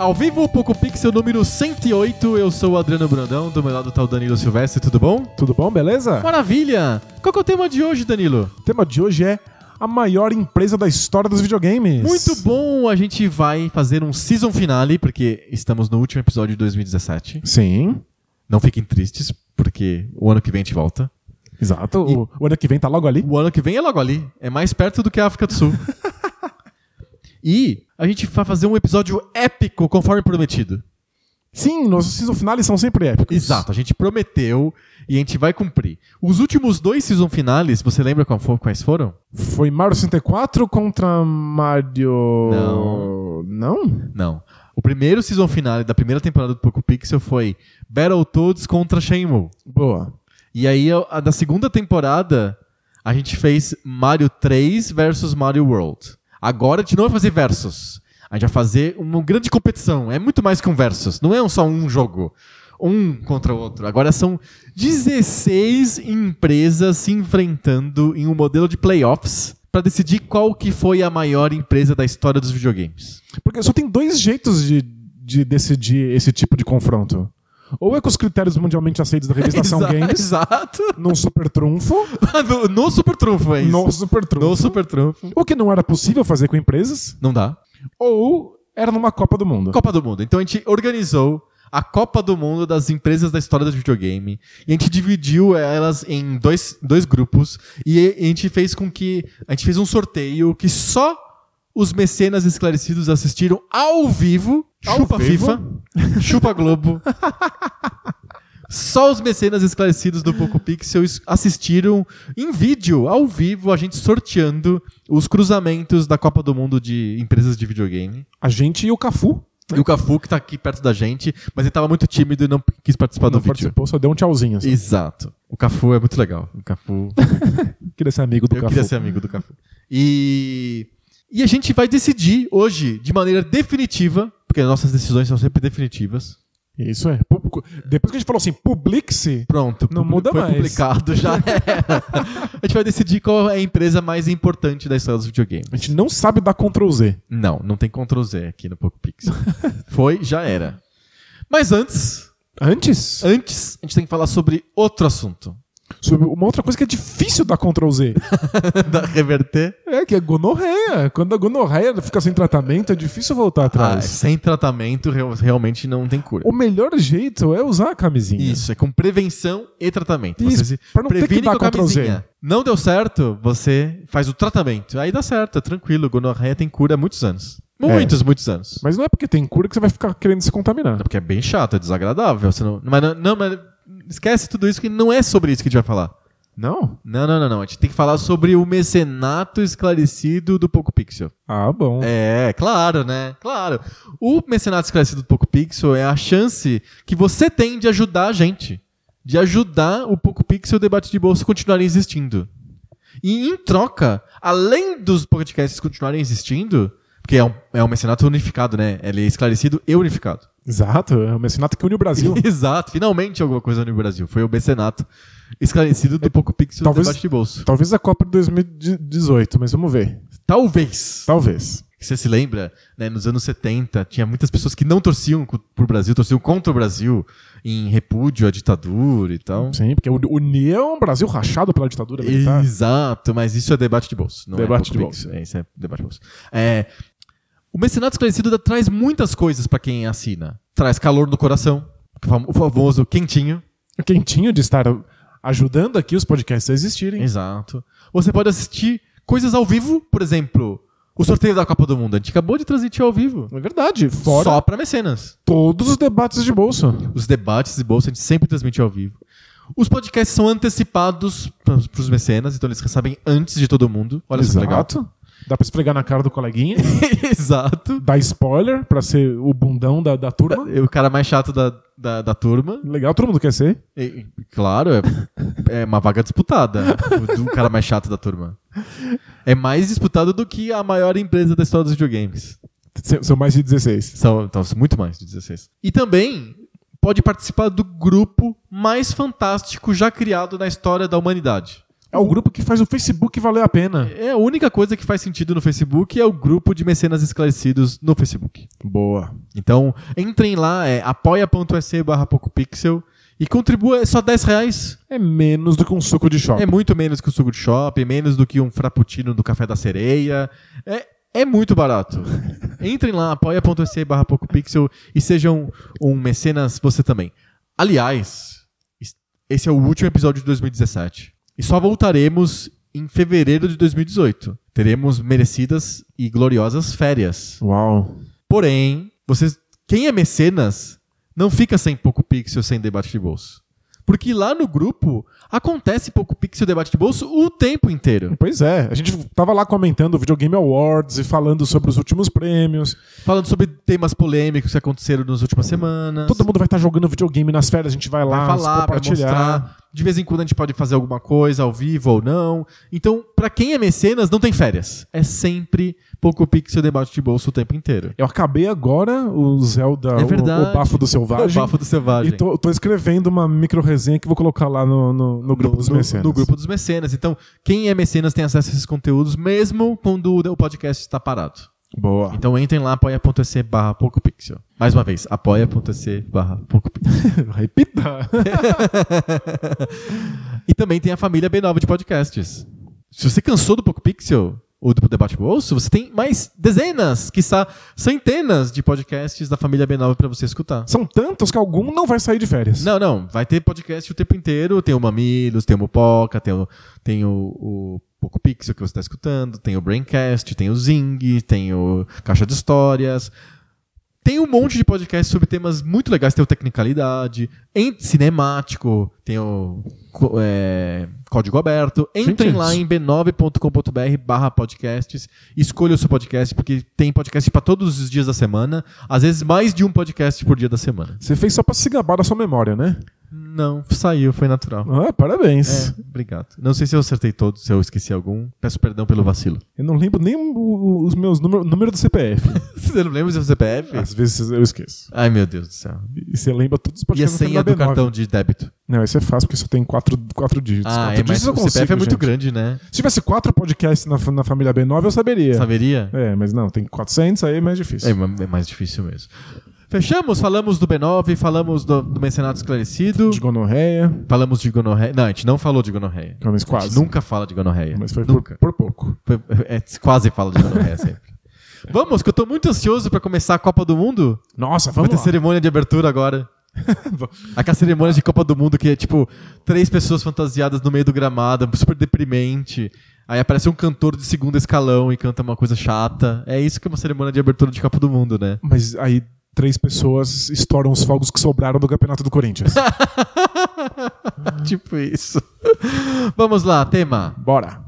Ao vivo, Poco Pixel número 108. Eu sou o Adriano Brandão, do meu lado tá o Danilo Silvestre, tudo bom? Tudo bom, beleza? Maravilha! Qual que é o tema de hoje, Danilo? O tema de hoje é a maior empresa da história dos videogames. Muito bom! A gente vai fazer um season finale, porque estamos no último episódio de 2017. Sim, Não fiquem tristes, porque o ano que vem a gente volta. exato. O, o ano que vem tá logo ali. O ano que vem é logo ali. É mais perto do que a África do Sul. e a gente vai fazer um episódio épico, conforme prometido. Sim, nossos season finales são sempre épicos. Exato, a gente prometeu e a gente vai cumprir. Os últimos dois season finales, você lembra quais foram? Foi Mario 64 contra Mario... Não. Não? Não. O primeiro season finale da primeira temporada do Poco Pixel foi Battletoads contra Shenmue. Boa. E aí, a, a da segunda temporada, a gente fez Mario 3 versus Mario World. Agora gente não vai fazer versus. A gente vai fazer uma grande competição. É muito mais que um versus. Não é só um jogo. Um contra o outro. Agora são 16 empresas se enfrentando em um modelo de playoffs para decidir qual que foi a maior empresa da história dos videogames. Porque só tem dois jeitos de, de decidir esse tipo de confronto. Ou é com os critérios mundialmente aceitos da revista Ação Games, Exato. num super trunfo, no, no Super Trunfo, é isso. no super trunfo, No Super Trunfo. o que não era possível fazer com empresas, Não dá. ou era numa Copa do Mundo. Copa do Mundo. Então a gente organizou a Copa do Mundo das empresas da história do videogame. E a gente dividiu elas em dois, dois grupos. E a gente fez com que. A gente fez um sorteio que só os mecenas esclarecidos assistiram ao vivo. Ao chupa vivo? FIFA. chupa Globo. Só os mecenas esclarecidos do Poco Pixel assistiram em vídeo, ao vivo, a gente sorteando os cruzamentos da Copa do Mundo de empresas de videogame. A gente e o Cafu E o Cafu, que tá aqui perto da gente, mas ele tava muito tímido e não quis participar não do vídeo. participou, só deu um tchauzinho. assim. Exato. O Cafu é muito legal. O Cafu. Queria ser amigo do eu Cafu. queria ser amigo do Cafu. E. E a gente vai decidir hoje, de maneira definitiva, porque nossas decisões são sempre definitivas. Isso é. Depois que a gente falou assim, publique-se, Pronto. Não muda foi mais. publicado, já era. a gente vai decidir qual é a empresa mais importante da história dos videogames. a gente não sabe dar Ctrl Z. Não, não tem Ctrl Z aqui no Poco Pixel. Foi, já era. Mas antes, Antes, antes, a gente tem que falar sobre outro assunto. Sobre uma outra coisa que é difícil dar Ctrl Z. da reverter. é que é gonorreia. Quando a gonorreia fica sem tratamento, é difícil voltar Ah, atrás. sem tratamento real- realmente não tem cura. O melhor jeito é usar a camisinha. Isso, é com prevenção e tratamento. Isso, você pra não ter que dar com a Ctrl Z. camisinha. Não deu certo, você faz o tratamento. Aí dá certo, é tranquilo. Gonorreia tem cura há muitos anos. É. Muitos, muitos anos. Mas não é porque tem cura que você vai ficar querendo se contaminar. Porque é bem chato, é desagradável. Você não, mas não, não, mas esquece tudo isso que não é sobre isso que a gente vai falar. Não? Não, não, não, não. A gente tem que falar sobre o mecenato esclarecido do Poco Pixel. Ah, bom. É, claro, né? Claro. O mecenato esclarecido do Poco Pixel é a chance que você tem de ajudar a gente. De ajudar o Poco Pixel e o debate de bolsa continuarem existindo. E em troca, além dos podcasts continuarem existindo, porque é um, é um mecenato unificado, né? Ele é esclarecido e unificado. Exato, é o mecenato que une o Brasil. Exato, finalmente alguma coisa no Brasil. Foi o mecenato esclarecido do Poco Pixel Talvez- debate de bolsa. Talvez a Copa de 2018, mas vamos ver. Talvez. Talvez. Você se lembra, né, nos anos 70, tinha muitas pessoas que não torciam pro Brasil, torciam contra o Brasil em repúdio à ditadura e tal. Sim, porque o União, Brasil rachado pela ditadura militar. Exato, mas isso é debate de bolsa. Não Debate é de Pixel. É, isso é debate de bolsa. É, o mecenato esclarecido traz muitas coisas pra quem assina. Traz calor no coração, o fam- o famoso quentinho. Quentinho de estar ajudando aqui os podcasts a existirem. Exato. Você pode assistir coisas ao vivo, por exemplo, O sorteio da Copa do Mundo, a gente acabou de transmitir ao vivo. É verdade. Fora Só pra mecenas. todos os debates de bolsa. Os debates de bolsa a gente sempre transmite ao vivo. Os podcasts são antecipados para os mecenas, então eles recebem antes de todo mundo. Olha só que legal. Dá pra esfregar na cara do coleguinha. Exato. Dá spoiler pra ser o bundão da, da turma. O cara mais chato da, da, da turma. Legal, todo mundo quer ser. E, claro, é, é uma vaga disputada. o do cara mais chato da turma. É mais disputado do que a maior empresa da história dos videogames. São mais de 16. São, então, são muito mais de 16. E também pode participar do grupo mais fantástico já criado na história da humanidade. É o grupo que faz o Facebook valer a pena. É a única coisa que faz sentido no Facebook é o grupo de mecenas esclarecidos no Facebook. Boa. Então, entrem lá, é apoia.se barra PocoPixel e contribua, é só 10 reais. É menos do que um suco de shopping. É muito menos que o suco de shopping, menos do que um frappuccino do Café da Sereia. É, é muito barato. Entrem lá, apoia.se barra PocoPixel e sejam um mecenas você também. Aliás, es- esse é o último episódio de 2017. E só voltaremos em fevereiro de 2018. Teremos merecidas e gloriosas férias. Uau. Porém, vocês, quem é mecenas não fica sem pouco pixel, sem debate de bolso. Porque lá no grupo acontece pouco pixel debate de bolso o tempo inteiro. Pois é, a gente tava lá comentando o Videogame Awards e falando sobre os últimos prêmios. Falando sobre temas polêmicos que aconteceram nas últimas semanas. Todo mundo vai estar jogando videogame nas férias, a gente vai lá vai falar, vai compartilhar. mostrar. De vez em quando a gente pode fazer alguma coisa ao vivo ou não. Então, pra quem é mecenas, não tem férias. É sempre pouco pixel debate de bolso o tempo inteiro. Eu acabei agora o Zelda, É o- verdade. o, Bafo do Selvagem. O bafo do selvagem. E tô, tô escrevendo uma micro resenha que vou colocar lá no, no, no grupo dos no, mecenas. no grupo dos mecenas. Então, quem é mecenas tem acesso a esses conteúdos, mesmo quando o podcast está parado. Boa. Então entrem lá, apoia.se barra PocoPixel. Mais uma vez, apoia.se barra PocoPixel. Repita. e também tem a família B9 de podcasts. Se você cansou do PocoPixel ou do Debate Bolso, você tem mais dezenas, quiçá centenas de podcasts da família B9 para você escutar. São tantos que algum não vai sair de férias. Não, não. Vai ter podcast o tempo inteiro. Tem o Mamilos, tem o Mupoca, tem o, tem o, o Poco Pixel que você está escutando, tem o Braincast, tem o Zing, tem o Caixa de Histórias. Tem um monte de podcasts sobre temas muito legais. Tem o Tecnicalidade, em cinemático, tem o é, Código Aberto. Entrem Gente, lá em b9.com.br barra podcasts. Escolha o seu podcast, porque tem podcast para todos os dias da semana. Às vezes mais de um podcast por dia da semana. Você fez só pra se gabar da sua memória, né? Não, saiu, foi natural. Ah, parabéns. É, obrigado. Não sei se eu acertei todos, se eu esqueci algum. Peço perdão pelo vacilo. Eu não lembro nem o- os meus números número do CPF. Você não lembra do seu CPF? Às vezes eu esqueço. Ai, meu Deus do céu. E você lembra todos os E a podcasts senha do Família B9. cartão de débito? Não, isso é fácil, porque só tem quatro, quatro dígitos. Ah, quatro é, mas dígitos eu o CPF é consigo, muito gente. grande, né? Se tivesse quatro podcasts na, na família B9, eu saberia. Saberia? É, mas não, tem 400, aí é mais difícil. É, ma- é mais difícil mesmo. Fechamos? Falamos do B9, falamos do, do Mecenato Esclarecido, De gonorreia, falamos de gonorreia. Não, a gente não falou de gonorreia. Pelo menos A gente quase. nunca fala de gonorreia. mas foi por, nunca. por pouco. Foi- É, quase fala de gonorreia sempre. Vamos, que eu tô muito ansioso pra começar a Copa do Mundo. Nossa, Vai vamos ter lá. cerimônia de abertura agora. Aquela cerimônia de Copa do Mundo que é tipo três pessoas fantasiadas no meio do gramado, super deprimente. Aí aparece um cantor de segundo escalão e canta uma coisa chata. É isso que é uma cerimônia de abertura de Copa do Mundo, né? Mas aí três pessoas estouram os fogos que sobraram do campeonato do Corinthians. tipo isso. Vamos lá, tema. Bora.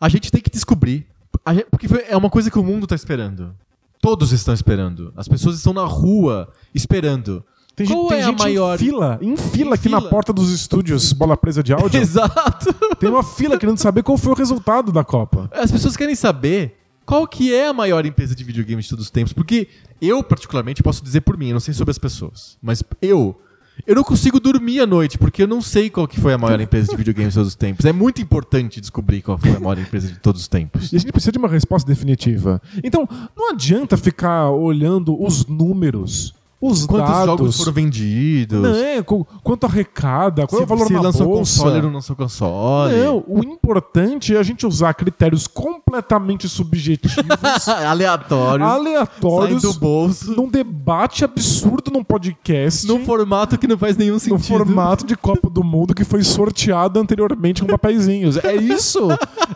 A gente tem que descobrir. gente- porque foi- é uma coisa que o mundo tá esperando. Todos estão esperando. As pessoas estão na rua esperando. Tem, Qual gente, tem é a gente maior- em fila, em fila Em aqui na fila. porta dos estúdios Bola Presa de Áudio. Exato. tem uma fila querendo saber qual foi o resultado da Copa. As pessoas querem saber qual que é a maior empresa de videogames de todos os tempos. Porque eu, particularmente, posso dizer por mim, eu não sei sobre as pessoas, mas eu. Eu não consigo dormir à noite, porque eu não sei qual que foi a maior empresa de videogames de todos os tempos. É muito importante descobrir qual foi a maior empresa de todos os tempos. E a gente precisa de uma resposta definitiva. Então, não adianta ficar olhando os números os Quantos dados. jogos foram vendidos? Não, é, qu- quanto arrecada, qual é o valor se na lançou bolsa. console ou não lançou console. Não, o importante é a gente usar critérios completamente subjetivos, Aleatórios. aleatórios, do bolso. num debate absurdo num podcast. Num formato que não faz nenhum no sentido. formato de Copa do Mundo que foi sorteado anteriormente com papeizinhos. É isso,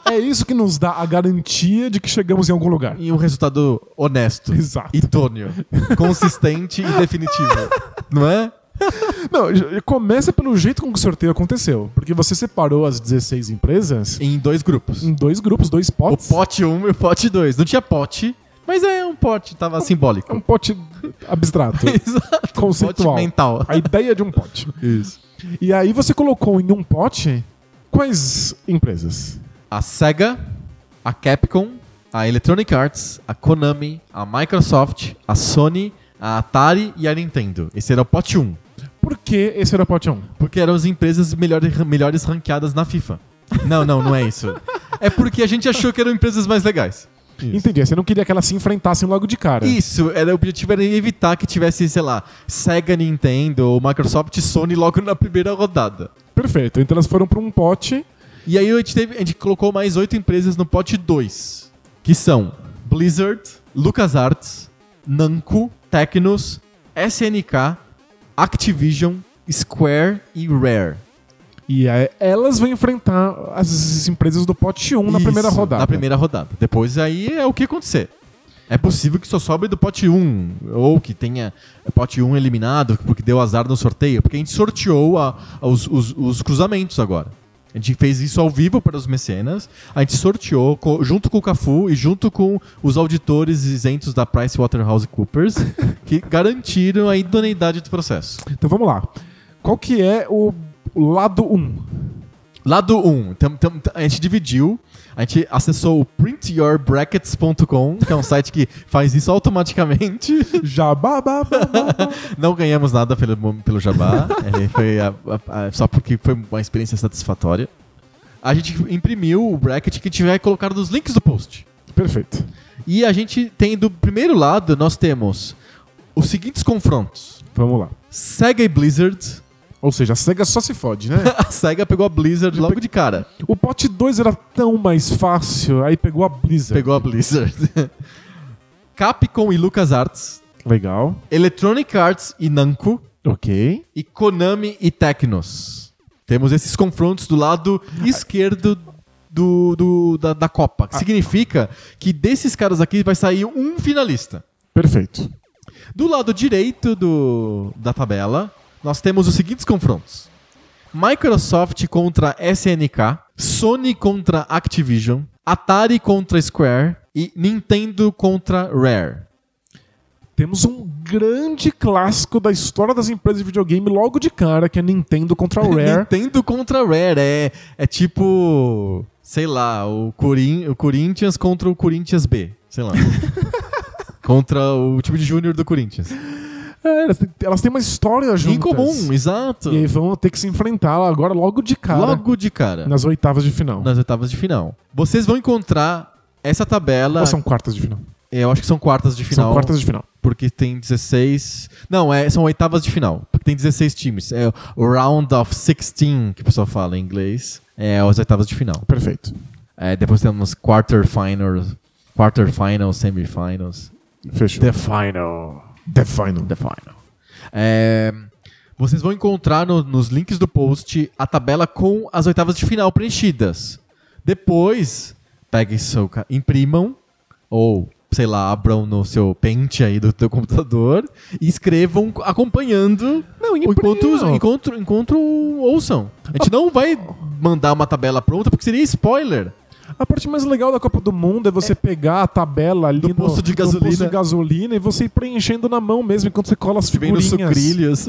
é isso que nos dá a garantia de que chegamos em algum lugar. E um resultado honesto. Exato. Idôneo. consistente e definitivo. Não é? Não, começa pelo jeito com que o sorteio aconteceu. Porque você separou as 16 empresas Em dois grupos. em dois grupos, dois O potes. pote 1 um e o pote 2. Não tinha pote, mas é um pote, tava É simbólico. um pote abstrato, Exato. conceitual. Pote mental. A ideia de um pote. Isso. E aí você colocou em um pote quais empresas? A Sega, a Capcom, a Electronic Arts, a Konami, a Microsoft, a Sony, a Atari e a Nintendo. Esse era o pote 1. Por que esse era o pote 1? Porque eram as empresas melhores, melhores ranqueadas na FIFA. Não, não, não é isso. É porque a gente achou que eram empresas mais legais. Isso. Entendi. Você não queria que elas se enfrentassem logo de cara. Isso, era, o objetivo era evitar que tivesse, sei lá, Sega, Nintendo, ou Microsoft e Sony logo na primeira rodada. Perfeito. Então elas foram para um pote. E aí a gente, teve- a gente colocou mais oito empresas no pote 2, que são Blizzard, LucasArts, Namco, Tecnos, SNK, Activision, Square e Rare. E aí elas vão enfrentar as empresas do pote 1 na Isso, primeira rodada. Na primeira rodada. Depois aí é o que acontecer. É possível que só sobre do pote 1, ou que tenha pote 1 eliminado, porque deu azar no sorteio, porque a gente sorteou a- a- os, os- os cruzamentos agora. A gente fez isso ao vivo para os mecenas, a gente sorteou co- junto com o Cafu e junto com os auditores isentos da PricewaterhouseCoopers, que garantiram a idoneidade do processo. Então vamos lá. Qual que é o, lado 1? Lado 1, tam- tam- tam- a gente dividiu, a gente acessou o printyourbrackets.com, que é um site que faz isso automaticamente. Jabá, babá, babá. Não ganhamos nada pelo, pelo jabá, é, foi a- a- a- só porque foi uma experiência satisfatória. A gente imprimiu o bracket que vai colocar nos links do post. Perfeito. E a gente tem do primeiro lado, nós temos os seguintes confrontos. Vamos lá. Sega e Blizzard. Ou seja, a SEGA só se fode, né? A Sega pegou a Blizzard logo de cara. o pote 2 era tão mais fácil, aí pegou a Blizzard. Pegou a Blizzard. Capcom e LucasArts. Legal. Electronic Arts e Namco. Ok. E Konami e Tecnos. Temos esses confrontos do lado esquerdo do, do- da, da Copa. Que significa que desses caras aqui vai sair um finalista. Perfeito. Do lado direito do, da tabela, nós temos os seguintes confrontos: Microsoft contra SNK, Sony contra Activision, Atari contra Square e Nintendo contra Rare. Temos um grande clássico da história das empresas de videogame logo de cara, que é Nintendo contra Rare. Nintendo contra Rare. É, é tipo, sei lá, o, Corin o Corinthians contra o Corinthians B. Sei lá. contra o time de júnior do Corinthians. É, elas, têm, elas têm uma história juntas. Em comum, exato. E aí vão ter que se enfrentar agora logo de cara. Logo de cara. Nas oitavas de final. nas oitavas de final. Vocês vão encontrar essa tabela. Ou são quartas de final? Eu acho que são quartas de final. São quartas de final. Porque tem 16. Não, é, são oitavas de final. Porque tem 16 times. É o Round of 16, que o pessoal fala em inglês. É as oitavas de final. Perfeito. É, depois temos quarterfinals, quarterfinals, semifinals. Fechou. The final. The final. The final. É, vocês vão encontrar no- nos links do post a tabela com as oitavas de final preenchidas. Depois, peguem seu, ca- imprimam ou sei lá, abram no seu pente aí do teu computador e escrevam acompanhando Não, enquanto, imprimam. enquanto, enquanto ouçam. A gente não vai mandar uma tabela pronta porque seria spoiler. A parte mais legal da Copa do Mundo é você pegar a tabela ali Do no, posto de no posto gasolina. de gasolina e você ir preenchendo na mão mesmo enquanto você cola as Vem nos figurinhas. sucrilhos.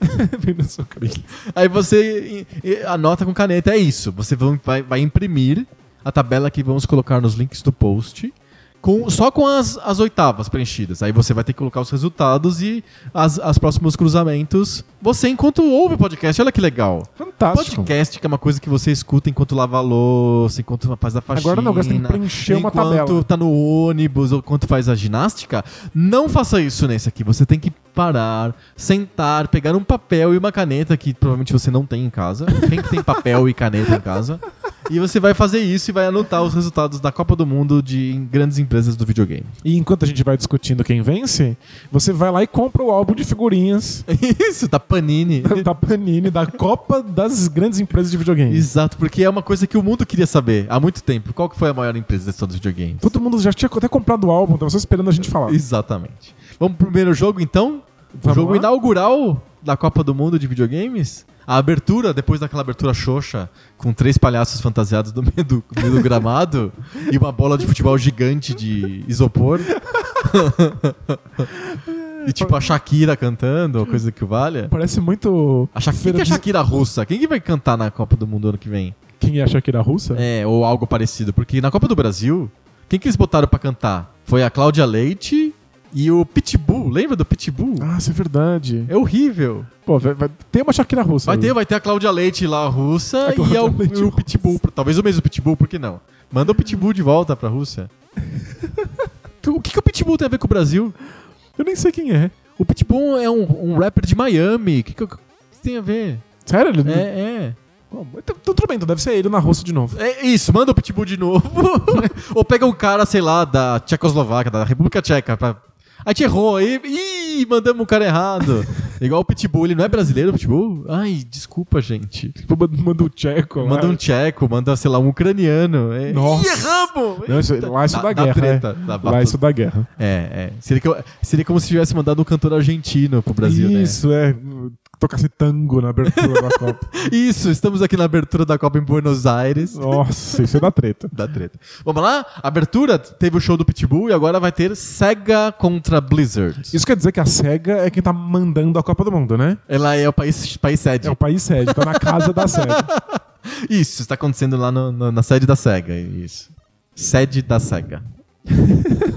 Vem no sucrilho. Aí você anota com caneta, é isso. Você vai, vai imprimir a tabela que vamos colocar nos links do post com, só com as, as oitavas preenchidas. Aí você vai ter que colocar os resultados e as, as próximos cruzamentos. Você, enquanto ouve o podcast, olha que legal. Fantástico. Podcast que é uma coisa que você escuta enquanto lava a louça, enquanto faz a faxina. Agora não, agora você tem que preencher uma tabela. Enquanto tá no ônibus ou enquanto faz a ginástica. Não faça isso nesse aqui. Você tem que parar, sentar, pegar um papel e uma caneta que provavelmente você não tem em casa. Quem que tem papel e caneta em casa? E você vai fazer isso e vai anotar os resultados da Copa do Mundo de grandes empresas do videogame. E enquanto a gente vai discutindo quem vence, você vai lá e compra o álbum de figurinhas Isso, da Panini. da Panini, da Copa das grandes empresas de videogame. Exato, porque é uma coisa que o mundo queria saber há muito tempo. Qual que foi a maior empresa da história dos videogames? Todo mundo já tinha até comprado o álbum, tava só esperando a gente falar. Exatamente. Vamos pro primeiro jogo, então? O Vamos jogo lá? inaugural da Copa do Mundo de videogames? A abertura, depois daquela abertura xoxa, com três palhaços fantasiados no meio do, no meio do gramado e uma bola de futebol gigante de isopor. e tipo a Shakira cantando, ou coisa que valha. Parece muito. A Sha- Quem que é a Shakira russa? Quem que vai cantar na Copa do Mundo ano que vem? Quem é a Shakira russa? É, ou algo parecido. Porque na Copa do Brasil, quem que eles botaram pra cantar? Foi a Cláudia Leite e o Pitbull. Lembra do Pitbull? Ah, isso é verdade. É horrível. Pô, vai, vai- tem uma Shakira russa. Vai aí. ter, vai ter a Cláudia Leite lá, russa, A e, Leite e o Pitbull. Talvez o mesmo Pitbull, por que não? Manda o Pitbull de volta pra Rússia. o que, que o Pitbull tem a ver com o Brasil? Eu nem sei quem é. O Pitbull é um, um rapper de Miami. O que, que, que tem a ver? Sério? Ele... É, é. Bom, então tudo bem, então deve ser ele na Rússia de novo. É isso, manda o Pitbull de novo. Ou pega um cara, sei lá, da Tchecoslováquia, da República Tcheca. Pra... A gente errou aí. Ih, mandamos o cara errado. Igual o Pitbull, ele não é brasileiro, o Pitbull? Ai, desculpa, gente. Tipo, manda- o tcheco. lá. Manda um tcheco, manda, sei lá, um ucraniano. É... Nossa. Ih, erramos! Não, isso- lá isso da dá guerra. treta, é. Lá isso da guerra. É, é. Seria, seria como se tivesse mandado um cantor argentino pro Brasil, né? Isso, é. Tocasse tango na abertura da Copa. Isso, estamos aqui na abertura da Copa em Buenos Aires. Nossa, isso é da treta. Da treta. Vamos lá? Abertura, teve o show do Pitbull e agora vai ter Sega contra Blizzard. Isso quer dizer que a SEGA é quem tá mandando a Copa do Mundo, né? Ela é o país, país sede. É o país sede, tá na casa da SEGA. Isso, está acontecendo lá no- no- na sede da SEGA. Isso. Sede da SEGA.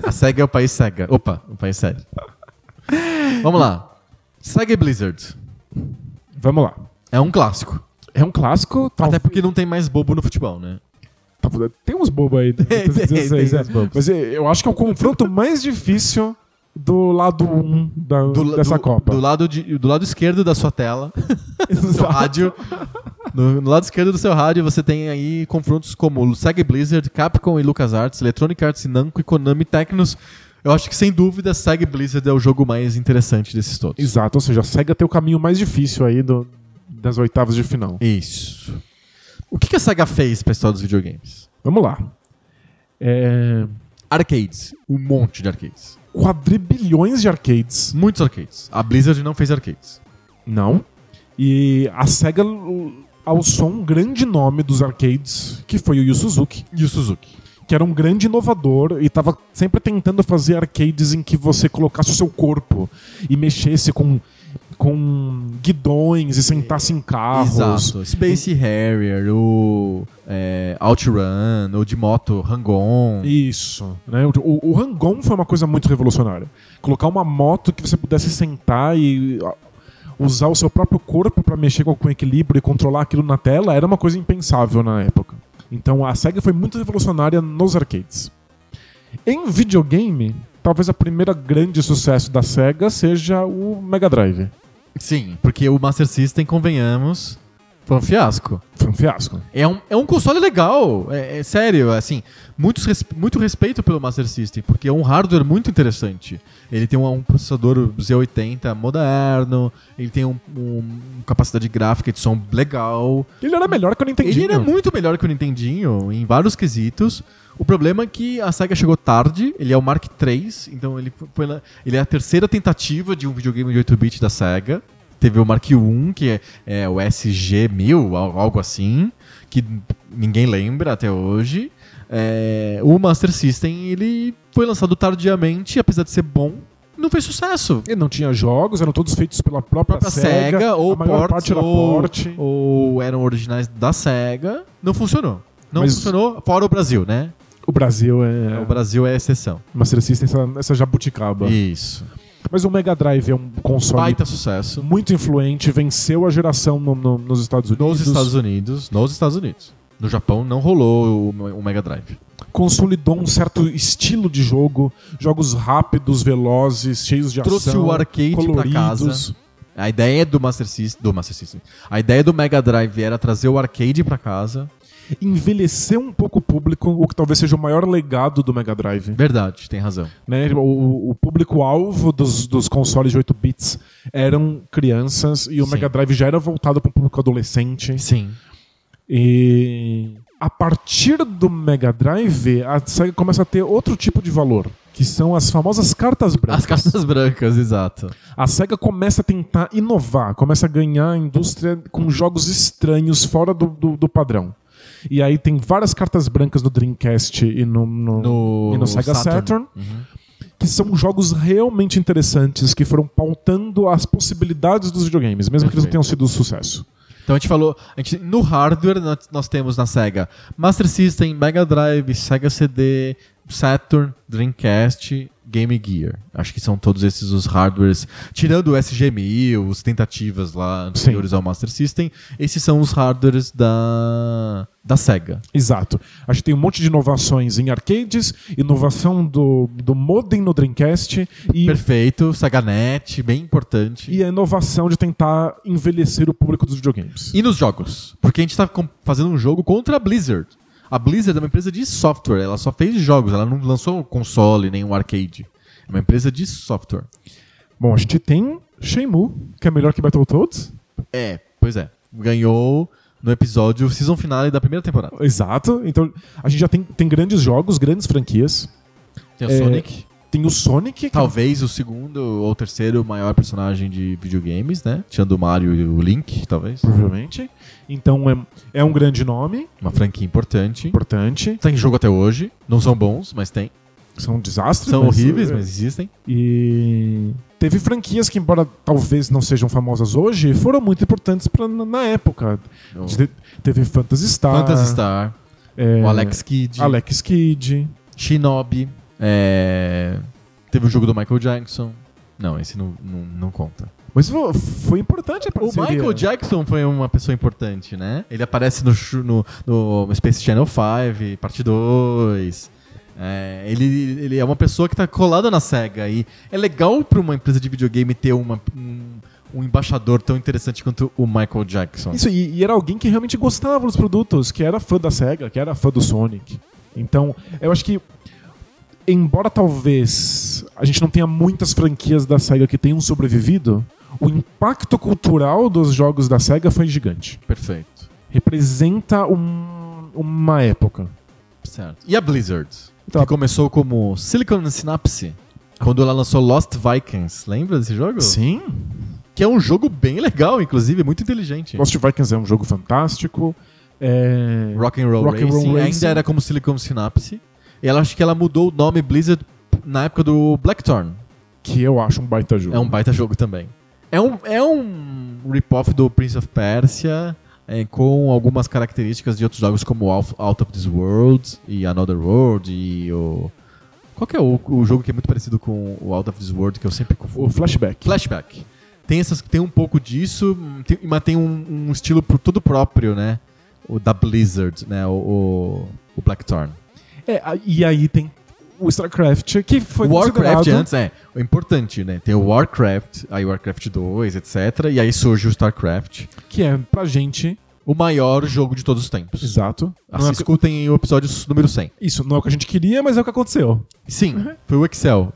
A SEGA é o país SEGA. Opa, o país sede. Vamos lá. Sega e Blizzard. Vamos lá. É um clássico. É um clássico. Tal... Até porque não tem mais bobo no futebol, né? tal- Tem uns bobos aí. Tem, tem, 16, tem é. Mas é, eu acho que é o confronto mais difícil do lado 1 da, Do, dessa do- Copa. Do lado, de- do lado esquerdo da sua tela, do seu rádio. No, no lado esquerdo do seu rádio você tem aí confrontos como Sega Blizzard, Capcom e LucasArts, Electronic Arts e Namco e Konami Tecnos. Eu acho que sem dúvida Sega e Blizzard é o jogo mais interessante desses todos. Exato, ou seja, a SEGA tem o caminho mais difícil aí do, das oitavas de final. Isso. O que, que a Sega fez pra história dos videogames? Vamos lá. É... Arcades. Um monte de arcades. Quadribilhões de arcades. Muitos arcades. A Blizzard não fez arcades. Não. E a SEGA alçou um grande nome dos arcades, que foi o Yu Suzuki, o Suzuki. Que era um grande inovador e estava sempre tentando fazer arcades em que você colocasse o seu corpo e mexesse com, com guidões e sentasse em carros. Exato. Space Harrier, o é, OutRun, o de moto Hang-On. Isso. Né? O, o, Hang-On foi uma coisa muito revolucionária. Colocar uma moto que você pudesse sentar e usar o seu próprio corpo para mexer com equilíbrio e controlar aquilo na tela era uma coisa impensável na época. Então a SEGA foi muito revolucionária nos arcades. Em videogame, talvez a primeira grande sucesso da SEGA seja o Mega Drive. Sim, porque o Master System, convenhamos, foi um fiasco. Foi um fiasco. É um, é um console legal, é, é sério, assim, muitos res- muito respeito pelo Master System, porque é um hardware muito interessante. Ele tem um, um processador Z80 moderno, ele tem um, um- uma capacidade gráfica de som legal. Ele era melhor que o Nintendinho. Ele era muito melhor que o Nintendinho em vários quesitos. O problema é que a SEGA chegou tarde, ele é o Mark III, então ele foi na- ele é a terceira tentativa de um videogame de 8-bit da SEGA. Teve o Mark I, que é, é o SG-1000, al- algo assim, que ninguém lembra até hoje. É, o Master System, ele foi lançado tardiamente, apesar de ser bom, não fez sucesso. Ele não tinha jogos, eram todos feitos pela própria, própria SEGA, ou ports, ou, porte. ou eram originais da SEGA. Não funcionou. Não Mas- funcionou, fora o Brasil, né? O Brasil é. O Brasil é exceção. Master System, essa, essa jabuticaba. Isso. Mas o Mega Drive é um console Baita sucesso. muito influente, venceu a geração no- no- nos Estados Unidos. Nos Estados Unidos. Nos Estados Unidos. No Japão não rolou o, o Mega Drive. Consolidou um certo estilo de jogo, jogos rápidos, velozes, cheios de Trouxe ação, o arcade pra coloridos. casa. A ideia do Master System, do Master System. A ideia do Mega Drive era trazer o arcade pra casa. Envelheceu um pouco o público, o que talvez seja o maior legado do Mega Drive. Verdade, tem razão. né? O, o público-alvo dos, dos consoles de 8 bits eram crianças e o Sim. Mega Drive já era voltado para o público adolescente. Sim. E a partir do Mega Drive, a SEGA começa a ter outro tipo de valor, que são as famosas cartas brancas. As cartas brancas, exato. A SEGA começa a tentar inovar, começa a ganhar a indústria com jogos estranhos fora do, do, do padrão. E aí tem várias cartas brancas no Dreamcast e no, no, No, e no Sega Saturn, Uhum. que são jogos realmente interessantes, que foram pautando as possibilidades dos videogames, mesmo que eles não Perfeito. tenham sido um sucesso. Então a gente falou, a gente, no hardware nós temos na Sega Master System, Mega Drive, Sega CD, Saturn, Dreamcast, Game Gear. Acho que são todos esses os hardwares, tirando o SG-1000, as tentativas lá anteriores ao Master System, esses são os hardwares da, da Sega. Exato. A gente tem um monte de inovações em arcades, inovação do, do modem no Dreamcast e, Perfeito, SegaNet, bem importante. e a inovação de tentar envelhecer o público dos videogames. E nos jogos? Porque a gente tá com- fazendo um jogo contra a Blizzard. A Blizzard é uma empresa de software, ela só fez jogos, ela não lançou um console nem um arcade. É uma empresa de software. Bom, a gente tem Shenmue, que é melhor que Battletoads. É, pois é. Ganhou no episódio season finale da primeira temporada. Exato. Então, a gente já tem, tem grandes jogos, grandes franquias. Tem o É, Sonic, Tem o Sonic, que talvez o segundo ou terceiro maior personagem de videogames, né? Tirando o Mario e o Link, talvez. provavelmente. Então, é, é um grande nome, Uma franquia importante. importante. Tem jogo até hoje. Não são bons, mas tem. São desastres. São mas- horríveis, mas existem. E teve franquias que, embora talvez não sejam famosas hoje, foram muito importantes pra, na, época. O Te- Teve Phantasy Star. Phantasy Star, é, o Alex Kidd. Alex Kidd. Shinobi. É, Teve o jogo do Michael Jackson. Não, esse não, não, não conta. Mas fo- foi importante a O parceria. Michael Jackson foi uma pessoa importante, né? Ele aparece no, no, no Space Channel 5, parte 2. É, ele, ele é uma pessoa que tá colada na SEGA. E é legal pra uma empresa de videogame ter uma, um, um embaixador tão interessante quanto o Michael Jackson. Isso, e, e era alguém que realmente gostava dos produtos, que era fã da SEGA, que era fã do Sonic. Então, eu acho que, embora talvez a gente não tenha muitas franquias da SEGA que tenham sobrevivido, o impacto cultural dos jogos da SEGA foi gigante. Perfeito. Representa um- uma época. Certo. E a Blizzard? Então, que começou como Silicon Synapse. Quando ela lançou Lost Vikings. Lembra desse jogo? Sim. Que é um jogo bem legal, inclusive, muito inteligente. Lost Vikings é um jogo fantástico. É... Rock and Roll Rock Racing, Roll ainda Racing. era como Silicon Synapse. E ela acho que ela mudou o nome Blizzard na época do Blackthorn. Que eu acho um baita jogo. É um baita jogo também. É um, é um rip-off do Prince of Persia, é, com algumas características de outros jogos como Out Out of This World e Another World e o... Qual é o, o jogo que é muito parecido com o Out of This World, que eu sempre confundo? O Flashback. Flashback. Tem, essas, tem um pouco disso, tem- mas tem um, um estilo pro- todo próprio, né? O da Blizzard, né? O, o, o Blackthorn. É, e aí tem o StarCraft, que foi o Warcraft antes é o importante, né? Tem o Warcraft, aí o Warcraft 2, etc. E aí surge o StarCraft, que é pra gente, o maior jogo de todos os tempos. exato. Assim, é o escutem o episódio número 100. isso não é o que a gente queria, mas é o que aconteceu. Sim, Uhum. foi o Excel.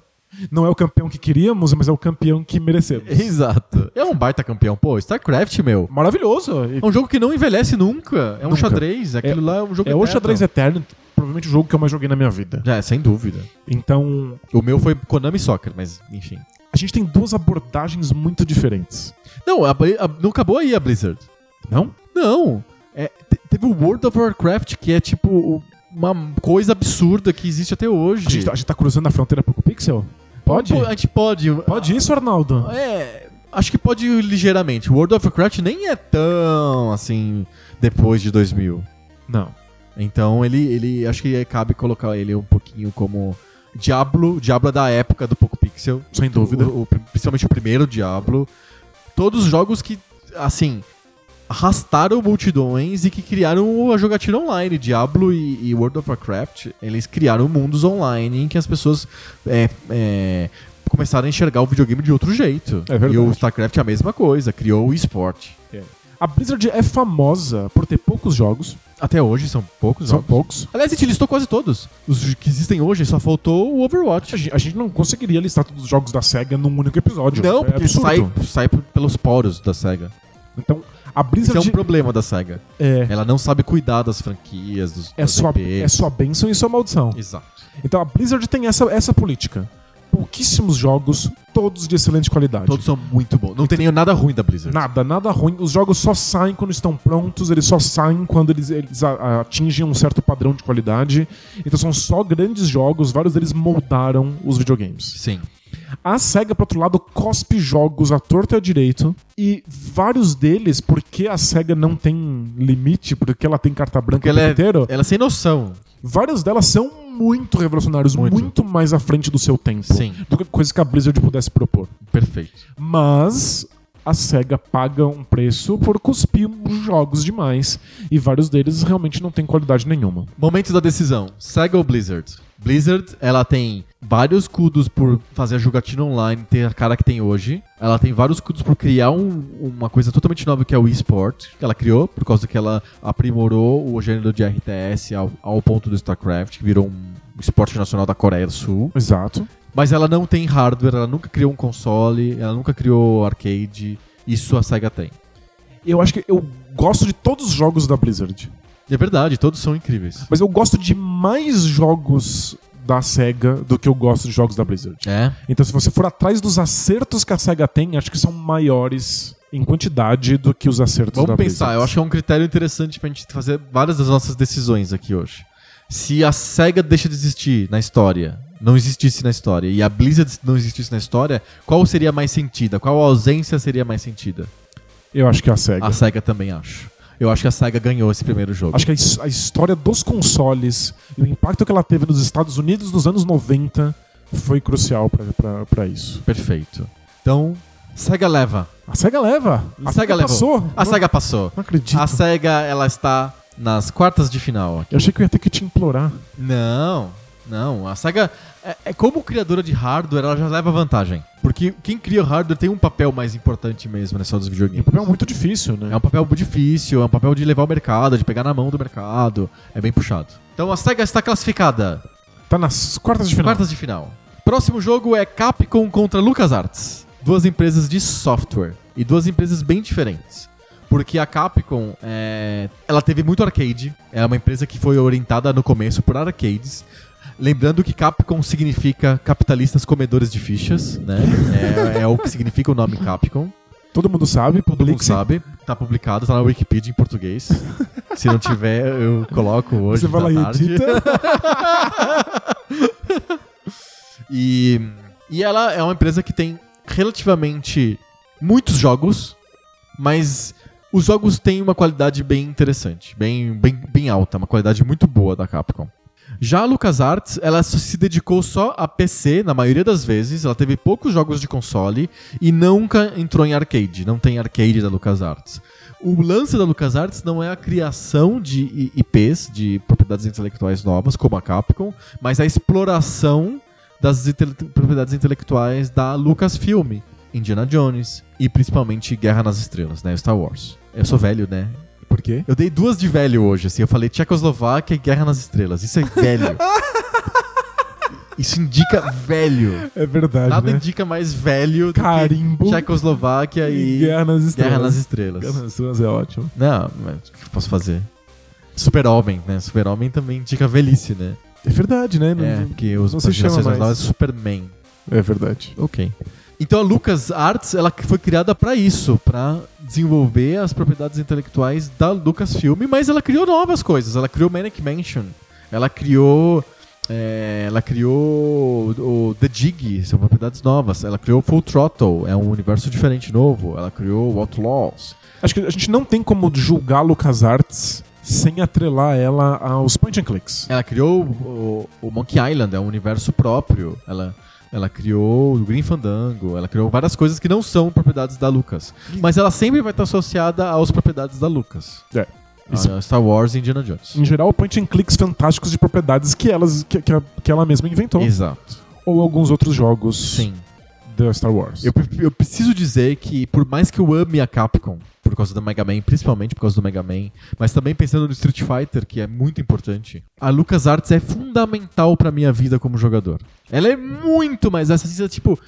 Não é o campeão que queríamos, mas é o campeão que merecemos. Exato. É um baita campeão. Pô, StarCraft, meu. Maravilhoso. É um jogo que não envelhece nunca. É um Nunca. xadrez. Aquilo lá é um jogo É o eterno. xadrez eterno, provavelmente o jogo que eu mais joguei na minha vida. É, sem dúvida. Então, O meu foi Konami Soccer, mas enfim. a gente tem duas abordagens muito diferentes. Não, a a- não acabou aí a Blizzard. Não? Não. É, te- teve o World of Warcraft, que é tipo o- uma coisa absurda que existe até hoje. A gente, tá, a gente tá cruzando a fronteira pro Pixel? Pode? A gente pode. Pode isso, Arnaldo? É. Acho que pode ir ligeiramente. O World of Warcraft nem é tão assim depois de 2000. Não. Então ele, ele acho que cabe colocar ele um pouquinho como Diablo, Diablo é da época do Poco Pixel. Sem dúvida. O- o- principalmente o primeiro Diablo. Todos os jogos que, assim, arrastaram multidões e que criaram a jogatina online. Diablo e, e World of Warcraft, eles criaram mundos online em que as pessoas é, é, começaram a enxergar o videogame de outro jeito. É verdade. E o StarCraft é a mesma coisa, criou o esporte. A Blizzard é famosa por ter poucos jogos. Até hoje são poucos São jogos. poucos. Aliás, a gente listou quase todos. Os que existem hoje, só faltou o A Overwatch. gente, a gente não conseguiria listar todos os jogos da SEGA num único episódio. Não, é porque absurdo. sai, sai pelos poros da SEGA. Então, a Isso é Blizzard um problema da SEGA. é, Ela não sabe cuidar das franquias, dos é, sua, é sua bênção e sua maldição. Exato. Então, a Blizzard tem essa, essa política. Pouquíssimos jogos, todos de excelente qualidade. Todos são muito bons. Não tem nenhum nada ruim da Blizzard. Nada, nada ruim. Os jogos só saem quando estão prontos, eles só saem quando eles, eles atingem um certo padrão de qualidade. Então são só grandes jogos, vários deles moldaram os videogames. Sim. A SEGA, por outro lado, cospe jogos à torta e à direito. E vários deles, porque a SEGA não tem limite, porque ela tem carta branca Porque o ela é, inteiro, ela é sem noção. Várias delas são muito revolucionários, Muito. muito. mais à frente do seu tempo. Sim. Do que coisa que a Blizzard pudesse propor. Perfeito. Mas a SEGA paga um preço por cuspir jogos demais. E vários deles realmente não têm qualidade nenhuma. Momento da decisão. SEGA ou Blizzard? Blizzard, ela tem vários cudos por fazer a jogatina online ter a cara que tem hoje. Ela tem vários cudos por criar um- uma coisa totalmente nova que é o eSport, que ela criou, por causa que ela aprimorou o gênero de RTS ao, ao ponto do StarCraft, que virou um esporte nacional da Coreia do Sul. Exato. Mas ela não tem hardware, ela nunca criou um console, ela nunca criou arcade. Isso a SEGA tem. Eu acho que eu gosto de todos os jogos da Blizzard. É verdade, todos são incríveis. Mas eu gosto de mais jogos da SEGA do que eu gosto de jogos da Blizzard. É. Então, se você for atrás dos acertos que a SEGA tem, acho que são maiores em quantidade do que os acertos Vamos da pensar, Blizzard. eu acho que é um critério interessante pra gente fazer várias das nossas decisões aqui hoje. Se a SEGA deixa de existir na história, não existisse na história, e a Blizzard não existisse na história, qual seria mais sentida? Qual ausência seria mais sentida? Eu acho que a SEGA. A SEGA também acho. Eu acho que a SEGA ganhou esse primeiro jogo. Acho que a, a história dos consoles e o impacto que ela teve nos Estados Unidos nos anos 90 foi crucial pra isso. Perfeito. Então, SEGA leva. A SEGA leva. A SEGA levou. passou. A Não- SEGA passou. Não acredito. A SEGA, ela está nas quartas de final. Eu achei que eu ia ter que te implorar. Não, não. A SEGA, é, é como criadora de hardware, ela já leva vantagem. Porque quem cria o hardware tem um papel mais importante mesmo nessa dos E o videogames. papel é muito difícil, né? É um papel difícil, é um papel de levar o mercado, de pegar na mão do mercado. É bem puxado. Então a SEGA está classificada. Tá nas quartas de final. Quartas de final. Próximo jogo é Capcom contra LucasArts. Duas empresas de software. E duas empresas bem diferentes. Porque a Capcom, é, ela teve muito arcade. É uma empresa que foi orientada no começo por arcades. Lembrando que Capcom significa capitalistas comedores de fichas, né? É, é o que significa o nome Capcom. Todo mundo sabe, Todo mundo sabe. Tá publicado, tá na Wikipedia em português. Se não tiver, eu coloco hoje Você vai lá e tarde. edita. E, e ela é uma empresa que tem relativamente muitos jogos, mas os jogos têm uma qualidade bem interessante, bem, bem, bem alta, uma qualidade muito boa da Capcom. Já a LucasArts, ela se dedicou só a PC, na maioria das vezes, ela teve poucos jogos de console e nunca entrou em arcade, não tem arcade da LucasArts. O lance da LucasArts não é a criação de IPs, de propriedades intelectuais novas, como a Capcom, mas a exploração das intele- propriedades intelectuais da Lucasfilm, Indiana Jones e principalmente Guerra nas Estrelas, né, Star Wars. Eu sou velho, né? Por quê? Eu dei duas de velho hoje, assim, eu falei Tchecoslováquia e Guerra nas Estrelas. Isso é velho. Isso indica velho. É verdade, Nada né? indica mais velho do Carimbo. que Tchecoslováquia e Guerra nas Estrelas. Guerra nas Estrelas. Guerra nas Estrelas é ótimo. Não, mas o que eu posso fazer? Super-Homem, né? Super-Homem também indica velhice, né? É verdade, né? Não- É, porque os não se chama mais é Superman. É verdade. Ok. Então a Lucas Arts ela foi criada pra isso, pra desenvolver as propriedades intelectuais da Lucasfilm, mas ela criou novas coisas. Ela criou Manic Mansion, ela criou é, ela criou o The Dig, são propriedades novas. Ela criou Full Throttle, é um universo diferente novo. Ela criou Outlaws. Acho que a gente não tem como julgar LucasArts sem atrelar ela aos point and clicks. Ela criou o, o Monkey Island, é um universo próprio. Ela, ela criou o Green Fandango, ela criou várias coisas que não são propriedades da Lucas. Mas ela sempre vai estar associada às propriedades da Lucas. É. Isso- A Star Wars e Indiana Jones. Em geral, point and clicks fantásticos de propriedades que, elas, que, que, que ela mesma inventou. Exato. Ou alguns outros jogos Sim. da Star Wars. Eu, eu preciso dizer que, por mais que eu ame a Capcom, por causa do Mega Man, principalmente por causa do Mega Man, mas também pensando no Street Fighter, que é muito importante, a LucasArts é fundamental pra minha vida como jogador. Ela é muito mais, essa tipo,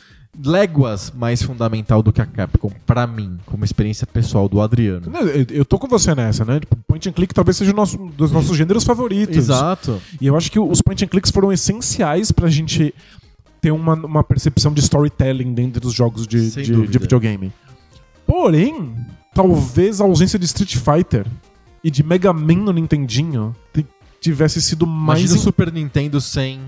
léguas mais fundamental do que a Capcom, pra mim, como experiência pessoal do Adriano. Eu, eu tô com você nessa, né? Tipo, point and click talvez seja o nosso, dos nossos gêneros favoritos. Exato. E eu acho que os point and clicks foram essenciais pra gente ter uma, uma percepção de storytelling dentro dos jogos de, de, de videogame. Porém, talvez a ausência de Street Fighter e de Mega Man no Nintendinho te- tivesse sido mais. Imagina o Super Nintendo sem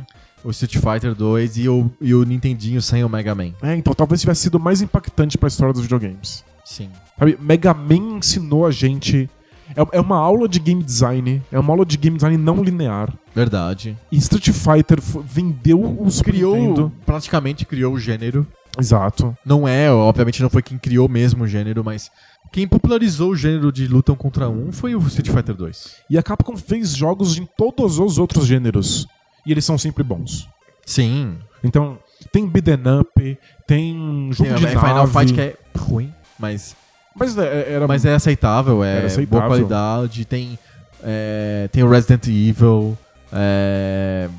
o Street Fighter 2 e o, e o Nintendinho sem o Mega Man. É, então talvez tivesse sido mais impactante pra história dos videogames. Sim. Sabe, Mega Man ensinou a gente. É, é uma aula de game design, é uma aula de game design não linear. Verdade. E Street Fighter vendeu o Super Criou, Nintendo. praticamente criou o gênero. Exato. Não é, obviamente não foi quem criou mesmo o gênero, mas quem popularizou o gênero de luta um contra um foi o Street Fighter 2. E a Capcom fez jogos em todos os outros gêneros. E eles são sempre bons. Sim. Então, tem beat'em up, tem jogo Tem de a nave. Final Fight que é ruim, mas, Mas é, era... mas é aceitável, é Era aceitável. boa qualidade. Tem, é, tem o Resident Evil. É,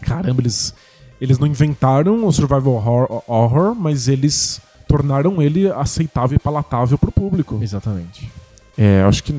Caramba, eles, eles não inventaram o survival horror, horror, mas eles tornaram ele aceitável e palatável pro público. exatamente. É, acho que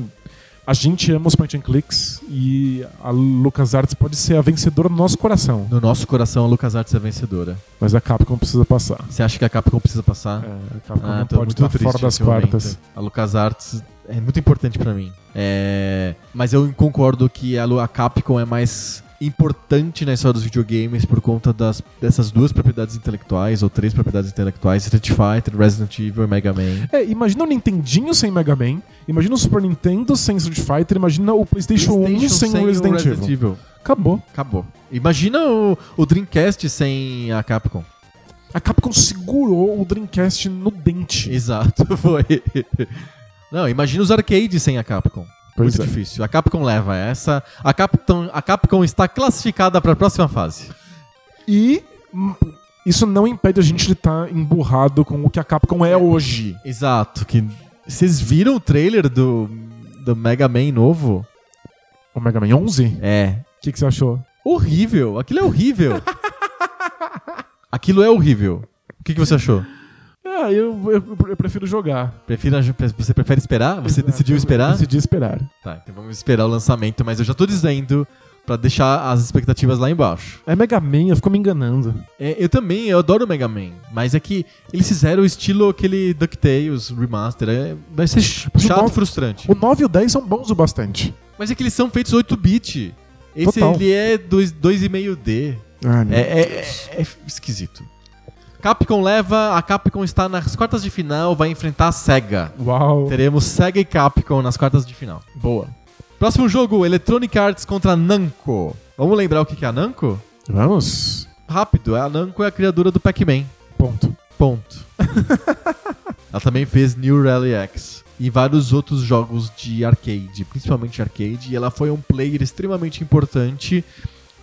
a gente ama os point and clicks e a LucasArts pode ser a vencedora no nosso coração. No nosso coração, a LucasArts é vencedora. Mas a Capcom precisa passar. Você acha que a Capcom precisa passar? É, a Capcom Ah, não pode estar fora das nesse momento. quartas. A LucasArts é muito importante pra mim. É, Mas eu concordo que a a Capcom é mais importante na história dos videogames por conta das, dessas duas propriedades intelectuais, ou três propriedades intelectuais, Street Fighter, Resident Evil e Mega Man. É, imagina o Nintendinho sem Mega Man, imagina o Super Nintendo sem Street Fighter, imagina o PlayStation, 1 sem, o Resident, Evil. Acabou. Acabou. Imagina o, o Dreamcast sem a Capcom. A Capcom segurou o Dreamcast no dente. Exato, foi. Não, imagina os arcades sem a Capcom. Pois Muito é. difícil. A Capcom leva essa. A Capcom, a Capcom está classificada para a próxima fase. E isso não impede a gente de estar emburrado com o que a Capcom é hoje. Exato. Que vocês viram o trailer do, do Mega Man novo? O Mega Man 11? É. O que, que você achou? Horrível. Aquilo é horrível. Aquilo é horrível. O que, que você achou? Ah, eu, eu, eu prefiro jogar. Prefira, você prefere esperar? Você Exato, decidiu eu esperar? Decidi esperar. Tá, então vamos esperar o lançamento, mas eu já tô dizendo pra deixar as expectativas lá embaixo. É Mega Man, eu fico me enganando. É, eu também, eu adoro Mega Man, mas é que eles fizeram o estilo aquele DuckTales Remaster, é, vai ser chato, nove- frustrante. O 9 e o 10 são bons o bastante. Mas é que eles são feitos 8-bit. Esse Total. ele é 2 2,5D. Ah, é, é- é esquisito. Capcom leva, a Capcom está nas quartas de final, vai enfrentar a SEGA. Uau. Teremos SEGA e Capcom nas quartas de final. Boa. Próximo jogo, Electronic Arts contra Namco. Vamos lembrar o que é a Namco? Vamos. Rápido, a Namco é a criadora do Pac-Man. Ponto. Ponto. Ela também fez New Rally X e vários outros jogos de arcade, principalmente arcade, e ela foi um player extremamente importante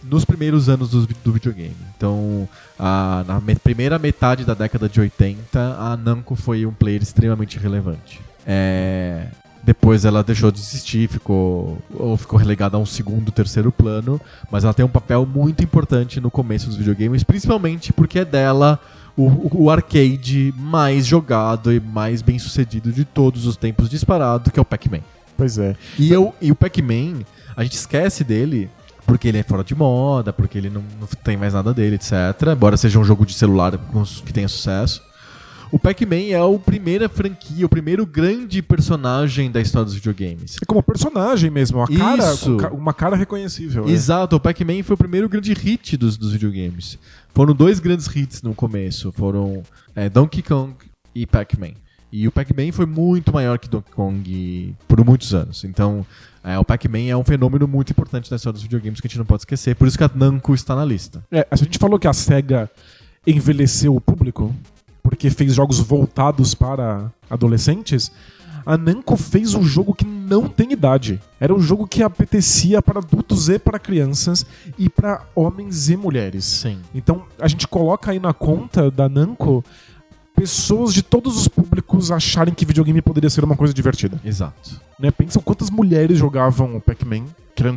nos primeiros anos do, do videogame. Então, a- na me- primeira metade da década de 80, a Namco foi um player extremamente relevante. É, Depois ela deixou de existir, ficou, ou ficou relegada a um segundo, terceiro plano, mas ela tem um papel muito importante no começo dos videogames, principalmente porque é dela o, o- arcade mais jogado e mais bem sucedido de todos os tempos disparado, que é o Pac-Man. Pois é. E, eu, e o Pac-Man, a gente esquece dele porque ele é fora de moda, porque ele não, não tem mais nada dele, etc. Embora seja um jogo de celular que tenha sucesso. O Pac-Man é a primeira franquia, o primeiro grande personagem da história dos videogames. É como personagem mesmo, uma cara, Isso. com ca- uma cara reconhecível. né? Exato, o Pac-Man foi o primeiro grande hit dos, dos videogames. Foram dois grandes hits no começo, foram é, Donkey Kong e Pac-Man. E o Pac-Man foi muito maior que Donkey Kong por muitos anos. Então, É, o Pac-Man é um fenômeno muito importante na história dos videogames que a gente não pode esquecer, por isso que a Namco está na lista. É, a gente falou que a SEGA envelheceu o público porque fez jogos voltados para adolescentes. A Namco fez um jogo que não tem idade. Era um jogo que apetecia para adultos e para crianças e para homens e mulheres. Sim. Então a gente coloca aí na conta da Namco pessoas de todos os públicos acharem que videogame poderia ser uma coisa divertida. Exato. Né? Pensam quantas mulheres jogavam o Pac-Man, que era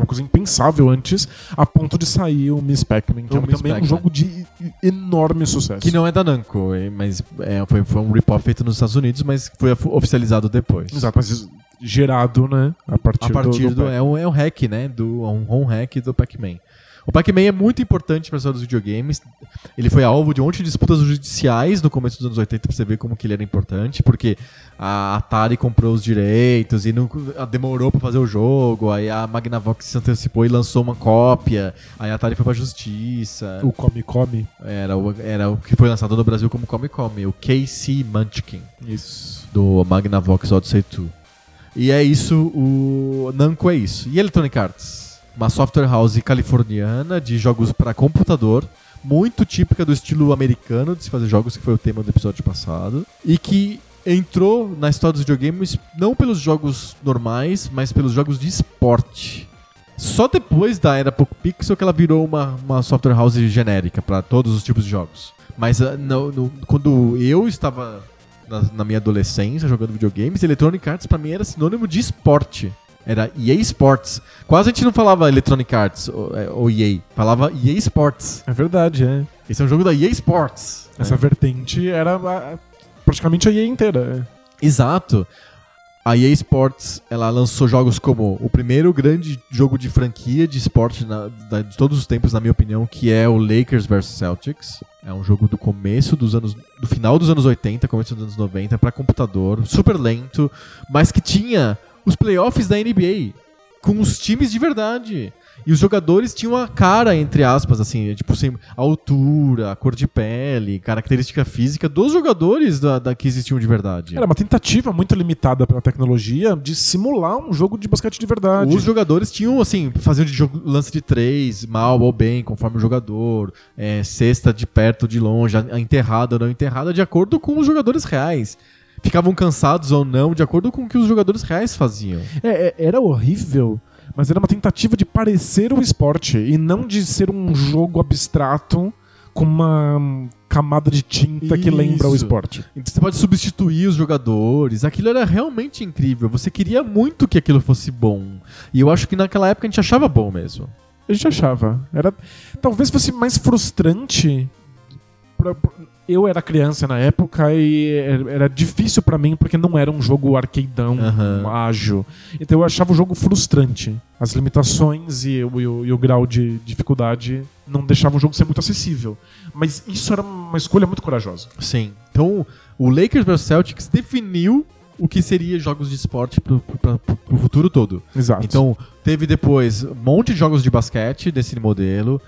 uma coisa impensável antes, a ponto de sair o Miss Pac-Man, que O é Miss também um Pac-Man. jogo de enorme sucesso. Que não é da Namco, é- mas é, foi, foi um rip-off feito nos Estados Unidos, mas foi of- oficializado depois. Exato, mas gerado, né? A partir, A partir do, do, é, um, é um hack, né? Do, um home hack do Pac-Man. O Pac-Man é muito importante para a história dos videogames. Ele foi alvo de um monte de disputas judiciais no começo dos anos 80 pra você ver como que ele era importante, porque a Atari comprou os direitos e não, a- demorou para fazer o jogo, aí a Magnavox se antecipou e lançou uma cópia, aí a Atari foi pra justiça. O Come Come. Era, o, era o que foi lançado no Brasil como Come Come, o KC Munchkin Isso. do Magnavox Odyssey 2. E é isso, o Namco é isso. E Electronic Arts? Uma software house californiana de jogos para computador, muito típica do estilo americano de se fazer jogos, que foi o tema do episódio passado, e que entrou na história dos videogames não pelos jogos normais, mas pelos jogos de esporte. Só depois da era Poco Pixel que ela virou uma, uma software house genérica para todos os tipos de jogos. Mas ah, no- no- quando eu estava na, na minha adolescência jogando videogames, Electronic Arts pra mim era sinônimo de esporte. Era EA Sports. Quase a gente não falava Electronic Arts ou, é, ou EA, falava EA Sports. É verdade, é. Esse é um jogo da EA Sports. Essa É. vertente era praticamente a EA inteira. é. Exato. A EA Sports, ela lançou jogos como o primeiro grande jogo de franquia de esporte na- da- de todos os tempos, na minha opinião, que é o Lakers vs Celtics. É um jogo do começo dos anos, do final dos anos 80, começo dos anos 90 para computador, super lento, mas que tinha os playoffs da NBA com os times de verdade. E os jogadores tinham a cara, entre aspas, assim, tipo assim, a altura, a cor de pele, característica física dos jogadores da, da que existiam de verdade. Era uma tentativa muito limitada pela tecnologia de simular um jogo de basquete de verdade. Os jogadores tinham, assim, faziam de jogo, lance de três, mal ou bem, conforme o jogador, é, cesta de perto ou de longe, a enterrada ou não enterrada, de acordo com os jogadores reais. Ficavam cansados ou não, de acordo com o que os jogadores reais faziam. É, é, era horrível, mas era uma tentativa de parecer o esporte e não de ser um jogo abstrato com uma camada de tinta que lembra o Isso. esporte. Então você pode substituir os jogadores. Aquilo era realmente incrível. Você queria muito que aquilo fosse bom. E eu acho que naquela época a gente achava bom mesmo. A gente achava. Era, talvez fosse mais frustrante. pra- eu era criança na época e era era difícil pra mim porque não era um jogo arcadeão, Aham. ágil. Então eu achava o jogo frustrante. As limitações e, o- e o, e o grau de dificuldade não deixavam o jogo ser muito acessível. Mas isso era uma escolha muito corajosa. Sim. Então, o Lakers vs Celtics definiu o que seria jogos de esporte pro, pro, pro- pro futuro todo. Exato. Então, teve depois um monte de jogos de basquete desse modelo,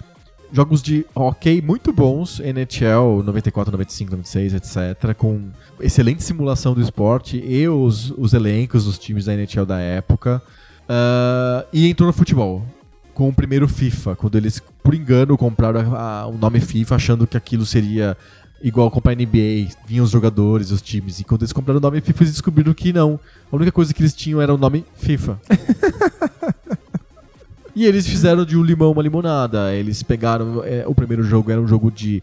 jogos de hockey muito bons, NHL 94, 95, 96, etc., com excelente simulação do esporte e os, os elencos dos times da NHL da época. Ah, e entrou no futebol. Com o primeiro FIFA, quando eles, por engano, compraram a- a- o nome FIFA, achando que aquilo seria igual comprar NBA, vinham os jogadores, os times. E quando eles compraram o nome FIFA, eles descobriram que não. A única coisa que eles tinham era o nome FIFA. E eles fizeram de um limão uma limonada. Eles pegaram. é, o primeiro jogo era um jogo de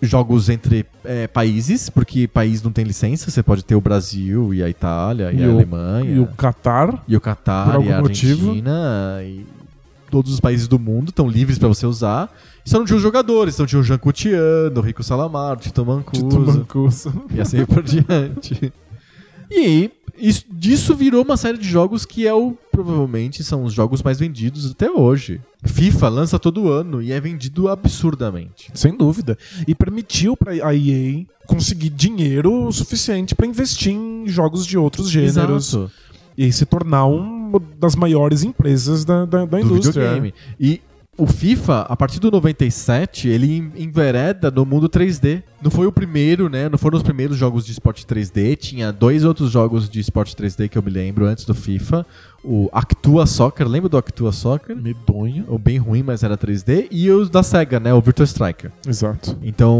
jogos entre é, países, porque país não tem licença. Você pode ter o Brasil e a Itália e, E a o- Alemanha. E o Qatar, E o Catar e a motivo. Argentina. E todos os países do mundo estão livres para você usar. E só não tinha os jogadores. Então tinha o Jean Coutiano, o Rico Salamaro, Tito Mancuso. Tito Mancuso. E assim por diante. E isso, disso virou uma série de jogos que é o provavelmente são os jogos mais vendidos até hoje. FIFA lança todo ano e é vendido absurdamente. Sem dúvida. E permitiu pra a EA conseguir dinheiro suficiente pra investir em jogos de outros gêneros Exato. e se tornar uma das maiores empresas da, da, da indústria. videogame. E o FIFA, a partir do 97, ele en- envereda no mundo 3D. Não foi o primeiro, né? Não foram os primeiros jogos de esporte 3D. Tinha dois outros jogos de esporte 3D que eu me lembro antes do FIFA. O Actua Soccer, lembra do Actua Soccer? Medonho. O bem ruim, mas era 3D. E os da SEGA, né? O Virtua Striker. Exato. Então,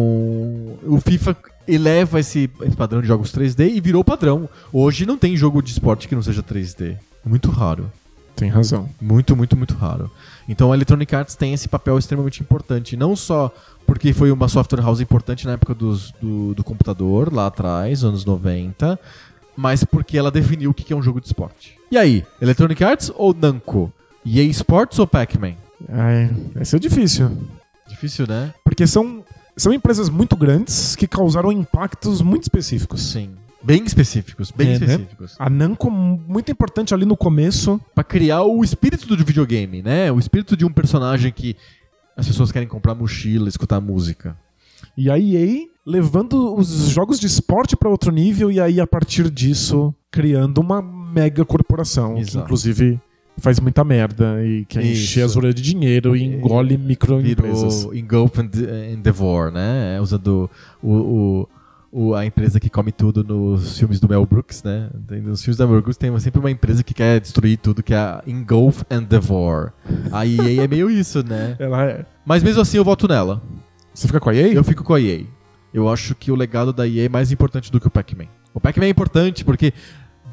o FIFA eleva esse, esse padrão de jogos 3D e virou padrão. Hoje não tem jogo de esporte que não seja 3D. É muito raro. Tem razão. Muito, muito, muito raro. Então a Electronic Arts tem esse papel extremamente importante. Não só porque foi uma software house importante na época dos- do, do computador, lá atrás, anos 90, mas porque ela definiu o que é um jogo de esporte. E aí, Electronic Arts ou Namco? EA Sports ou Pac-Man? Ai, esse é difícil. Difícil, né? Porque são, são empresas muito grandes que causaram impactos muito específicos. Sim. Bem específicos, bem É, né? específicos. A Namco, muito importante ali no começo. Pra criar o espírito do videogame, né? O espírito de um personagem que as pessoas querem comprar mochila, escutar música. E a EA levando os jogos de esporte para outro nível e aí a partir disso criando uma mega corporação que Exato. inclusive faz muita merda e quer Isso. encher as orelhas de dinheiro e engole microempresas. virou Engulf and, and Devour, né? É, Usando o, o, o- a empresa que come tudo nos filmes do Mel Brooks, né? Nos filmes do Mel Brooks tem sempre uma empresa que quer destruir tudo, que é a Engulf and Devour. A EA é meio isso, né? Ela é... Mas mesmo assim eu voto nela. Você fica com a EA? Eu fico com a EA. Eu acho que o legado da EA é mais importante do que o Pac-Man. O Pac-Man é importante porque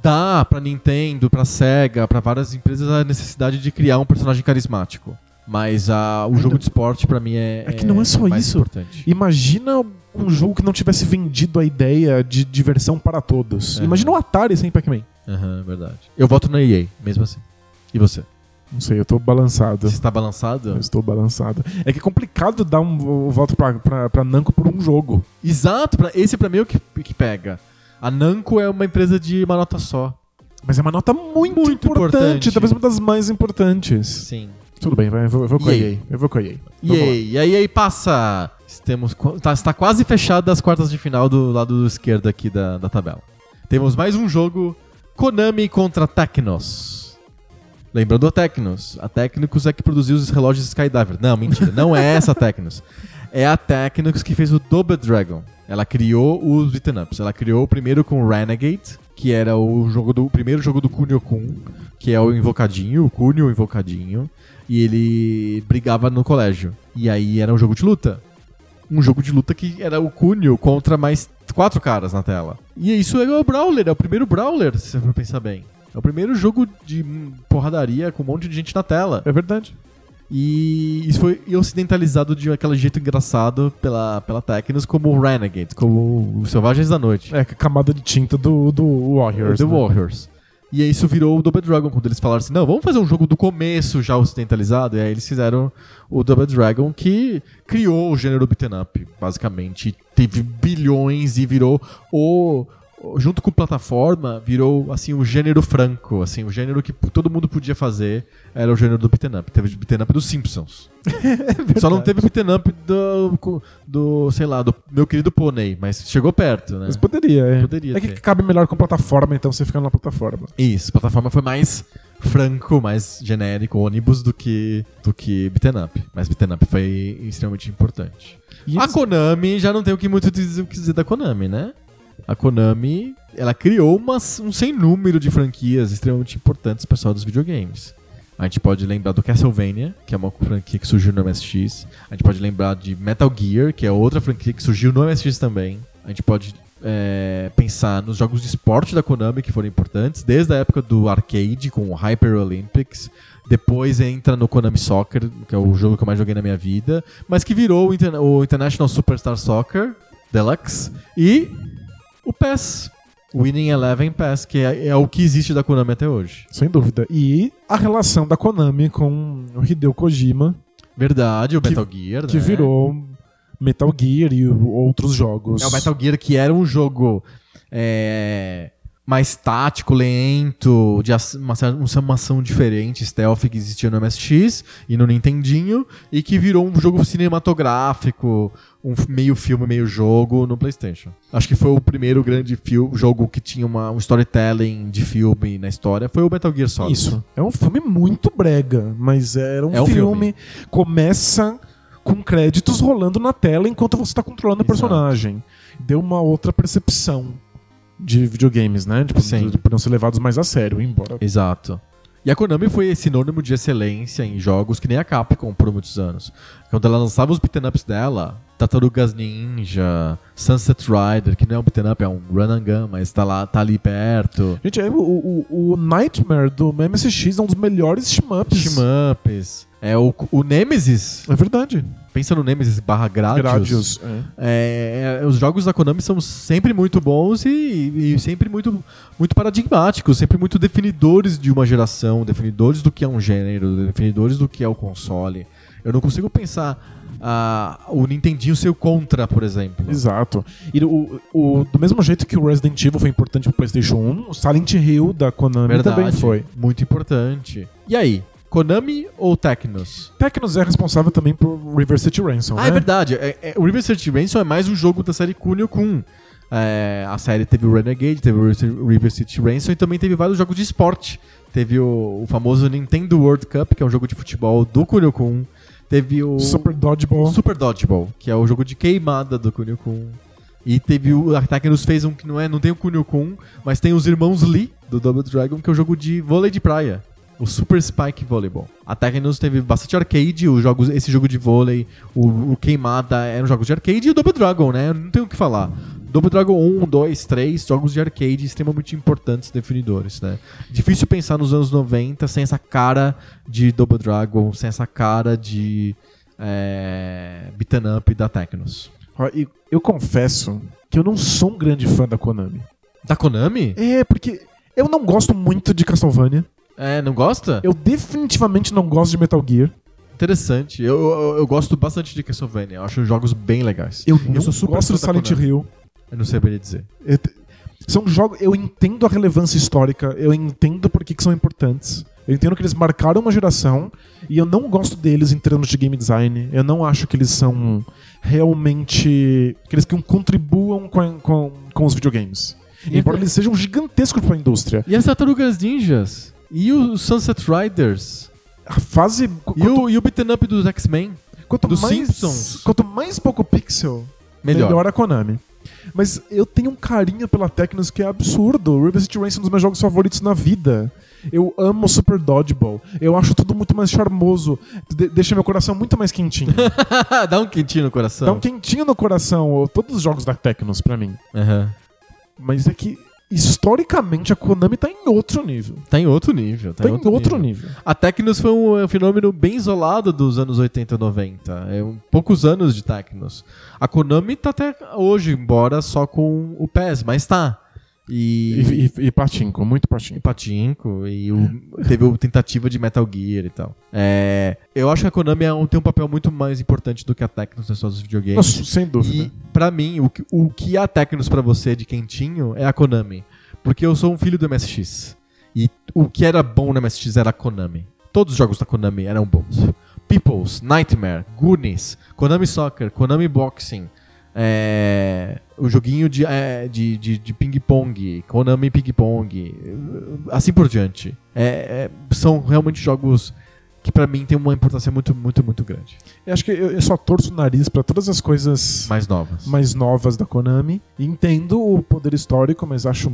dá pra Nintendo, pra Sega, pra várias empresas a necessidade de criar um personagem carismático. Mas a, o jogo de esporte pra mim é É que não é só mais isso. importante. Imagina um jogo que não tivesse vendido a ideia de diversão para todos. Imagina o Atari sem Pac-Man. Aham, verdade. Eu voto na EA, mesmo assim. E você? Não sei, eu tô balançado. Você está balançado? Eu estou balançado. É que é complicado dar um, um voto pra, pra, pra Namco por um jogo. Exato, pra, esse pra mim é o que, que pega. A Namco é uma empresa de uma nota só. Mas é uma nota muito, Muito importante, importante. talvez uma das mais importantes. Sim. Tudo bem, vai, eu vou, eu vou com a EA. EA. Eu vou com a EA. E aí, e aí passa. Temos, tá, está quase fechada as quartas de final do lado esquerdo aqui da, da tabela. Temos mais um jogo: Konami contra Tecnos. Lembrando a Tecnos. A Tecnos é que produziu os relógios Skydiver. Não, mentira. Não é essa Tecnos. É a Tecnos que fez o Double Dragon. Ela criou os beat'em ups. Ela criou o primeiro com Renegade, que era o, jogo do, o primeiro jogo do Kunio-kun, que é o invocadinho, o Kunio invocadinho. E ele brigava no colégio. E aí era um jogo de luta. Um jogo de luta que era o Kunio contra mais quatro caras na tela. E isso é o Brawler, é o primeiro Brawler, se você for pensar bem. É o primeiro jogo de porradaria com um monte de gente na tela. É verdade. E isso foi ocidentalizado de aquele jeito engraçado pela, pela Tecnos como o Renegade, como os Selvagens da Noite. É, a camada de tinta do, do Warriors. The né? Warriors. E aí isso virou o Double Dragon, quando eles falaram assim, não, vamos fazer um jogo do começo já ocidentalizado. E aí eles fizeram o Double Dragon, que criou o gênero beat'em up, basicamente. Teve bilhões e virou o... Junto com plataforma, virou assim o gênero franco, assim, o gênero que todo mundo podia fazer era o gênero do beat'em up. Teve beat'em up dos Simpsons. Só não teve beat'em up do, do, sei lá, do meu querido Pônei, mas chegou perto, né? Mas poderia, é. Poderia é que ter. cabe melhor com plataforma, então você fica na plataforma. Isso, plataforma foi mais franco, mais genérico, ônibus do que do que beat'em up. Mas beat'em up foi extremamente importante. E A Konami já não tem o que muito que dizer da Konami, né? A Konami, ela criou um sem número de franquias extremamente importantes para pessoal dos videogames. A gente pode lembrar do Castlevania, que é uma franquia que surgiu no MSX. A gente pode lembrar de Metal Gear, que é outra franquia que surgiu no MSX também. A gente pode é, pensar nos jogos de esporte da Konami que foram importantes, desde a época do arcade com o Hyper Olympics. Depois entra no Konami Soccer, que é o jogo que eu mais joguei na minha vida, mas que virou o, Interna- o International Superstar Soccer Deluxe e o PES, Winning Eleven PES, que é, é o que existe da Konami até hoje. Sem dúvida. E a relação da Konami com o Hideo Kojima, Verdade, o Que- Metal Gear, que né? virou Metal Gear e outros jogos. É o Metal Gear que era um jogo é, mais tático, lento, de uma, uma ação diferente, stealth que existia no MSX e no Nintendinho, e que virou um jogo cinematográfico, um meio filme, meio jogo no PlayStation. Acho que foi o primeiro grande fil- jogo que tinha uma, um storytelling de filme na história, foi o Metal Gear Solid. Isso. É um filme muito brega, mas era um, É um filme. Começa com créditos rolando na tela enquanto você tá controlando o Exato. personagem. Deu uma outra percepção de videogames, né? Tipo, Sim. de- Podiam ser levados mais a sério, embora. Exato. E a Konami foi sinônimo de excelência em jogos que nem a Capcom por muitos anos. Quando ela lançava os beat'em ups dela, Tartarugas Ninja, Sunset Rider, que não é um beat'em up, é um run and gun, mas tá lá, tá ali perto. Gente, é, o, o, o Nightmare do MSX é um dos melhores shmups. Shmups. É o, o Nemesis. É verdade. Pensa no Nemesis barra Gradius. Gradius. é. É, é, os jogos da Konami são sempre muito bons e, e sempre muito, muito paradigmáticos, sempre muito definidores de uma geração, definidores do que é um gênero, definidores do que é o console. Eu não consigo pensar ah, o Nintendinho ser o contra, por exemplo. Exato. E o, o- do mesmo jeito que o Resident Evil foi importante pro PlayStation 1, o Silent Hill da Konami Verdade. também foi. Muito importante. E aí, Konami ou Tecnos? Tecnos é responsável também por River City Ransom, Ah, né? é verdade. É, é, o River City Ransom é mais um jogo da série Kunio-kun. É, a série teve o Renegade, teve o River- City Ransom e também teve vários jogos de esporte. Teve o, o famoso Nintendo World Cup, que é um jogo de futebol do Kunio-kun. Teve o Super Dodgeball. Super Dodgeball, que é o jogo de queimada do Kunio-kun. E teve o. A Tecnos fez um que não é, não tem o Kunio-kun, mas tem os irmãos Lee do Double Dragon, que é o jogo de vôlei de praia. O Super Spike Volleyball. A Tecnos teve bastante arcade, os jogos, esse jogo de vôlei, o, o Queimada eram jogos de arcade e o Double Dragon, né? Não tenho o que falar. Double Dragon 1, 2, 3, jogos de arcade extremamente importantes, definidores, né? Difícil pensar nos anos 90 sem essa cara de Double Dragon, sem essa cara de é, beaten up da e Eu confesso que eu não sou um grande fã da Konami. Da Konami? É, porque eu não gosto muito de Castlevania. É, não gosta? Eu definitivamente não gosto de Metal Gear. Interessante. Eu, eu, eu gosto bastante de Castlevania. Eu acho os jogos bem legais. Eu, Eu sou super gosto fã de da Silent. Hill. Eu não saberia dizer. Eu São jogos. Eu entendo a relevância histórica, eu entendo por que, que são importantes. Eu entendo que eles marcaram uma geração e eu não gosto deles em termos de game design. Eu não acho que eles são realmente. que eles que contribuam com, a- com, com os videogames. E- Embora eles sejam gigantescos para a indústria. E as Tartarugas Ninjas? E os Sunset Riders? A fase. qu- E Quanto, o, e o beaten up dos X-Men? quanto dos mais, Simpsons? Quanto mais pouco pixel, Melhor. melhor. a Konami. Mas eu tenho um carinho pela Tecnos que é absurdo. O River City Ransom é um dos meus jogos favoritos na vida. Eu amo Super Dodgeball. Eu acho tudo muito mais charmoso. De- deixa meu coração muito mais quentinho. Dá um quentinho no coração. Dá um quentinho no coração. Todos os jogos da Tecnos pra mim. Aham. Mas é que, historicamente, a Konami tá em outro nível. Tá em outro nível. Tá, Tá, em outro, nível. A Tecnos foi um fenômeno bem isolado dos anos 80 e 90. É um, poucos anos de Tecnos. A Konami tá até hoje, embora só com o PES, mas tá. E, E, e, e patinco, muito e patinco. Patinco, e o, teve a tentativa de Metal Gear e tal. É, eu acho que a Konami é um- tem um papel muito mais importante do que a Tecnos nas suas videogames. Nossa, sem dúvida. E pra mim, o que, o que há Tecnos pra você de quentinho é a Konami. Porque eu sou um filho do MSX. E o que era bom no MSX era a Konami. Todos os jogos da Konami eram bons. Peoples, Nightmare, Goonies, Konami Soccer, Konami Boxing, é, o joguinho de, é, de, de, de ping-pong, Konami Ping-Pong, assim por diante. É, é, são realmente jogos que pra mim tem uma importância muito, muito, muito grande. Eu acho que eu, eu só torço o nariz pra todas as coisas Mais novas. mais novas da Konami. Entendo o poder histórico, mas acho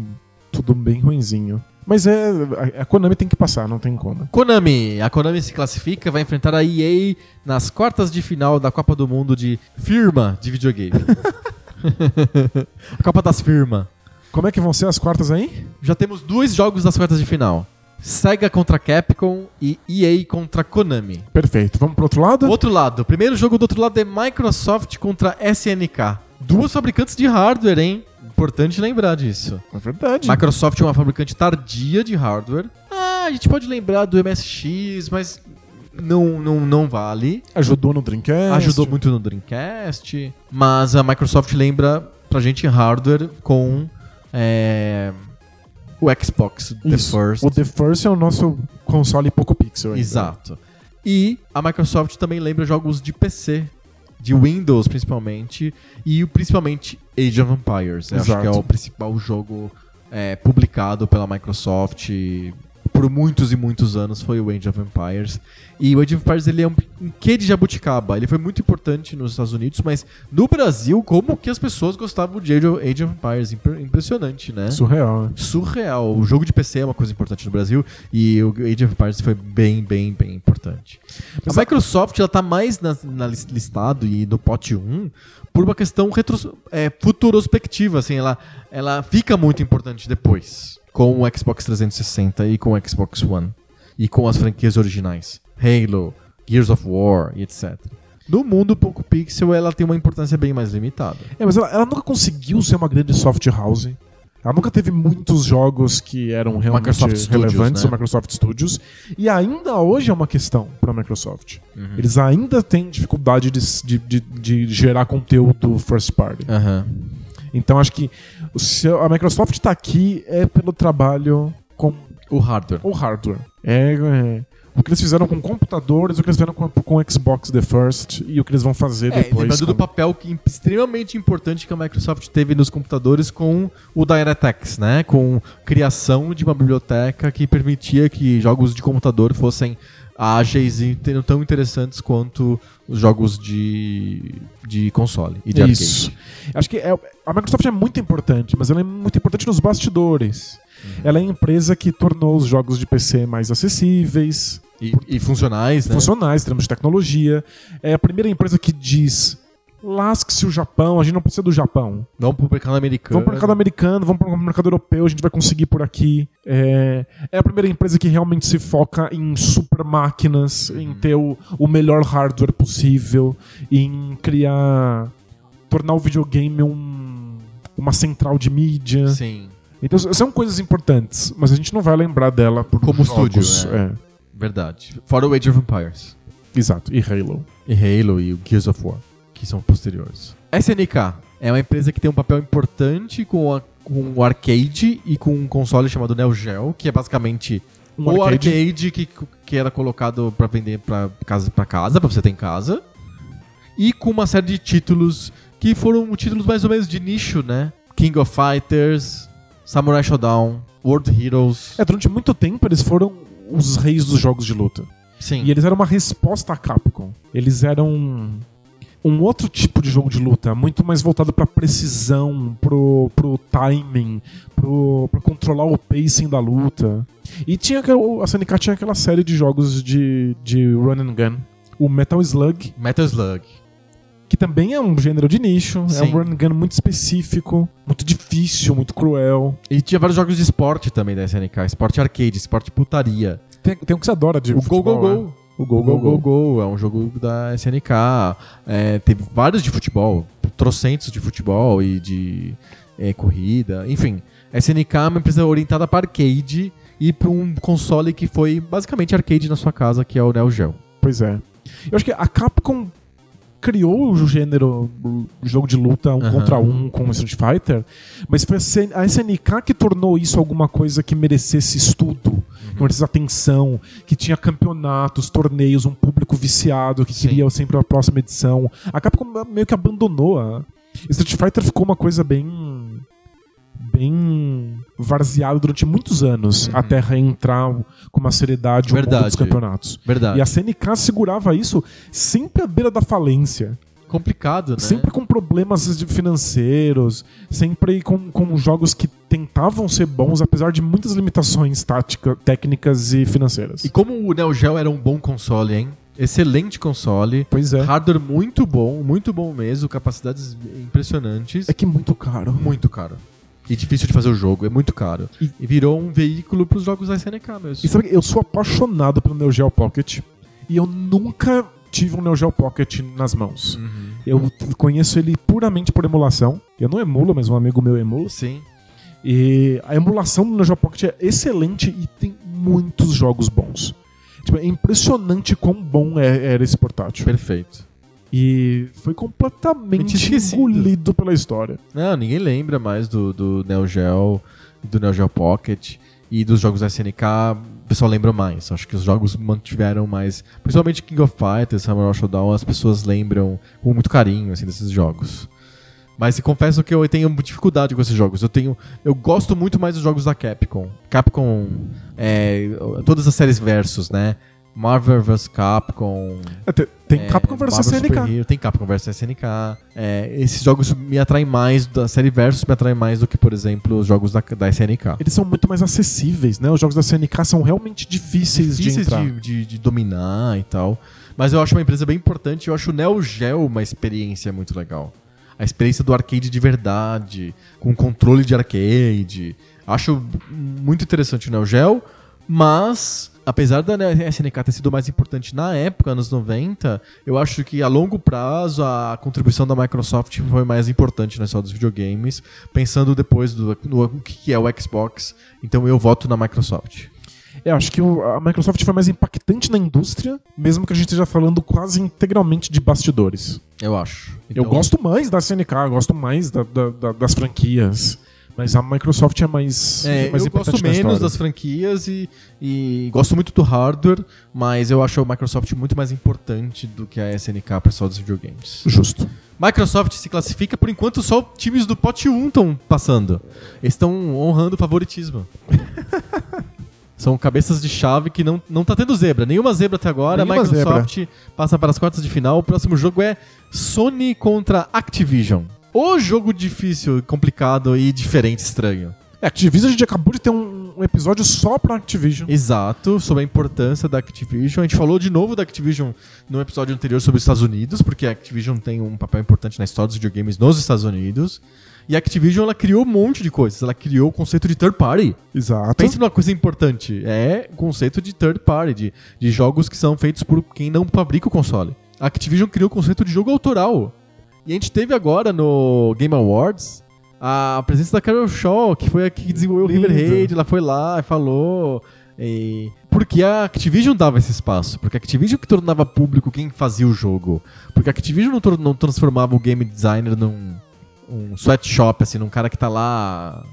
tudo bem ruinzinho. Mas é. A, Konami tem que passar, não tem como. Konami. A Konami se classifica, vai enfrentar a EA nas quartas de final da Copa do Mundo de firma de videogame. a Copa das Firma. Como é que vão ser as quartas aí? Já temos dois jogos das quartas de final. Sega contra Capcom e EA contra Konami. Perfeito. Vamos pro outro lado? Outro lado, o primeiro jogo do outro lado é Microsoft contra SNK. Duas fabricantes de hardware, hein? Importante lembrar disso. É verdade. Microsoft é uma fabricante tardia de hardware. Ah, a gente pode lembrar do MSX, mas não, não, não vale. Ajudou no Dreamcast. Ajudou muito no Dreamcast. Mas a Microsoft lembra pra gente hardware com. é, o Xbox The Isso. First. O The First é o nosso console pouco pixel. ainda. Exato. E a Microsoft também lembra jogos de PC, de Windows principalmente, e principalmente Age of Empires. Eu acho que é o principal jogo é, publicado pela Microsoft por muitos e muitos anos foi o Age of Empires. E o Age of Empires ele é um, um quê de jabuticaba. Ele foi muito importante nos Estados Unidos, mas no Brasil, como que as pessoas gostavam de Age of, Age of Empires? Impre- Impressionante, né? Surreal, né? surreal. O jogo de PC é uma coisa importante no Brasil e o Age of Empires foi bem, bem, bem importante. Mas a Microsoft ela tá mais na, na lis- listado e no pote 1 por uma questão retros, é, futurospectiva, assim, ela, ela fica muito importante depois com o Xbox 360 e com o Xbox One e com as franquias originais, Halo, Gears of War e etc. No mundo pouco pixel ela tem uma importância bem mais limitada. É, mas ela, ela nunca conseguiu ser uma grande soft house. Ela nunca teve muitos jogos que eram realmente Microsoft Studios, relevantes né? no Microsoft Studios. E ainda hoje é uma questão para a Microsoft. Uhum. Eles ainda têm dificuldade de, de, de, de gerar conteúdo first party. Aham. Então acho que seu- a Microsoft está aqui é pelo trabalho com O hardware. o hardware. É, é, o que eles fizeram com computadores, o que eles fizeram com, com o Xbox The First e o que eles vão fazer É, depois. lembrando do com- papel que, extremamente importante que a Microsoft teve nos computadores com o DirectX, né? Com criação de uma biblioteca que permitia que jogos de computador fossem ágeis e tão interessantes quanto os jogos de, de console e de Isso. arcade. Acho que é- a Microsoft é muito importante, mas ela é muito importante nos bastidores. Uhum. Ela é a empresa que tornou os jogos de PC mais acessíveis, E, e funcionais, né? funcionais, em termos de tecnologia. É a primeira empresa que diz: lasque-se o Japão, a gente não precisa do Japão. Vamos pro mercado americano. Vamos para o mercado americano, vamos para o mercado europeu, a gente vai conseguir por aqui. É, é a primeira empresa que realmente se foca em super máquinas, Uhum. em ter o, o melhor hardware possível, em criar. tornar o videogame um, uma central de mídia. Sim, Então são coisas importantes, mas a gente não vai lembrar dela por Como jogos. estúdio, É, verdade. Fora o Age of Empires. exato. E Halo. e Halo e o Gears of War, que são posteriores. SNK é uma empresa que tem um papel importante com, a- com o arcade e com um console chamado Neo Geo, que é basicamente Um o arcade. arcade que, que era colocado pra vender pra casa para casa, para você ter em casa, e com uma série de títulos que foram títulos mais ou menos de nicho, né? King of Fighters, Samurai Shodown, World Heroes. É, durante muito tempo eles foram os reis dos jogos de luta. Sim. E eles eram uma resposta à Capcom. Eles eram um outro tipo de jogo de luta, muito mais voltado pra precisão, pro, pro timing, pro, pra controlar o pacing da luta. E tinha a SNK tinha aquela série de jogos de, de run and gun. O Metal Slug, Metal Slug. Que também é um gênero de nicho, é Sim. um run gun muito específico, muito difícil, muito cruel. E tinha vários jogos de esporte também da SNK. Esporte arcade, esporte putaria. Tem, tem um que você adora de O Go futebol, Go né? Go. O Go Go Go Go Go. Go é um jogo da SNK. É, teve vários de futebol, trocentos de futebol e de é, corrida, enfim. A SNK é uma empresa orientada para arcade e para um console que foi basicamente arcade na sua casa, que é o Neo Geo. Pois é. Eu acho que a Capcom criou o gênero jogo de luta um Aham. contra um com o Street Fighter, mas foi a SN a SNK que tornou isso alguma coisa que merecesse estudo, que merecesse atenção, que tinha campeonatos, torneios, um público viciado que Sim. queria sempre a próxima edição. A Capcom meio que abandonou. A... Street Fighter ficou uma coisa bem bem varzeada durante muitos anos Uhum. até reentrar com uma seriedade Verdade. dos campeonatos. Verdade. E a CNK segurava isso sempre à beira da falência. Complicado, né? Sempre com problemas financeiros, sempre com, com jogos que tentavam ser bons, apesar de muitas limitações tática, técnicas e financeiras. E como o Neo Geo era um bom console, hein? Excelente console. pois é. Hardware muito bom, muito bom mesmo, capacidades impressionantes. É que muito caro. muito caro. E difícil de fazer o jogo, é muito caro. E- E, virou um veículo pros jogos da SNK mesmo. E sabe, que eu sou apaixonado pelo Neo Geo Pocket e eu nunca tive um Neo Geo Pocket nas mãos. Uhum. Eu conheço ele puramente por emulação. Eu não emulo, mas um amigo meu emula. Sim. E a emulação do Neo Geo Pocket é excelente e tem muitos jogos bons. Tipo, é impressionante quão bom é- era esse portátil. Perfeito. E foi completamente esquecido. engolido pela história. Não, ninguém lembra mais do, do Neo Geo. do Neo Geo Pocket e dos jogos da SNK, o pessoal lembra mais. Acho que os jogos mantiveram mais, principalmente King of Fighters, Samurai Showdown, as pessoas lembram com muito carinho assim desses jogos. Mas confesso que eu tenho dificuldade com esses jogos. Eu tenho, eu gosto muito mais dos jogos da Capcom. Capcom, é, todas as séries versus, né? Marvel vs Capcom. É, tem é, Marvel Super SNK. Hero, tem Capcom vs SNK. É, esses jogos me atraem mais, da série versus me atraem mais do que, por exemplo, os jogos da, da SNK. Eles são muito mais acessíveis, né? Os jogos da SNK são realmente difíceis, de difíceis entrar. de, de, de dominar e tal. Mas eu acho uma empresa bem importante. Eu acho o Neo Geo uma experiência muito legal. A experiência do arcade de verdade, com controle de arcade. Acho muito interessante o Neo Geo, mas apesar da SNK ter sido mais importante na época, anos 90, eu acho que a longo prazo a contribuição da Microsoft foi mais importante na história dos videogames, pensando depois do no, o que é o Xbox. Então eu voto na Microsoft. Eu acho que a Microsoft foi mais impactante na indústria, mesmo que a gente esteja falando quase integralmente de bastidores. Eu acho. Eu Então- gosto mais da SNK, eu gosto mais da- da- da- das franquias. Mas a Microsoft é mais, É, mais eu gosto menos das franquias e, e gosto muito do hardware, mas eu acho a Microsoft muito mais importante do que a SNK para só dos videogames. Justo. Microsoft se classifica, por enquanto só times do pote 1 estão passando. Eles estão honrando o favoritismo. São cabeças de chave que não, não tá tendo zebra. Nenhuma zebra até agora. Nenhuma a Microsoft passa para as quartas de final. O próximo jogo é Sony contra Activision. O jogo difícil, complicado e diferente, estranho. É, Activision a gente acabou de ter um, um episódio só pra Activision. Exato, sobre a importância da Activision. A gente falou de novo da Activision no episódio anterior sobre os Estados Unidos, porque a Activision tem um papel importante na história dos videogames nos Estados Unidos. E a Activision ela criou um monte de coisas. Ela criou o conceito de third party. Exato. Pense numa coisa importante. É o conceito de third party, de, de jogos que são feitos por quem não fabrica o console. A Activision criou o conceito de jogo autoral. E a gente teve agora no Game Awards a presença da Carol Shaw, que foi a que desenvolveu o. River Raid. Ela foi lá e falou. E... Porque a Activision dava esse espaço. Porque a Activision que tornava público quem fazia o jogo. Porque a Activision não, não transformava o game designer num um sweatshop, assim, num cara que tá lá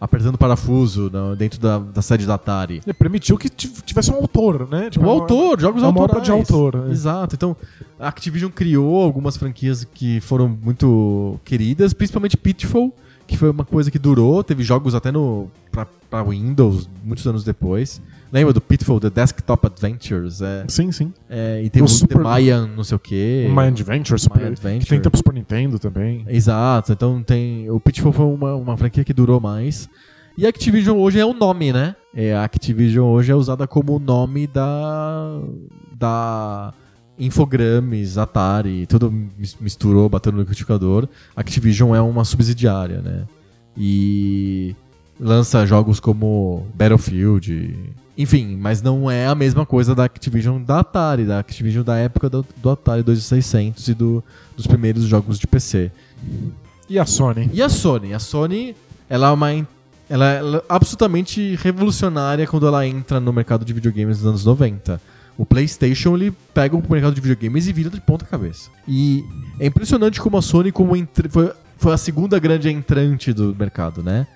apertando parafuso dentro da, da sede da Atari. Ele permitiu que tiv- tivesse um autor, né? Tipo, o é autor, jogos é uma autorais. obra de autor, né? Exato. Então, a Activision criou algumas franquias que foram muito queridas, principalmente Pitfall, que foi uma coisa que durou, teve jogos até no pra Windows muitos anos depois. Lembra do Pitfall, The Desktop Adventures? É, Sim, sim. é, e tem O o, Super- The Mayan, não sei o quê. O My Adventure, Super, My Adventure. que tem tempo pro Nintendo também. Exato, então tem. O Pitfall foi uma, uma franquia que durou mais. E a Activision hoje é o nome, né? É, a Activision hoje é usada como o nome da. da. Infogrames, Atari, tudo mis- misturou, bateu no liquidificador. Activision é uma subsidiária, né? E lança jogos como Battlefield. Enfim, mas não é a mesma coisa da Activision da Atari, da Activision da época do, do Atari 2600 e do, dos primeiros jogos de PC. E a Sony? E a Sony? A Sony, ela é uma. Ela é absolutamente revolucionária quando ela entra no mercado de videogames dos anos 90. O PlayStation ele pega o mercado de videogames e vira de ponta cabeça. E é impressionante como a Sony como entre- foi, foi a segunda grande entrante do mercado, né?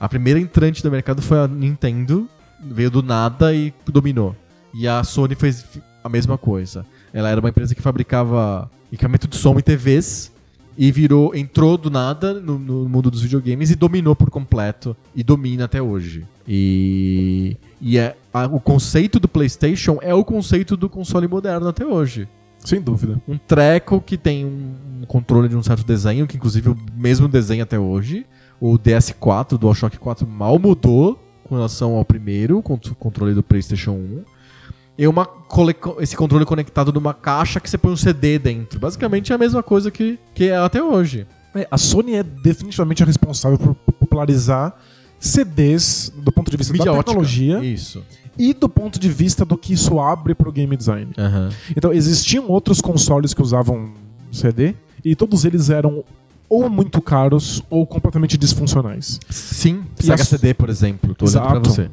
A primeira entrante do mercado foi a Nintendo, veio do nada e dominou. E a Sony fez a mesma coisa. Ela era uma empresa que fabricava equipamento de som e TVs e virou, entrou do nada no, no mundo dos videogames e dominou por completo e domina até hoje. E, e é, a- o conceito do PlayStation é o conceito do console moderno até hoje. Sem dúvida. Um treco que tem um, um controle de um certo desenho, que inclusive o mesmo desenho até hoje. O DS4, o DualShock 4 mal mudou com relação ao primeiro con- controle do PlayStation 1. E uma esse controle conectado numa caixa que você põe um CD dentro. Basicamente é a mesma coisa que, que é até hoje. É, a Sony é definitivamente a responsável por popularizar CDs do ponto de vista da ótica. tecnologia Isso. e do ponto de vista do que isso abre pro game design. Aham. Então, existiam outros consoles que usavam CD e todos eles eram ou muito caros ou completamente disfuncionais. Sim, E Sega a- CD, por exemplo. Tô olhando pra Exato. você.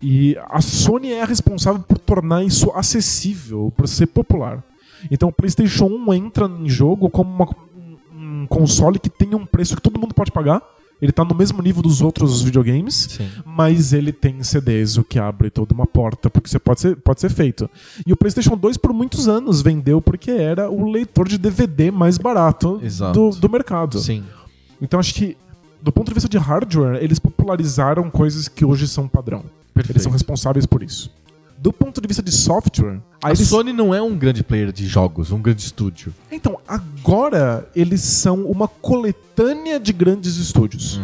E a Sony é responsável por tornar isso acessível, por ser popular. Então o PlayStation 1 entra em jogo como uma- um console que tem um preço que todo mundo pode pagar Ele tá no mesmo nível dos outros videogames, Sim. mas ele tem CDs, o que abre toda uma porta, porque você pode ser, pode ser feito. E o PlayStation 2 por muitos anos vendeu porque era o leitor de DVD mais barato do, do mercado. Sim. Então acho que, do ponto de vista de hardware, eles popularizaram coisas que hoje são padrão. Perfeito. Eles são responsáveis por isso. Do ponto de vista de software, A eles- Sony não é um grande player de jogos, um grande estúdio. Então, agora eles são uma coletânea de grandes estúdios.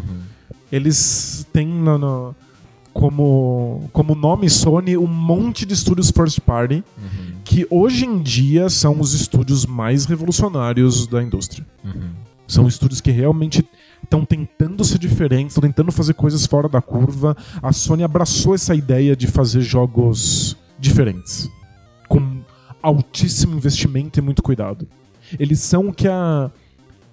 Eles têm no- no- como, como nome Sony um monte de estúdios first party que hoje em dia são os estúdios mais revolucionários da indústria. São estúdios que realmente estão tentando ser diferentes, estão tentando fazer coisas fora da curva. A Sony abraçou essa ideia de fazer jogos diferentes, com altíssimo investimento e muito cuidado. Eles são o que a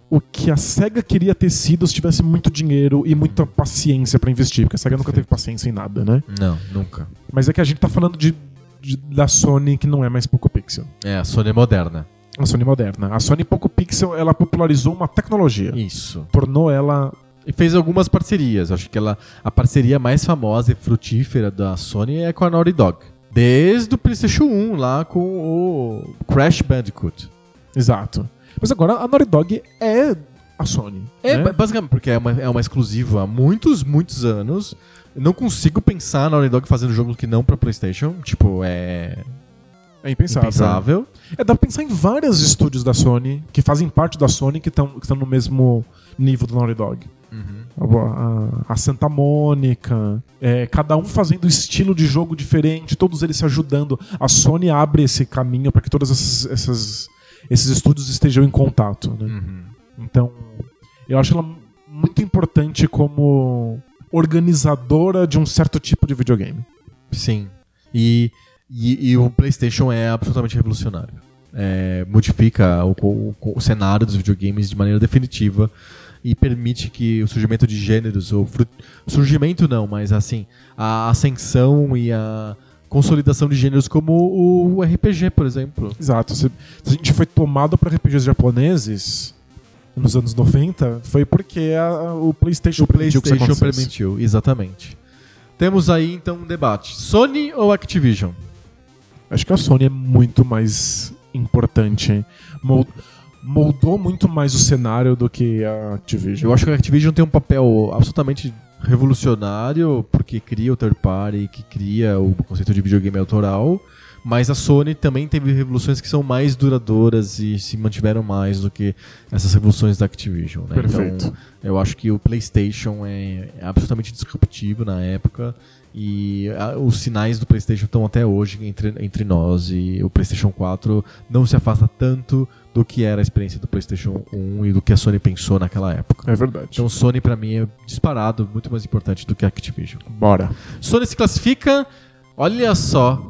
o que a Sega queria ter sido se tivesse muito dinheiro e muita paciência pra investir, porque a Sega nunca teve paciência em nada, né? Não, nunca. Mas é que a gente tá falando de, de- da Sony que não é mais Poco Pixel. É, a Sony é moderna. A Sony moderna. A Sony Poco Pixel, ela popularizou uma tecnologia. Isso. Tornou ela E fez algumas parcerias. Acho que ela, a parceria mais famosa e frutífera da Sony é com a Naughty Dog. Desde o PlayStation 1, lá com o Crash Bandicoot. Exato. Mas agora a Naughty Dog é a Sony. É, né? ba- basicamente, porque é uma, é uma exclusiva há muitos, muitos anos. Eu não consigo pensar na Naughty Dog fazendo jogo que não pra PlayStation. Tipo, é É impensável. impensável. É, dá pra pensar em vários estúdios da Sony, que fazem parte da Sony, que estão que tão no mesmo nível do Naughty Dog. A, a- a Santa Mônica, é, cada um fazendo estilo de jogo diferente, todos eles se ajudando. A Sony abre esse caminho para que todos esses, essas- esses estúdios estejam em contato. né? Uhum. Então, eu acho ela muito importante como organizadora de um certo tipo de videogame. Sim. E, e, e o PlayStation é absolutamente revolucionário. É, modifica o, o- o cenário dos videogames de maneira definitiva e permite que o surgimento de gêneros, ou fru- surgimento não, mas assim, a ascensão e a consolidação de gêneros como o RPG, por exemplo. Exato. Se, a gente foi tomado para RPGs japoneses nos anos 90, foi porque a- o PlayStation, O permitiu PlayStation permitiu, exatamente. Temos aí então um debate: Sony ou Activision? Acho que a Sony é muito mais importante. Mol- Moldou muito mais o cenário do que a Activision. Eu acho que a Activision tem um papel absolutamente revolucionário, porque cria o third party, que cria o conceito de videogame autoral, mas a Sony também teve revoluções que são mais duradouras e se mantiveram mais do que essas revoluções da Activision. Né? Perfeito. Então, eu acho que o PlayStation é, é absolutamente disruptivo na época e ah, os sinais do PlayStation estão até hoje entre, entre nós e o PlayStation 4 não se afasta tanto do que era a experiência do PlayStation 1 e do que a Sony pensou naquela época. É verdade. Então Sony pra mim é disparado muito mais importante do que a Activision. Bora. Sony se classifica, olha só,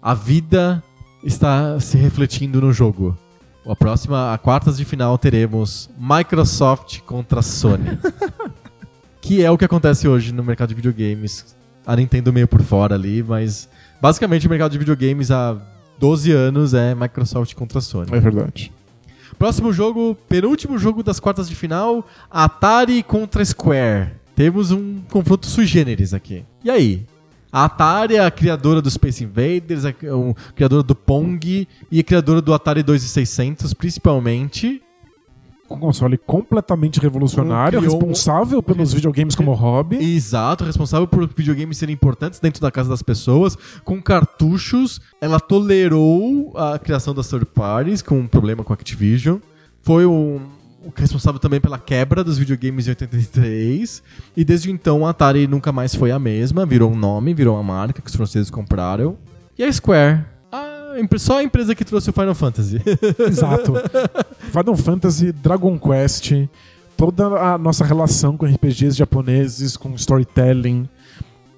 a vida está se refletindo no jogo. A próxima, a quartas de final teremos Microsoft contra Sony. que é o que acontece hoje no mercado de videogames. A Nintendo meio por fora ali, mas basicamente o mercado de videogames há 12 anos é Microsoft contra Sony. É verdade. Próximo jogo, penúltimo jogo das quartas de final, Atari contra Square. Temos um confronto sui generis aqui. E aí? A Atari é a criadora do Space Invaders, a a criadora do Pong e a criadora do Atari 2600, principalmente. Um console completamente revolucionário, um- responsável pelos videogames como hobby. Exato, responsável por videogames serem importantes dentro da casa das pessoas, com cartuchos. Ela tolerou a criação das third parties, com um problema com a Activision. Foi um, o responsável também pela quebra dos videogames em 83. E desde então a Atari nunca mais foi a mesma, virou um nome, virou uma marca que os franceses compraram. E a Square, só a empresa que trouxe o Final Fantasy. Exato. Final Fantasy, Dragon Quest, toda a nossa relação com RPGs japoneses, com storytelling,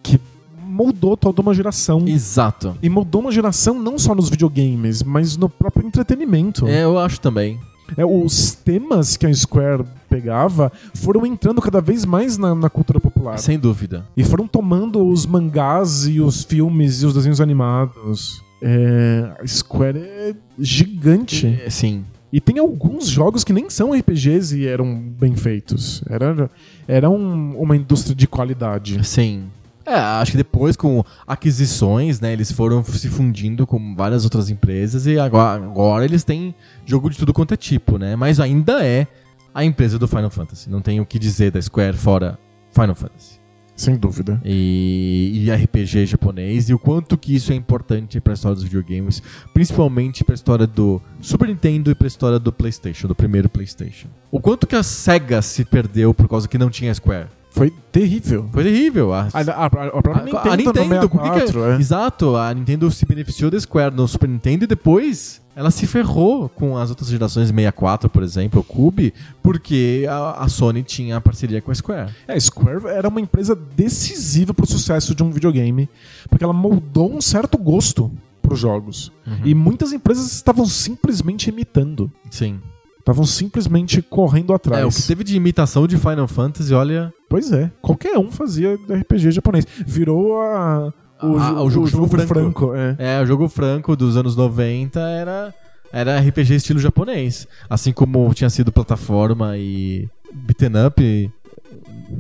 que moldou toda uma geração. Exato. E moldou uma geração não só nos videogames, mas no próprio entretenimento. É, eu acho também. É, os temas que a Square pegava foram entrando cada vez mais na, na cultura popular. Sem dúvida. E foram tomando os mangás e os filmes e os desenhos animados. É, a Square é gigante. É, Sim. E tem alguns jogos que nem são RPGs e eram bem feitos. Era, era um- uma indústria de qualidade. Sim. É, acho que depois com aquisições, né, eles foram se fundindo com várias outras empresas e agora, agora eles têm jogo de tudo quanto é tipo, né? Mas ainda é a empresa do Final Fantasy. Não tem o que dizer da Square fora Final Fantasy. Sem dúvida. E, e RPG japonês e o quanto que isso é importante para a história dos videogames, principalmente para a história do Super Nintendo e para a história do PlayStation, do primeiro PlayStation. O quanto que a Sega se perdeu por causa que não tinha Square. Foi terrível. Foi terrível. A, A, a, a própria a- Nintendo, a Nintendo, no por que que- 64, é. Exato, a Nintendo se beneficiou da Square no Super Nintendo e depois ela se ferrou com as outras gerações 64, por exemplo, o Cube, porque a, a Sony tinha a parceria com a Square. É, a Square era uma empresa decisiva pro sucesso de um videogame, porque ela moldou um certo gosto pros jogos. Uhum. E muitas empresas estavam simplesmente imitando. Sim. Estavam simplesmente correndo atrás. É, o que teve de imitação de Final Fantasy, olha. Pois é, qualquer um fazia RPG japonês. Virou a, o, Ah, jo- o jogo- jogo franco. é. É, o jogo franco dos anos 90 era, era RPG estilo japonês. Assim como tinha sido plataforma e beaten up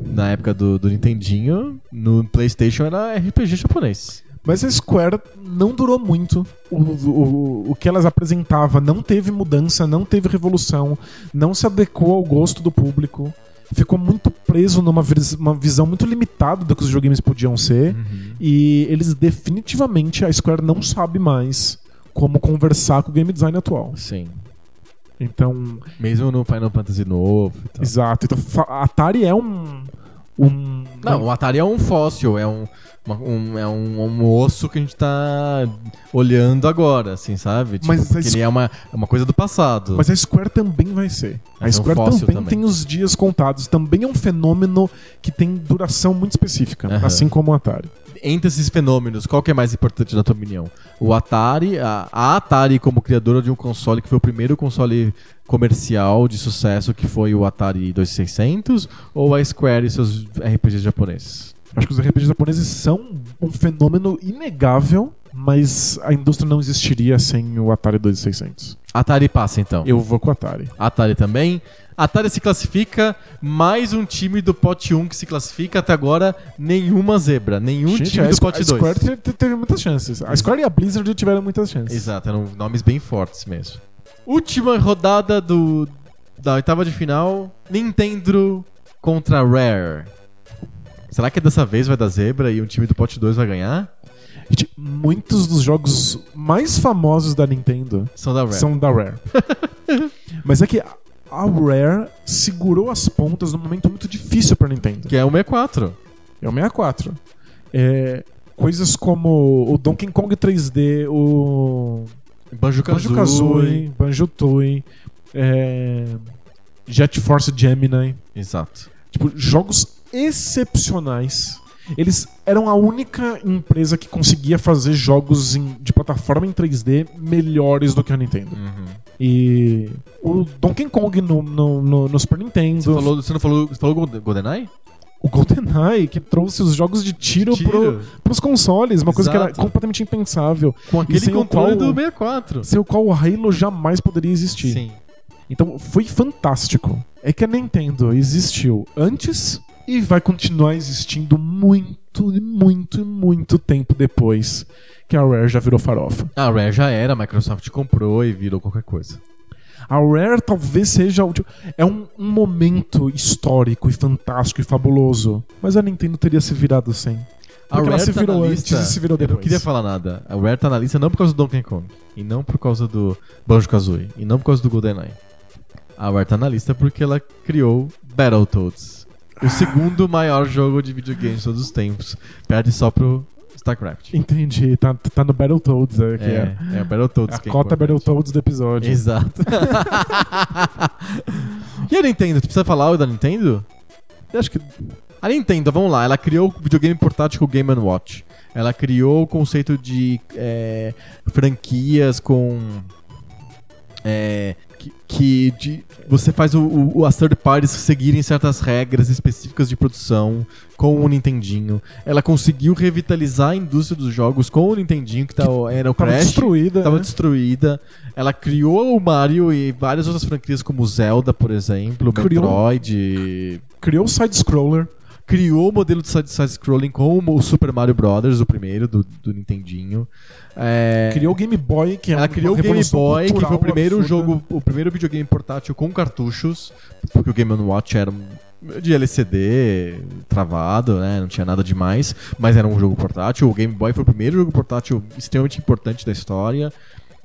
na época do, do Nintendinho, no PlayStation era RPG japonês. Mas a Square não durou muito. O, o, o que elas apresentavam não teve mudança, não teve revolução, não se adequou ao gosto do público. Ficou muito preso numa vis- uma visão muito limitada do que os videogames podiam ser. E eles definitivamente, a Square não sabe mais como conversar com o game design atual. Sim. Então, Mesmo no Final Fantasy novo e tal. exato. Então, a Atari é um. Um Não, o Atari é um fóssil, é um, uma- um- é um, um osso que a gente tá olhando agora, assim, sabe? Tipo, Mas ele é uma, é uma coisa do passado. Mas a Square também vai ser. A Mas é um Square fóssil também, também. tem os dias contados. Também é um fenômeno que tem duração muito específica, Aham. assim como o Atari. Entre esses fenômenos, qual que é mais importante na tua opinião? O Atari, a, a Atari como criadora de um console que foi o primeiro console comercial de sucesso, que foi o Atari 2600, ou a Square e seus RPGs japoneses? Acho que os RPGs japoneses são um fenômeno inegável, mas a indústria não existiria sem o Atari 2600. Atari passa então. Eu vou com o Atari. Atari também. Atari se classifica, mais um time do pote 1 que se classifica até agora, nenhuma zebra, nenhum Gente, time a, do pote a 2. Square te- te- teve muitas chances. A Square e a Blizzard tiveram muitas chances. Exato, eram nomes bem fortes mesmo. Última rodada do da oitava de final, Nintendo contra Rare. Será que dessa vez vai dar zebra e um time do pote 2 vai ganhar? Gente, muitos dos jogos mais famosos da Nintendo São da Rare. são da Rare. Mas é que a Rare segurou as pontas num momento muito difícil pra Nintendo. Que é o 64. É o 64. É, coisas como o Donkey Kong 3D, o Banjo-Kazooie. Banjo-Kazooie, Banjo-Tooie, é, Jet Force Gemini. Exato. Tipo, jogos excepcionais. Eles eram a única empresa que conseguia fazer jogos em- de plataforma em 3D melhores do que a Nintendo. Uhum. E o Donkey Kong no, no, no- no Super Nintendo, Você, falou, você não falou, você falou Golden- GoldenEye? o GoldenEye, que trouxe os jogos de tiro, Tiro. Pro, pros consoles, uma coisa que era Exato. completamente impensável, Com aquele controle qual- do 64. sem o qual o Halo jamais poderia existir. Sim. Então foi fantástico. É que a Nintendo existiu antes e vai continuar existindo muito, muito, muito tempo depois que a Rare já virou farofa. A Rare já era, a Microsoft comprou e virou qualquer coisa. A Rare talvez seja o é um, um momento histórico e fantástico e fabuloso, mas a Nintendo teria se virado sem. A Porque ela Rare se tá virou antes e se virou Eu depois. não queria falar nada. A Rare tá na lista não por causa do Donkey Kong. E não por causa do Banjo-Kazooie. E não por causa do GoldenEye. A Rare tá na lista porque ela criou Battletoads. O segundo maior jogo de videogame de todos os tempos. Perde só pro StarCraft. Entendi, tá, tá no Battletoads aqui. É, É, é o Battletoads a que é cota importante. Battletoads do episódio. Exato. e a Nintendo? Tu precisa falar o da Nintendo? Eu acho que A Nintendo, vamos lá, ela criou o videogame portátil Game Watch. Ela criou o conceito de é, franquias com. é, que, que de- você faz o, o, as third parties seguirem certas regras específicas de produção com o Nintendinho. Ela conseguiu revitalizar a indústria dos jogos com o Nintendinho, que, tá, era o Tava Crash. destruída. Tava né? destruída. Ela criou o Mario e várias outras franquias, como Zelda, por exemplo, Criou- Metroid. Criou o side-scroller. Criou o modelo de side- side-scrolling com o Super Mario Brothers, o primeiro, do, do Nintendinho. É, Criou o Game Boy, que é ela criou o Game Boy, que foi o primeiro absurda. jogo, o primeiro videogame portátil com cartuchos, porque o Game Watch era de LCD travado, né? Não tinha nada demais, mas era um jogo portátil. O Game Boy foi o primeiro jogo portátil extremamente importante da história.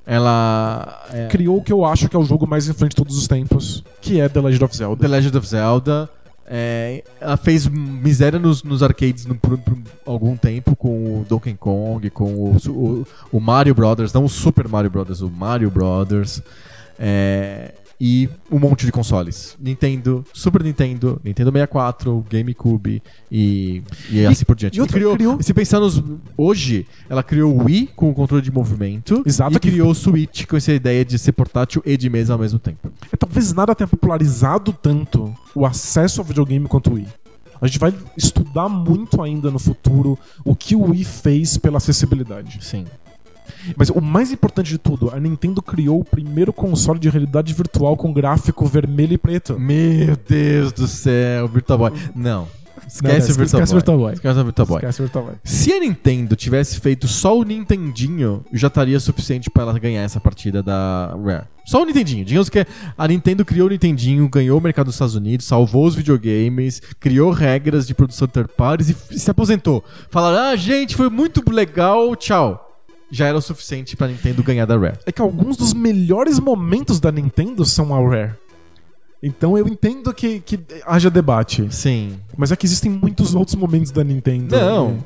Ela é, Criou o que eu acho que é o jogo mais influente de todos os tempos, que é The Legend of Zelda. The Legend of Zelda. É, ela fez miséria nos, nos arcades no- por, por algum tempo com o Donkey Kong, com o, o- o Mario Brothers, não o Super Mario Brothers, o Mario Brothers. é, e um monte de consoles. Nintendo, Super Nintendo, Nintendo 64, GameCube e, e assim por diante. e outra, criou, criou- Se pensar nos. Hoje, ela criou o Wii com o controle de movimento Exato, e que- criou o Switch com essa ideia de ser portátil e de mesa ao mesmo tempo. É, talvez nada tenha popularizado tanto o acesso ao videogame quanto o Wii. A gente vai estudar muito ainda no futuro o que o Wii fez pela acessibilidade. Sim. Mas o mais importante de tudo, a Nintendo criou o primeiro console de realidade virtual com gráfico vermelho e preto. Meu Deus do céu, Virtual Boy. Não. Esquece Não, o não, Virtual esquece o Boy. Virtual Boy. Esquece o Virtual Boy. Esquece o Virtual Boy. Se a Nintendo tivesse feito só o Nintendinho, já estaria suficiente pra ela ganhar essa partida da Rare. Só o Nintendinho. Digamos que a Nintendo criou o Nintendinho, ganhou o mercado dos Estados Unidos, salvou os videogames, criou regras de produção de third parties e se aposentou. Falaram, ah, gente, foi muito legal, tchau. Já era o suficiente pra Nintendo ganhar da Rare. É que alguns dos melhores momentos da Nintendo são a Rare. Então eu entendo que, que haja debate. Sim. Mas é que existem muitos outros momentos da Nintendo. Não.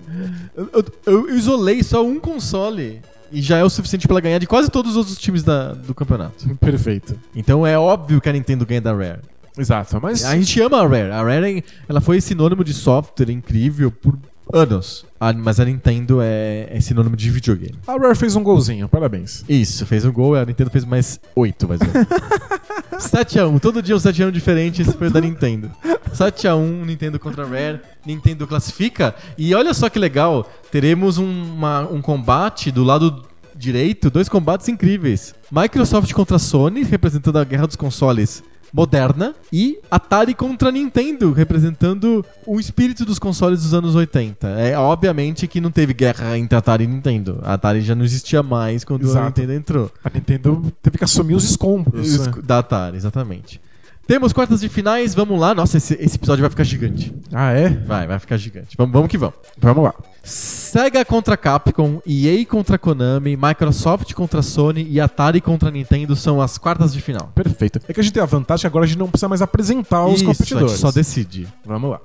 Eu, eu- eu isolei só um console e já é o suficiente pra ela ganhar de quase todos os outros times da- do campeonato. Perfeito. Então é óbvio que a Nintendo ganha da Rare. Exato. Mas A gente ama a Rare. A Rare ela foi sinônimo de software incrível por anos. A- mas a Nintendo é, é sinônimo de videogame. a Rare fez um golzinho. Parabéns. Isso, fez um gol, a Nintendo fez mais 8, mais ou menos. 7x1, todo dia um 7x1 diferente, esse foi o da Nintendo. 7x1, Nintendo contra a Rare, Nintendo classifica. E olha só que legal, teremos um, uma- um combate do lado direito, dois combates incríveis. Microsoft contra Sony, representando a guerra dos consoles moderna, e Atari contra Nintendo, representando o espírito dos consoles dos anos 80. É obviamente que não teve guerra entre Atari e Nintendo. A Atari já não existia mais quando a Exato. Nintendo entrou. A Nintendo teve que assumir os escombros. Os- Da Atari, exatamente. Temos quartas de finais, vamos lá. Nossa, esse, esse episódio vai ficar gigante. Ah, é? Vai, vai ficar gigante. Vamos, vamos que vamos. Vamos lá. Sega contra Capcom, EA contra Konami, Microsoft contra Sony e Atari contra Nintendo são as quartas de final. Perfeito. É que a gente tem a vantagem que agora a gente não precisa mais apresentar os Isso, competidores. a gente só decide. Vamos lá.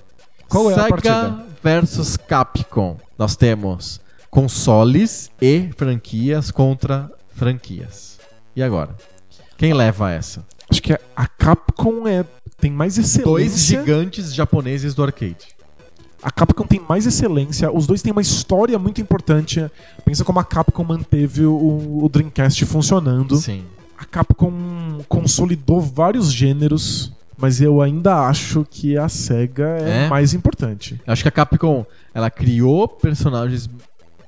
Qual é Sega a partida? versus Capcom. Nós temos consoles e franquias contra franquias. E agora? Quem leva essa? Acho que a Capcom é, tem mais excelência. Dois gigantes japoneses do arcade. A Capcom tem mais excelência, os dois têm uma história muito importante. Pensa como a Capcom manteve o, o Dreamcast funcionando. Sim. A Capcom consolidou vários gêneros, mas eu ainda acho que a SEGA é, É? mais importante. Acho que a Capcom ela criou personagens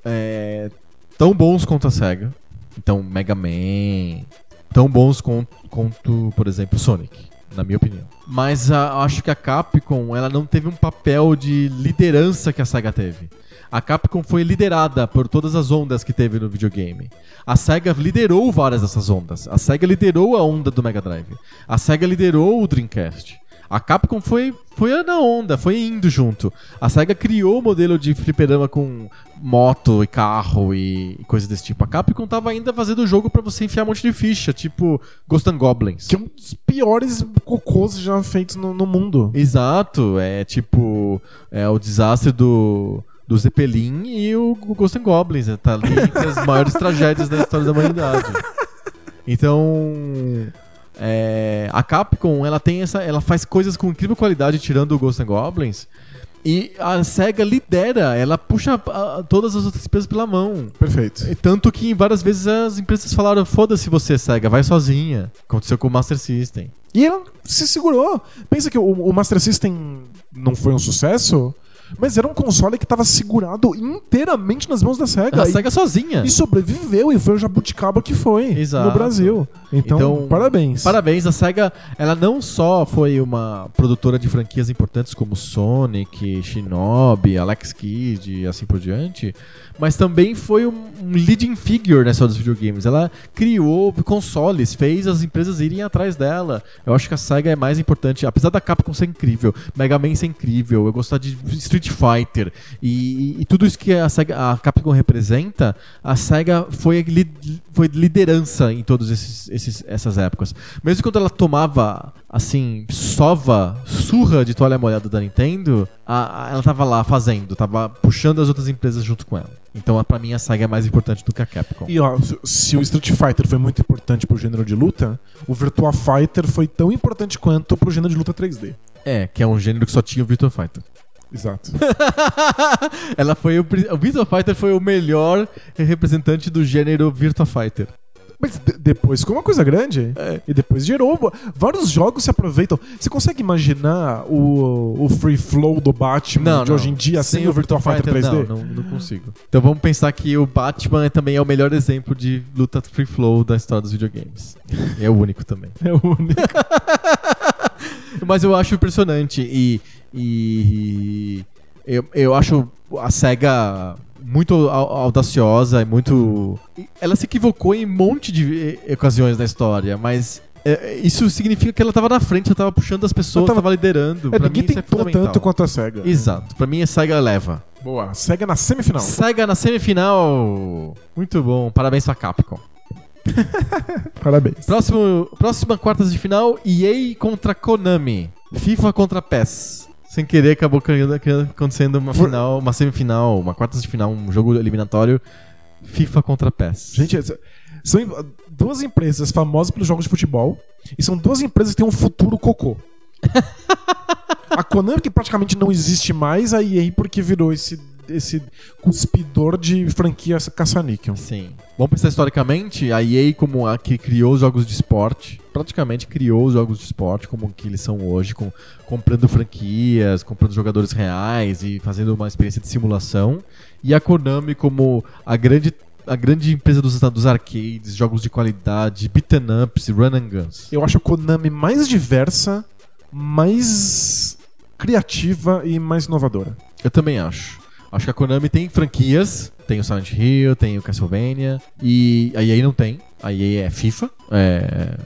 é, tão bons quanto a SEGA. Então, Mega Man. Tão bons con- quanto, por exemplo, Sonic, na minha opinião. Mas a- acho que a Capcom ela não teve um papel de liderança que a SEGA teve. A Capcom foi liderada por todas as ondas que teve no videogame. A SEGA liderou várias dessas ondas. A SEGA liderou a onda do Mega Drive. A SEGA liderou o Dreamcast. A Capcom foi, foi na onda, foi indo junto. A SEGA criou o modelo de fliperama com moto e carro e, coisas desse tipo. A Capcom tava ainda fazendo o jogo pra você enfiar um monte de ficha, tipo Ghost and Goblins. Que é um dos piores cocôs já feitos no, no mundo. Exato, é tipo é o desastre do, do Zeppelin e o Ghost and Goblins, né? tá ali entre as maiores tragédias da história da humanidade. Então, é, a Capcom, ela tem essa, ela faz coisas com incrível qualidade tirando o Ghost and Goblins, E a SEGA lidera, ela puxa ah, todas as outras empresas pela mão. Perfeito. E Tanto que várias vezes as empresas falaram: foda-se você, SEGA, vai sozinha. Aconteceu com o Master System. E ela se segurou. Pensa que o, o Master System não foi um sucesso, mas era um console que estava segurado inteiramente nas mãos da SEGA. A E- SEGA sozinha. E sobreviveu, e foi o jabuticaba que foi Exato. no Brasil. Então, Então, parabéns. Parabéns, a SEGA, ela não só foi uma produtora de franquias importantes como Sonic, Shinobi, Alex Kidd e assim por diante, mas também foi um, um leading figure nessa dos videogames. Ela criou consoles, fez as empresas irem atrás dela. Eu acho que a SEGA é mais importante, apesar da Capcom ser incrível, Mega Man ser incrível, eu gostar de Street Fighter e, e- e tudo isso que a, SEGA, a Capcom representa, a SEGA foi, li- foi liderança em todas essas épocas. Mesmo quando ela tomava, assim, sova, surra de toalha molhada da Nintendo, a- a- ela tava lá fazendo, tava puxando as outras empresas junto com ela. Então, pra mim, a SEGA é mais importante do que a Capcom. E ó, se- se o Street Fighter foi muito importante pro gênero de luta, o Virtua Fighter foi tão importante quanto pro gênero de luta 3D. É, que é um gênero que só tinha o Virtua Fighter. Exato. ela foi o, o Virtua Fighter foi o melhor representante do gênero Virtua Fighter. Mas de- depois ficou uma coisa grande. E depois gerou. Vários jogos se aproveitam. Você consegue imaginar o, o free flow do Batman de hoje em dia sem, o Virtua Fighter 3D? Não, não, não consigo. Então vamos pensar que o Batman é- também é o melhor exemplo de luta free flow da história dos videogames. É o único também. É o único. Mas eu acho impressionante e, e eu, eu acho a SEGA muito au- audaciosa e muito. Ela se equivocou em um monte de ocasiões na história, mas. eh, isso significa que ela estava na frente, ela estava puxando as pessoas, Ela tava- estava liderando. É, Pra ninguém mim, é tentou fundamental. tanto quanto a SEGA. Exato. Pra mim, a SEGA leva. Boa. SEGA na semifinal. SEGA na semifinal. Muito bom. Parabéns pra Capcom. Parabéns. Próximo, próxima quartas de final, EA contra Konami. FIFA contra PES. Sem querer, acabou acontecendo uma final, uma semifinal, uma quartas de final, um jogo eliminatório. FIFA contra PES. Gente, são duas empresas famosas pelos jogos de futebol e são duas empresas que têm um futuro cocô. a Konami que praticamente não existe mais, a EA porque virou esse, esse cuspidor de franquias caça-níquel. Sim. Vamos pensar historicamente, a EA como a que criou os jogos de esporte, praticamente criou os jogos de esporte como que eles são hoje, com, comprando franquias, comprando jogadores reais e fazendo uma experiência de simulação. E a Konami como a grande, a grande empresa dos, dos arcades, jogos de qualidade, beaten ups, run and guns. Eu acho a Konami mais diversa, mais criativa e mais inovadora. Eu também acho. Acho que a Konami tem franquias, tem o Silent Hill, tem o Castlevania, e a EA não tem. A EA é FIFA, é,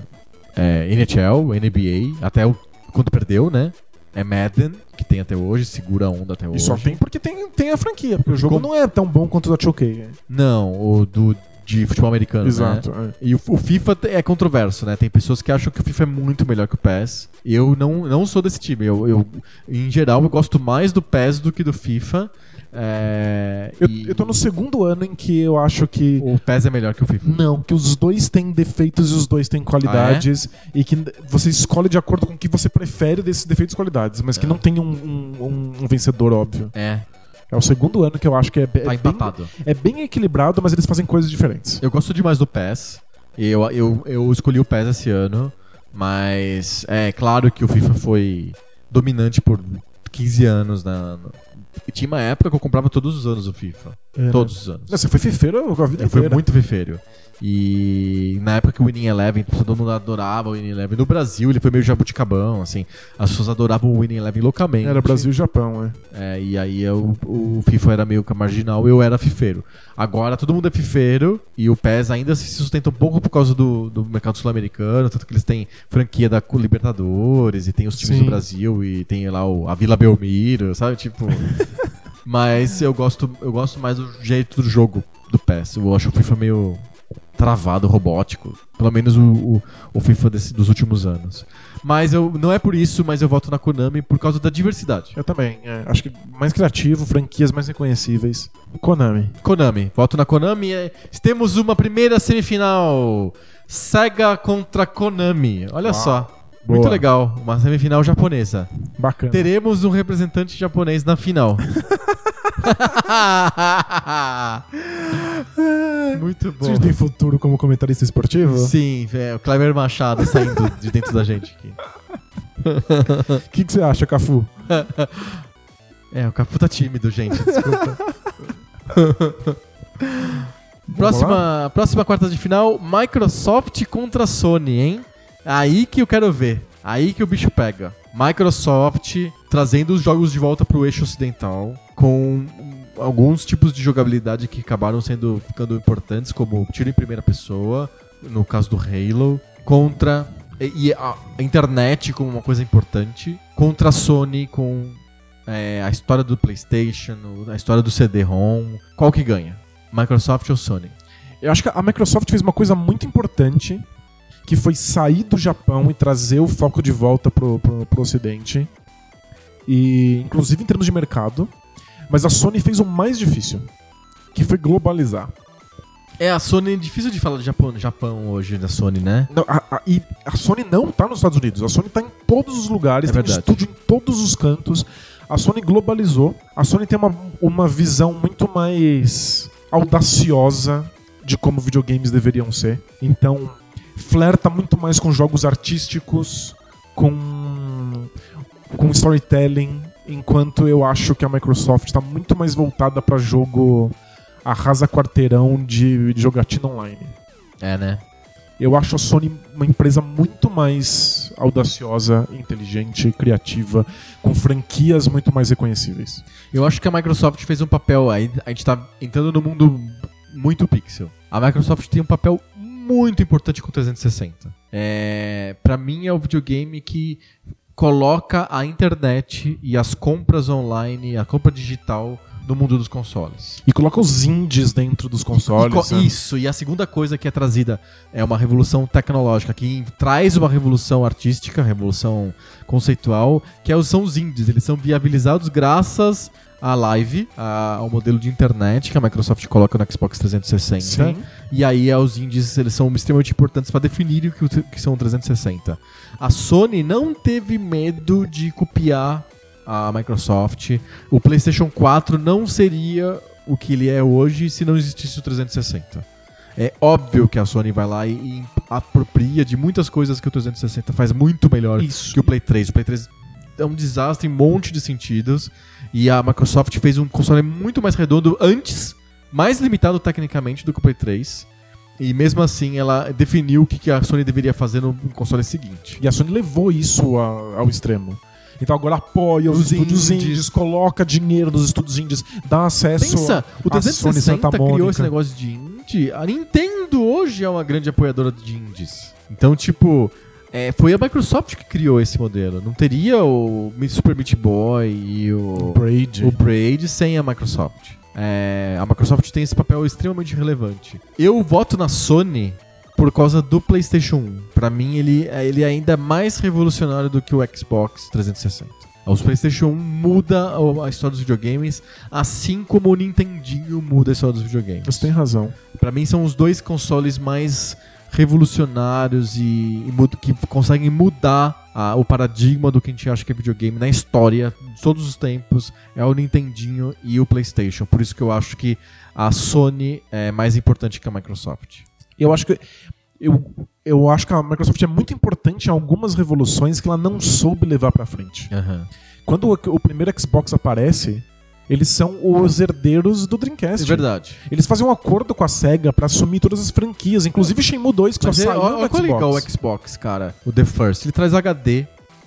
é NHL, NBA, até o, quando perdeu, né? É Madden, que tem até hoje, segura a onda até E hoje. só tem porque tem, tem a franquia, porque o jogo Como- não é tão bom quanto o da 2K. Não, o do de futebol americano, Exato. né? é. E o, o FIFA é controverso, né? Tem pessoas que acham que o FIFA é muito melhor que o PES. Eu não, não sou desse time. Eu, eu, em geral, eu gosto mais do PES do que do FIFA. É, Eu, e eu tô no segundo ano em que eu acho que. O PES é melhor que o FIFA. Não, que os dois têm defeitos e os dois têm qualidades. E que você escolhe de acordo com o que você prefere desses defeitos e qualidades, mas que É. não tem um, um- um- vencedor óbvio. É, É o segundo ano que eu acho que é, tá é bem, empatado. é bem equilibrado, mas eles fazem coisas diferentes. Eu gosto demais do PES. Eu, eu, eu escolhi o PES esse ano. Mas é claro que o FIFA foi dominante por 15 anos. Na, tinha uma época que eu comprava todos os anos o FIFA. É, Todos os anos. Não, Você foi fifeiro a vida Eu fui inteira. muito fefeiro. E na época que o Winning Eleven, todo mundo adorava o Winning Eleven. No Brasil, ele foi meio jabuticabão, assim. As pessoas adoravam o Winning Eleven loucamente. Era Brasil e Japão, é. É, e aí eu- o FIFA era meio que marginal eu era fifeiro. Agora todo mundo é fifeiro e o PES ainda se sustenta um pouco por causa do, do mercado sul-americano, tanto que eles têm franquia da Libertadores e tem os times Sim. do Brasil e tem lá o, a Vila Belmiro, sabe? Tipo. Mas eu gosto, eu gosto mais do jeito do jogo do PES. Eu acho o FIFA meio travado, robótico. Pelo menos o, o, o FIFA desse- dos últimos anos. Mas eu não é por isso, mas eu voto na Konami por causa da diversidade. Eu também. é. Acho que mais criativo, franquias mais reconhecíveis. Konami. Konami. Voto na Konami. É, Temos uma primeira semifinal. Sega contra Konami. Olha Uau. só. Boa. Muito legal, uma semifinal japonesa. Bacana. Teremos um representante japonês na final. Muito bom. Você tem futuro como comentarista esportivo? Sim, é, o Kleber Machado saindo de dentro da gente aqui. O que, que você acha, Cafu? É, o Capu tá tímido, gente, desculpa. próxima, próxima quarta de final, Microsoft contra Sony, hein? Aí que eu quero ver. Aí que o bicho pega. Microsoft trazendo os jogos de volta pro eixo ocidental, com alguns tipos de jogabilidade que acabaram sendo ficando importantes, como tiro em primeira pessoa, no caso do Halo, contra e a internet como uma coisa importante, contra a Sony com é, a história do PlayStation, a história do CD-ROM. Qual que ganha? Microsoft ou Sony? Eu acho que a Microsoft fez uma coisa muito importante, que foi sair do Japão e trazer o foco de volta pro, pro, pro Ocidente. E, inclusive em termos de mercado. Mas a Sony fez o mais difícil, que foi globalizar. É, a Sony é difícil de falar de Japão, Japão hoje da Sony, né? Não, a, a- e a Sony não tá nos Estados Unidos. A Sony tá em todos os lugares, É tem verdade. estúdio em todos os cantos. A Sony globalizou. A Sony tem uma, uma visão muito mais audaciosa de como videogames deveriam ser. Então, flerta muito mais com jogos artísticos, com, com storytelling, enquanto eu acho que a Microsoft está muito mais voltada para jogo arrasa quarteirão de, de jogatina online. É, né? Eu acho a Sony uma empresa muito mais audaciosa, inteligente, criativa, com franquias muito mais reconhecíveis. Eu acho que a Microsoft fez um papel. A gente tá entrando no mundo muito pixel. A Microsoft tem um papel muito importante com o 360. É, para mim é o videogame que coloca a internet e as compras online, a compra digital no mundo dos consoles. E coloca os indies dentro dos E consoles. co- sabe? Isso, e a segunda coisa que é trazida é uma revolução tecnológica, que traz uma revolução artística, revolução conceitual, que é os- são os indies. Eles são viabilizados graças à live, a- ao modelo de internet que a Microsoft coloca no Xbox 360. Sim. E aí é, os indies eles são extremamente importantes para definir o que, o que são o 360. A Sony não teve medo de copiar a Microsoft. O PlayStation 4 não seria o que ele é hoje se não existisse o 360. É óbvio que a Sony vai lá e, e apropria de muitas coisas que o 360 faz muito melhor Isso. que o Play 3. O Play 3 é um desastre em um monte de sentidos. E a Microsoft fez um console muito mais redondo antes, mais limitado tecnicamente do que o Play 3. E mesmo assim ela definiu o que a Sony deveria fazer no console seguinte. E a Sony levou isso a- ao extremo. Então agora apoia os, Os estúdios indies. indies. coloca dinheiro nos estúdios indies, dá acesso Pensa, o à Sony 360 Santa criou esse negócio de indie. A Nintendo hoje é uma grande apoiadora de indies. Então, tipo, é, foi a Microsoft que criou esse modelo. Não teria o Super Meat Boy e o, Braid. o Braid sem a Microsoft. É, a Microsoft tem esse papel extremamente relevante. Eu voto na Sony por causa do PlayStation 1. Pra mim, ele, ele ainda é mais revolucionário do que o Xbox 360. O PlayStation 1 muda a história dos videogames, assim como o Nintendinho muda a história dos videogames. Você tem razão. Pra mim, são os dois consoles mais revolucionários e, e que conseguem mudar ah, o paradigma do que a gente acha que é videogame na história de todos os tempos. É o Nintendinho e o PlayStation. Por isso que eu acho que a Sony é mais importante que a Microsoft. Eu acho que eu, eu acho que a Microsoft é muito importante em algumas revoluções que ela não soube levar pra frente. Quando o, o primeiro Xbox aparece, eles são os herdeiros do Dreamcast. É verdade. Eles fazem um acordo com a SEGA pra assumir todas as franquias, inclusive Shenmue 2, que Mas só é, saiu olha no olha qual é Xbox. legal o Xbox, cara. O The First. Ele traz HD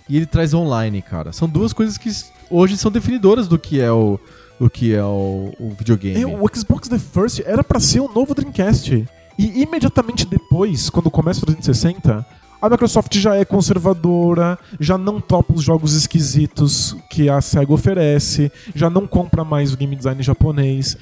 e ele traz online, cara. São duas coisas que hoje são definidoras do que é o, do que é o, o videogame. É, o Xbox The First era pra ser o novo Dreamcast. E imediatamente depois, quando começa o 360, a Microsoft já é conservadora, já não topa os jogos esquisitos que a SEGA oferece, já não compra mais o game design japonês.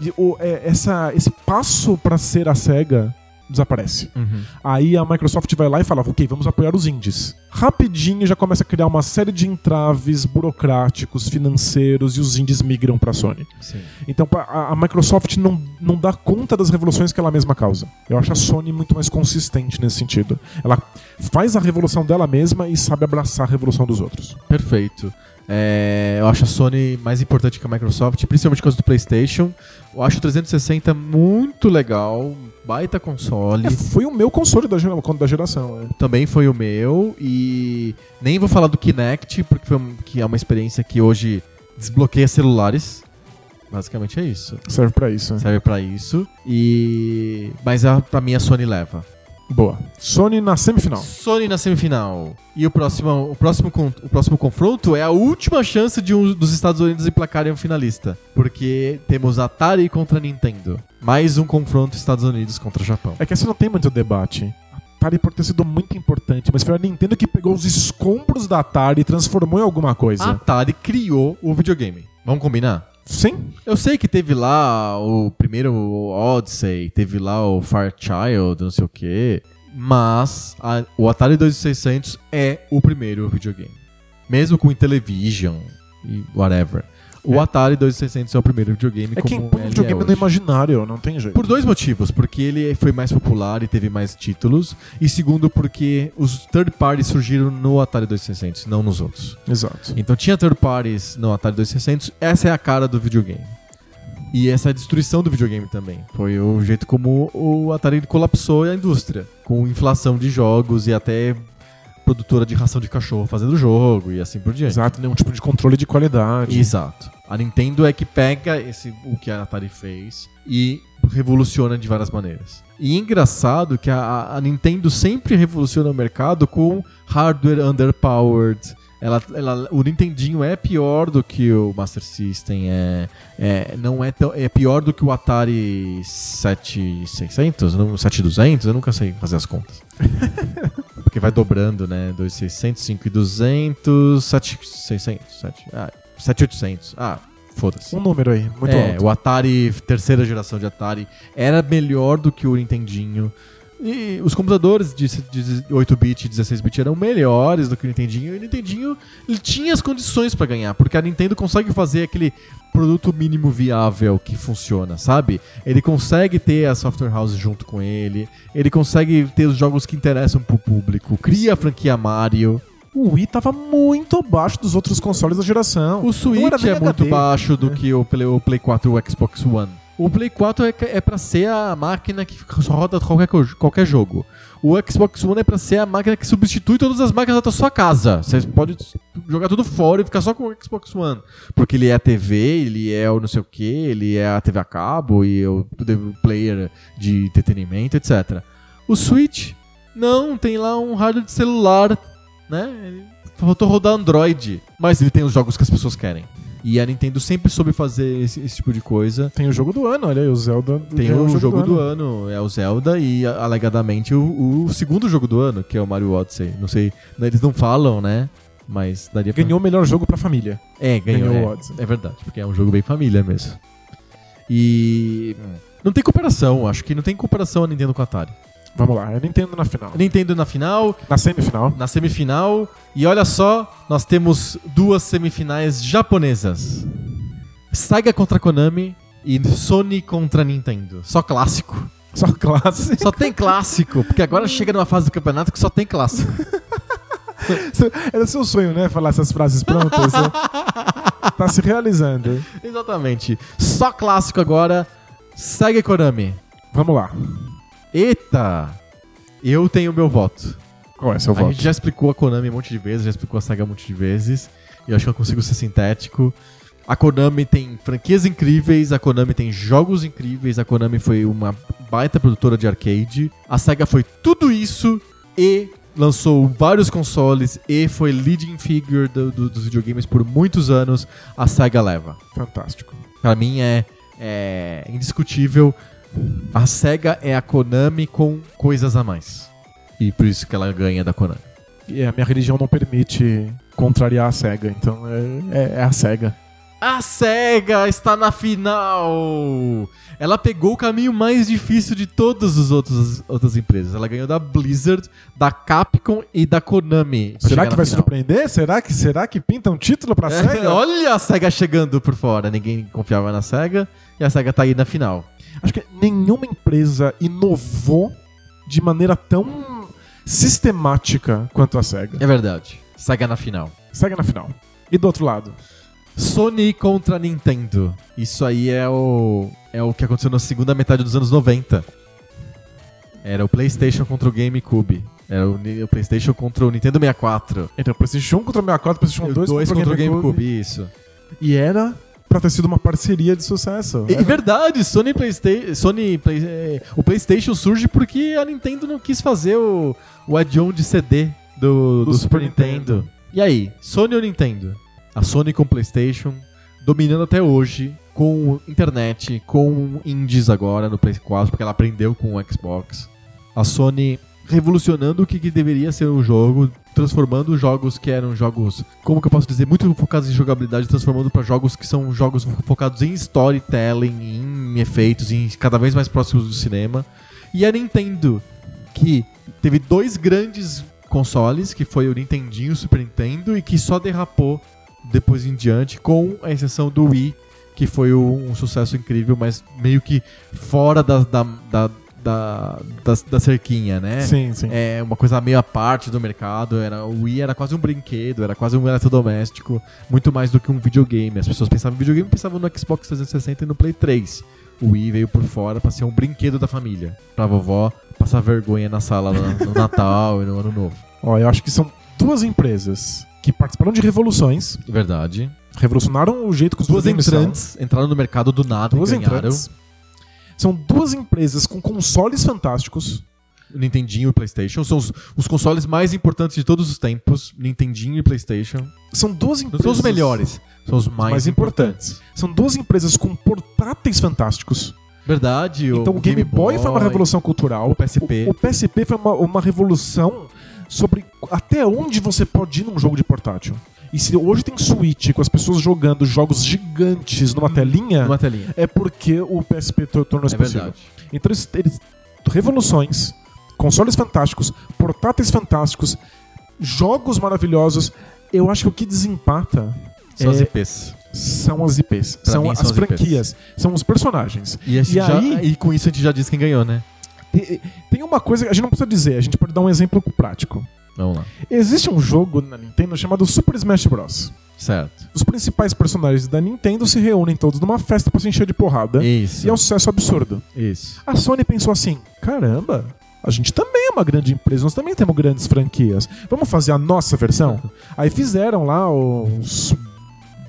E é, essa, esse passo pra ser a SEGA desaparece. Uhum. Aí a Microsoft vai lá e fala, ok, vamos apoiar os indies. Rapidinho já começa a criar uma série de entraves burocráticos, financeiros e os indies migram pra Sony. Sim. Então a, a Microsoft não, não dá conta das revoluções que ela mesma causa. Eu acho a Sony muito mais consistente nesse sentido. Ela faz a revolução dela mesma e sabe abraçar a revolução dos outros. Perfeito. É, eu acho a Sony mais importante que a Microsoft, principalmente por causa do PlayStation. Eu acho o 360 muito legal, baita console. É, foi o meu console da, da geração. é. Também foi o meu e nem vou falar do Kinect, porque foi que é uma experiência que hoje desbloqueia celulares. Basicamente é isso. Serve pra isso. é. Serve pra isso. E mas a, pra mim a Sony leva. Boa. Sony na semifinal. Sony na semifinal. E o próximo, o próximo, o próximo confronto é a última chance de um dos Estados Unidos emplacarem um finalista. Porque temos Atari contra Nintendo. Mais um confronto Estados Unidos contra Japão. É que essa não tem muito debate. Atari pode ter sido muito importante, mas foi a Nintendo que pegou os escombros da Atari e transformou em alguma coisa. A Atari criou o videogame. Vamos combinar? Sim? Eu sei que teve lá o primeiro Odyssey, teve lá o Fairchild, não sei o quê. Mas a- o Atari 2600 é o primeiro videogame. Mesmo com Intellivision e whatever. O. Atari 2600 é o primeiro videogame É como quem põe ele videogame é no hoje. imaginário, não tem jeito. Por dois motivos. Porque ele foi mais popular e teve mais títulos. E segundo, porque os third parties surgiram no Atari 2600, não nos outros. Exato. Então tinha third parties no Atari 2600, essa é a cara do videogame. E essa é a destruição do videogame também. Foi o jeito como o Atari colapsou a indústria, com inflação de jogos e até produtora de ração de cachorro fazendo jogo e assim por diante. Exato, nenhum tipo de controle de qualidade. Exato. A Nintendo é que pega esse, o que a Atari fez e revoluciona de várias maneiras. E é engraçado que a, a Nintendo sempre revoluciona o mercado com hardware underpowered. Ela, ela, o Nintendinho é pior do que o Master System, é, é, não é, tão, é pior do que o Atari 7600, não, 7200, eu nunca sei fazer as contas. Porque vai dobrando, né? 2600, 5200, 7600, 7, ah, 7800. Ah, foda-se. Um número aí, muito é, alto. o Atari, terceira geração de Atari, era melhor do que o Nintendinho. E os computadores de, de 8-bit e 16-bit eram melhores do que o Nintendinho. E o Nintendinho ele tinha as condições pra ganhar, porque a Nintendo consegue fazer aquele produto mínimo viável que funciona, sabe? Ele consegue ter a software house junto com ele, ele consegue ter os jogos que interessam pro público, cria a franquia Mario. O Wii tava muito abaixo dos outros consoles da geração. O Switch é muito HD. baixo do É. que o Play, o Play 4 e o Xbox One. O Play 4 é, é para ser a máquina que roda qualquer, qualquer jogo. O Xbox One é pra ser a máquina que substitui todas as máquinas da sua casa. Você pode jogar tudo fora e ficar só com o Xbox One. Porque ele é a TV, ele é o não sei o que, ele é a TV a cabo e o player de entretenimento, etc. O Switch, não, tem lá um hardware de celular, né? Faltou rodar Android. Mas ele tem os jogos que as pessoas querem. E a Nintendo sempre soube fazer esse, esse tipo de coisa. Tem o jogo do ano, olha aí, o Zelda. Tem é o jogo, do, ano. é o Zelda, e alegadamente o, o segundo jogo do ano, que é o Mario Odyssey. Não sei, eles não falam, né? Mas daria pra... Ganhou o melhor jogo pra família. É, ganhou. ganhou é, o Odyssey. é verdade, porque é um jogo bem família mesmo. E. Não tem comparação, acho que não tem comparação a Nintendo com a Atari. Vamos lá, é Nintendo na final. Nintendo na final, Na semifinal. na semifinal, e olha só, nós temos duas semifinais japonesas: Sega contra Konami e Sony contra Nintendo. Só clássico. Só classe. Só tem clássico, porque agora chega numa fase do campeonato que só tem clássico. Era seu sonho, né? Falar essas frases prontas. né? tá se realizando. Exatamente. Só clássico agora. Sega e Konami. Vamos lá. Eita! Eu tenho meu voto. Qual é seu A voto? gente já explicou a Konami um monte de vezes, já explicou a Sega um monte de vezes. E eu acho que eu consigo ser sintético. A Konami tem franquias incríveis, a Konami tem jogos incríveis, a Konami foi uma baita produtora de arcade. A Sega foi tudo isso e lançou vários consoles e foi leading figure do- do- dos videogames por muitos anos. A Sega leva. Fantástico. Pra mim é, é indiscutível. A SEGA é a Konami com coisas a mais. E por isso que ela ganha da Konami. E a minha religião não permite contrariar a SEGA, então é, é- é a SEGA. A SEGA está na final! Ela pegou o caminho mais difícil de todas as outras, outras empresas. Ela ganhou da Blizzard, da Capcom e da Konami. Será que vai final. surpreender? Será que, será que pinta um título pra É, SEGA? olha a SEGA chegando por fora. Ninguém confiava na SEGA e a SEGA tá aí na final. Acho que nenhuma empresa inovou de maneira tão sistemática quanto a SEGA. É verdade. SEGA na final. SEGA na final. E do outro lado? Sony contra Nintendo. Isso aí é o é o que aconteceu na segunda metade dos anos 90. Era o PlayStation contra o GameCube. Era o, o PlayStation contra o Nintendo 64. Então, PlayStation 1 contra o 64, PlayStation 2 Dois contra, contra o GameCube. GameCube, isso. E era pra ter sido uma parceria de sucesso. É verdade, Sony PlayStation, Sony Play- eh, o PlayStation surge porque a Nintendo não quis fazer o, o add-on de CD do, do, Do Super Super Nintendo. Nintendo. E aí, Sony ou Nintendo? A Sony com PlayStation dominando até hoje com internet, com indies agora no Play 4, porque ela aprendeu com o Xbox. A Sony revolucionando o que, que deveria ser um jogo, transformando jogos que eram jogos, como que eu posso dizer, muito focados em jogabilidade, transformando para jogos que são jogos focados em storytelling, em efeitos, em cada vez mais próximos do cinema. E a Nintendo, que teve dois grandes consoles, que foi o Nintendinho e o Super Nintendo, e que só derrapou depois em diante, com a exceção do Wii, que foi um, sucesso incrível, mas meio que fora da, da, da, da, da, da cerquinha, né? Sim, sim. É uma coisa meio à parte do mercado. Era, o Wii era quase um brinquedo, era quase um eletrodoméstico, muito mais do que um videogame. As pessoas pensavam em videogame pensavam no Xbox 360 e no Play 3. O Wii veio por fora pra ser um brinquedo da família. Pra vovó passar vergonha na sala no, no Natal e no Ano Novo. Ó, eu acho que são duas empresas que participaram de revoluções, Verdade. revolucionaram o jeito que os Duas videogames são. entrantes entraram no mercado do nada Duas e ganharam. entrantes. São duas empresas com consoles fantásticos. O Nintendinho e o PlayStation são os, os consoles mais importantes de todos os tempos. Nintendinho e PlayStation. São duas Não empresas. são os melhores, são os mais, mais importantes. São duas empresas com portáteis fantásticos. Verdade. então o Game, Boy, foi uma revolução cultural. o PSP. O, o PSP foi uma, uma revolução sobre até onde você pode ir num jogo de portátil. E se hoje tem Switch com as pessoas jogando jogos gigantes numa telinha, Numa telinha. é porque o PSP tor- tornou isso É possível. verdade. Então eles, eles revoluções, consoles fantásticos, portáteis fantásticos, jogos maravilhosos. Eu acho que o que desempata São as é- IPs. são as IPs, Pra são mim, as são as IPs. franquias, são os personagens. E, E já- aí- e com isso a gente já disse quem ganhou, né? Tem, tem uma coisa que a gente não precisa dizer, a gente pode dar um exemplo prático. Vamos lá. Existe um jogo na Nintendo chamado Super Smash Bros. Certo. Os principais personagens da Nintendo se reúnem todos numa festa pra se encher de porrada. Isso. E é um sucesso absurdo. Isso. A Sony pensou assim: caramba, a gente também é uma grande empresa, nós também temos grandes franquias. Vamos fazer a nossa versão? Aí fizeram lá os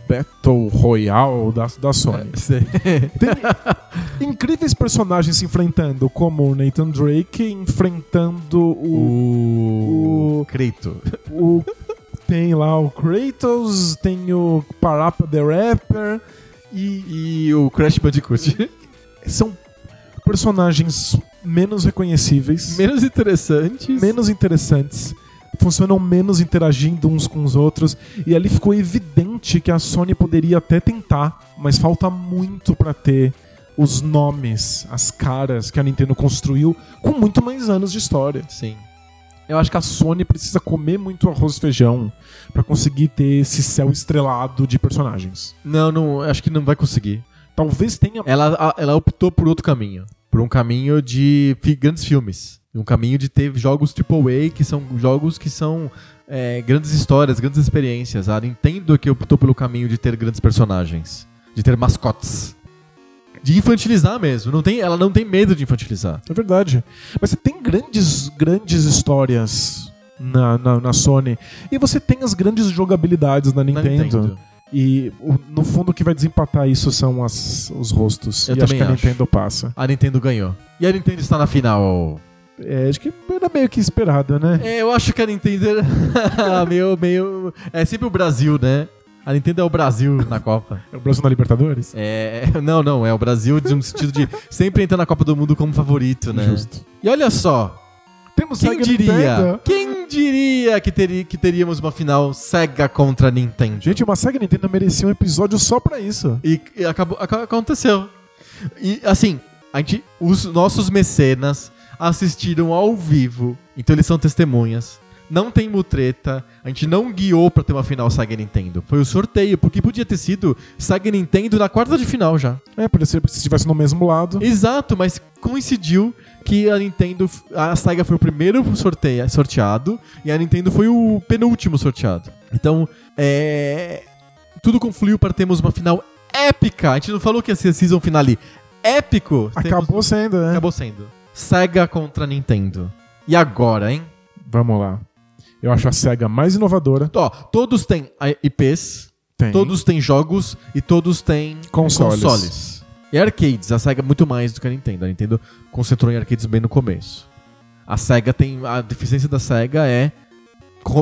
Battle Royale da, da Sony. Tem incríveis personagens se enfrentando, como o Nathan Drake enfrentando o. O. Creito. o tem lá o Kratos, tem o Parappa the Rapper e E o Crash Bandicoot. são personagens menos reconhecíveis, Menos interessantes. menos interessantes, funcionam menos interagindo uns com os outros e ali ficou evidente que a Sony poderia até tentar, mas falta muito pra ter os nomes, as caras que a Nintendo construiu com muito mais anos de história. Sim. Eu acho que a Sony precisa comer muito arroz e feijão pra conseguir ter esse céu estrelado de personagens. Não, não, acho que não vai conseguir. Talvez tenha. Ela, ela optou por outro caminho. Por um caminho de grandes filmes. Um caminho de ter jogos AAA, que são jogos que são é, grandes histórias, grandes experiências. A Nintendo que optou pelo caminho de ter grandes personagens. De ter mascotes. De infantilizar mesmo. Não tem, ela não tem medo de infantilizar. É verdade. Mas você tem grandes, grandes histórias na, na, na Sony. E você tem as grandes jogabilidades na Na Nintendo. Nintendo. E no fundo o que vai desempatar isso são as, os rostos. Eu e acho também que a acho. Nintendo passa. A Nintendo ganhou. E a Nintendo está na final. É, acho que era meio que esperado, né? É, eu acho que a Nintendo era meio, meio. É sempre o Brasil, né? A Nintendo é o Brasil na Copa. É o Brasil na Libertadores? É, não, não, é o Brasil no sentido de sempre entrar na Copa do Mundo como favorito, né? Justo. E olha só, Temos quem Sega diria? Nintendo. Quem diria que, teria, que teríamos uma final Sega contra Nintendo? Gente, uma Sega Nintendo merecia um episódio só pra isso. E, e acabou, aca- aconteceu. E assim, a gente, os nossos mecenas assistiram ao vivo, então eles são testemunhas. Não tem mutreta, a gente não guiou pra ter uma final Sega Nintendo. Foi o sorteio, porque podia ter sido Sega Nintendo na quarta de final já. É, podia ser se estivesse no mesmo lado. Exato, mas coincidiu que a Nintendo, a Sega foi o primeiro sorteio, sorteado e a Nintendo foi o penúltimo sorteado. Então, é, tudo confluiu para termos uma final épica. A gente não falou que ia ser season finale épico. Temos- Acabou sendo, né? acabou sendo. Sega contra Nintendo. E agora, hein? Vamos lá. Eu acho a SEGA mais inovadora. Ó, todos têm IPs, Tem. todos têm jogos e todos têm Consoles. consoles. E arcades, a SEGA é muito mais do que a Nintendo. A Nintendo concentrou em arcades bem no começo. A SEGA tem. A deficiência da SEGA é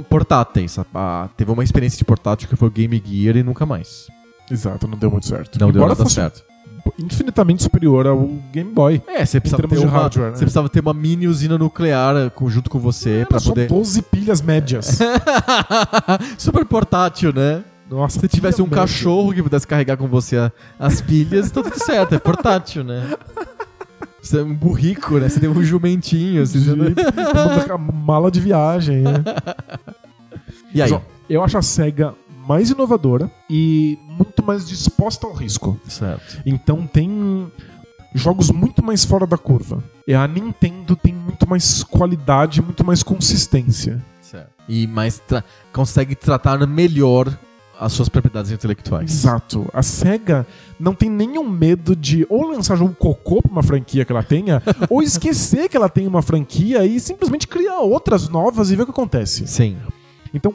portáteis. A- a- teve uma experiência de portátil que foi o Game Gear e nunca mais. Exato, não deu muito certo. Não deu Embora nada fosse certo. Infinitamente superior ao Game Boy. É, você precisava, ter de uma, hardware, né? você precisava ter uma mini usina nuclear eh, junto com você pra só poder. 12 pilhas médias. Super portátil, né? Nossa, Se tivesse um média. cachorro que pudesse carregar com você a- as pilhas, então tudo certo, é portátil, né? Você é um burrico, né? Você tem um jumentinho. Assim, você não- Gente, uma mala de viagem. né? E aí? Mas, ó, eu acho a SEGA mais inovadora e muito mais disposta ao risco. Certo. Então tem jogos muito mais fora da curva. E a Nintendo tem muito mais qualidade, muito mais consistência. certo. E mais tra- consegue tratar melhor as suas propriedades intelectuais. Exato. A SEGA não tem nenhum medo de ou lançar jogo cocô pra uma franquia que ela tenha, ou esquecer que ela tem uma franquia e simplesmente criar outras novas e ver o que acontece. Sim. Então,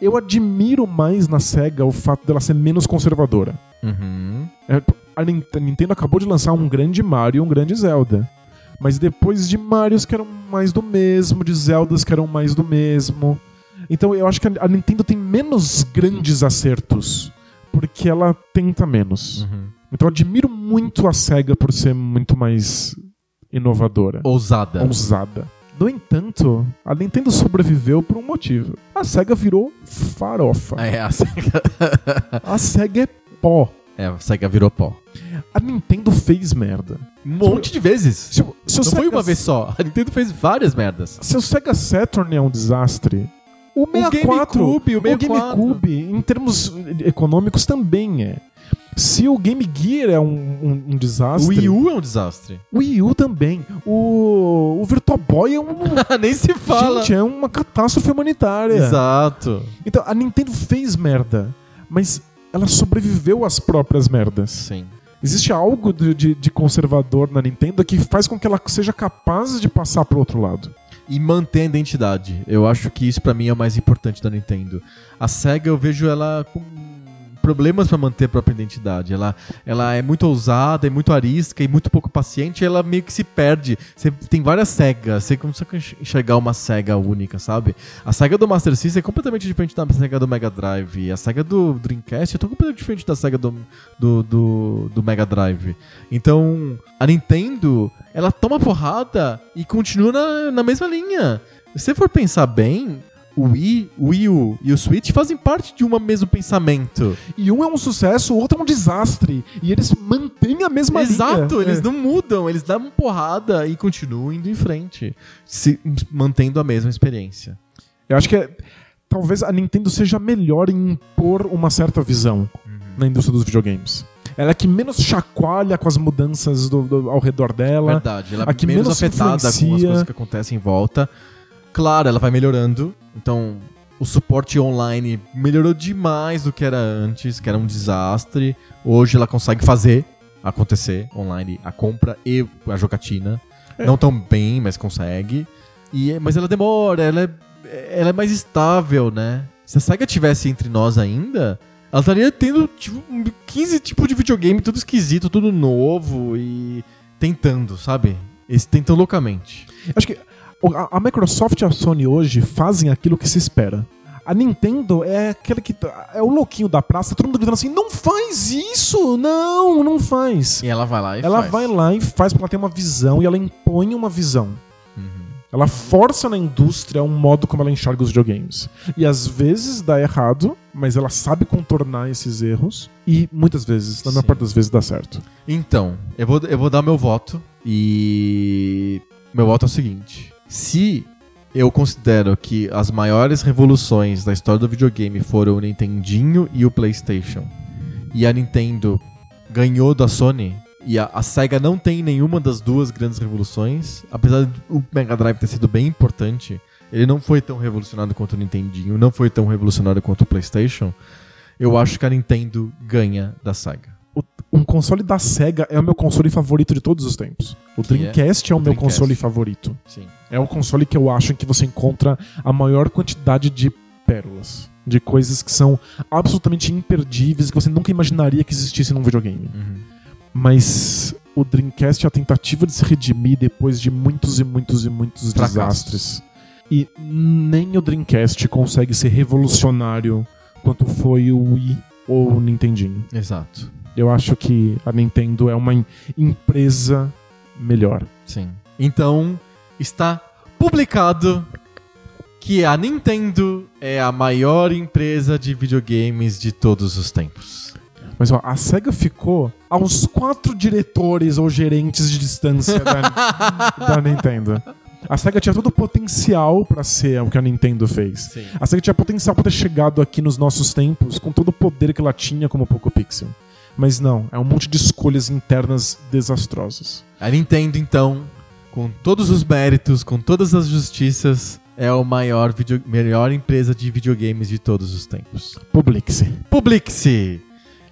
eu admiro mais na SEGA o fato dela ser menos conservadora. Uhum. É, A Nin- a Nintendo acabou de lançar um grande Mario e um grande Zelda. Mas depois de Marios que eram mais do mesmo, de Zeldas que eram mais do mesmo. Então eu acho que a a Nintendo tem menos grandes acertos, porque ela tenta menos. Uhum. Então eu admiro muito a SEGA por ser muito mais inovadora, Ousada. ousada. No entanto, a Nintendo sobreviveu por um motivo. A SEGA virou farofa. É, a SEGA... A SEGA é pó. é, a SEGA virou pó. A Nintendo fez merda. Um monte de vezes. Se, o- se o Não foi Sega- uma vez só. A Nintendo fez várias merdas. Se o Sega Saturn é um desastre, o 64, GameCube, o o 64. GameCube, em termos econômicos, também é. Se o Game Gear é um, um- um O desastre, Wii U é um desastre. o Wii U também. O, o Virtual Boy é um. Nem se fala. Gente, é uma catástrofe humanitária. Exato. Então, a Nintendo fez merda, mas ela sobreviveu às próprias merdas. Sim. Existe algo de, de- de conservador na Nintendo que faz com que ela seja capaz de passar pro outro lado. e manter a identidade. Eu acho que isso pra mim é o mais importante da Nintendo. A Sega eu vejo ela com problemas pra manter a própria identidade. Ela, ela é muito ousada, é muito arisca e muito pouco paciente. Ela meio que se perde. Você tem várias Segas. Você consegue enxergar uma Sega única, sabe? A Sega do Master System é completamente diferente da Sega do Mega Drive. A Sega do Dreamcast é completamente diferente da Sega do, do, do, do Mega Drive. Então, a Nintendo, ela toma porrada e continua na, na mesma linha. Se você for pensar bem, o Wii, o Wii U e o Switch fazem parte de um mesmo pensamento. E um é um sucesso, o outro é um desastre. E eles mantêm a mesma Exato, linha. eles É. não mudam, eles dão porrada e continuam indo em frente, se, mantendo a mesma experiência. Eu acho que é- talvez a Nintendo seja melhor em impor uma certa visão na indústria dos videogames. Ela é que menos chacoalha com as mudanças do- do- ao redor dela. Verdade, ela a que é menos menos afetada com as coisas que acontecem em volta. Claro, ela vai melhorando. Então, o suporte online melhorou demais do que era antes, que era um desastre. Hoje ela consegue fazer acontecer online a compra e a jogatina. É. Não tão bem, mas consegue. E, é- mas ela demora, ela é, ela é mais estável, né? Se a SEGA tivesse entre nós ainda, ela estaria tendo tipo, 15 tipos de videogame, tudo esquisito, tudo novo e tentando, sabe? Eles tentam loucamente. Acho que a, a Microsoft e a Sony hoje fazem aquilo que se espera. A Nintendo é aquele que. tá- É o louquinho da praça, todo mundo gritando assim: não faz isso! Não, não faz. E ela vai lá e ela faz. vai lá e faz porque ela tem uma visão e ela impõe uma visão. Uhum. Ela força na indústria um modo como ela enxerga os videogames. E às vezes dá errado, mas ela sabe contornar esses erros. E muitas vezes, na maior parte das vezes, dá certo. Então, eu vou, eu vou dar meu voto. E. Meu voto é o seguinte: se eu considero que as maiores revoluções da história do videogame foram o Nintendinho e o PlayStation, e a Nintendo ganhou da Sony, e a, a Sega não tem nenhuma das duas grandes revoluções, apesar do Mega Drive ter sido bem importante, ele não foi tão revolucionário quanto o Nintendinho, não foi tão revolucionário quanto o PlayStation. Eu acho que a Nintendo ganha da Sega. O- Um console da SEGA é o meu console favorito de todos os tempos. O Que é? Dreamcast é, o meu Dreamcast. console favorito. Sim. É o console que eu acho que você encontra a maior quantidade de pérolas. De coisas que são absolutamente imperdíveis, que você nunca imaginaria que existisse num videogame. Uhum. Mas o Dreamcast é a tentativa de se redimir depois de muitos e muitos e muitos Fracassos. desastres. E nem o Dreamcast consegue ser revolucionário quanto foi o Wii ou o Nintendinho. Exato. Eu acho que a Nintendo é uma em- empresa melhor. Sim. Então, está publicado que a Nintendo é a maior empresa de videogames de todos os tempos. Mas ó, a SEGA ficou a uns quatro diretores ou gerentes de distância da, da Nintendo. A SEGA tinha todo o potencial pra ser o que a Nintendo fez. Sim. A SEGA tinha potencial pra ter chegado aqui nos nossos tempos com todo o poder que ela tinha como Poco Pixel. Mas não, é um monte de escolhas internas desastrosas. A Nintendo, então, com todos os méritos, com todas as justiças, é a maior, video... melhor empresa de videogames de todos os tempos. Publix. Publix!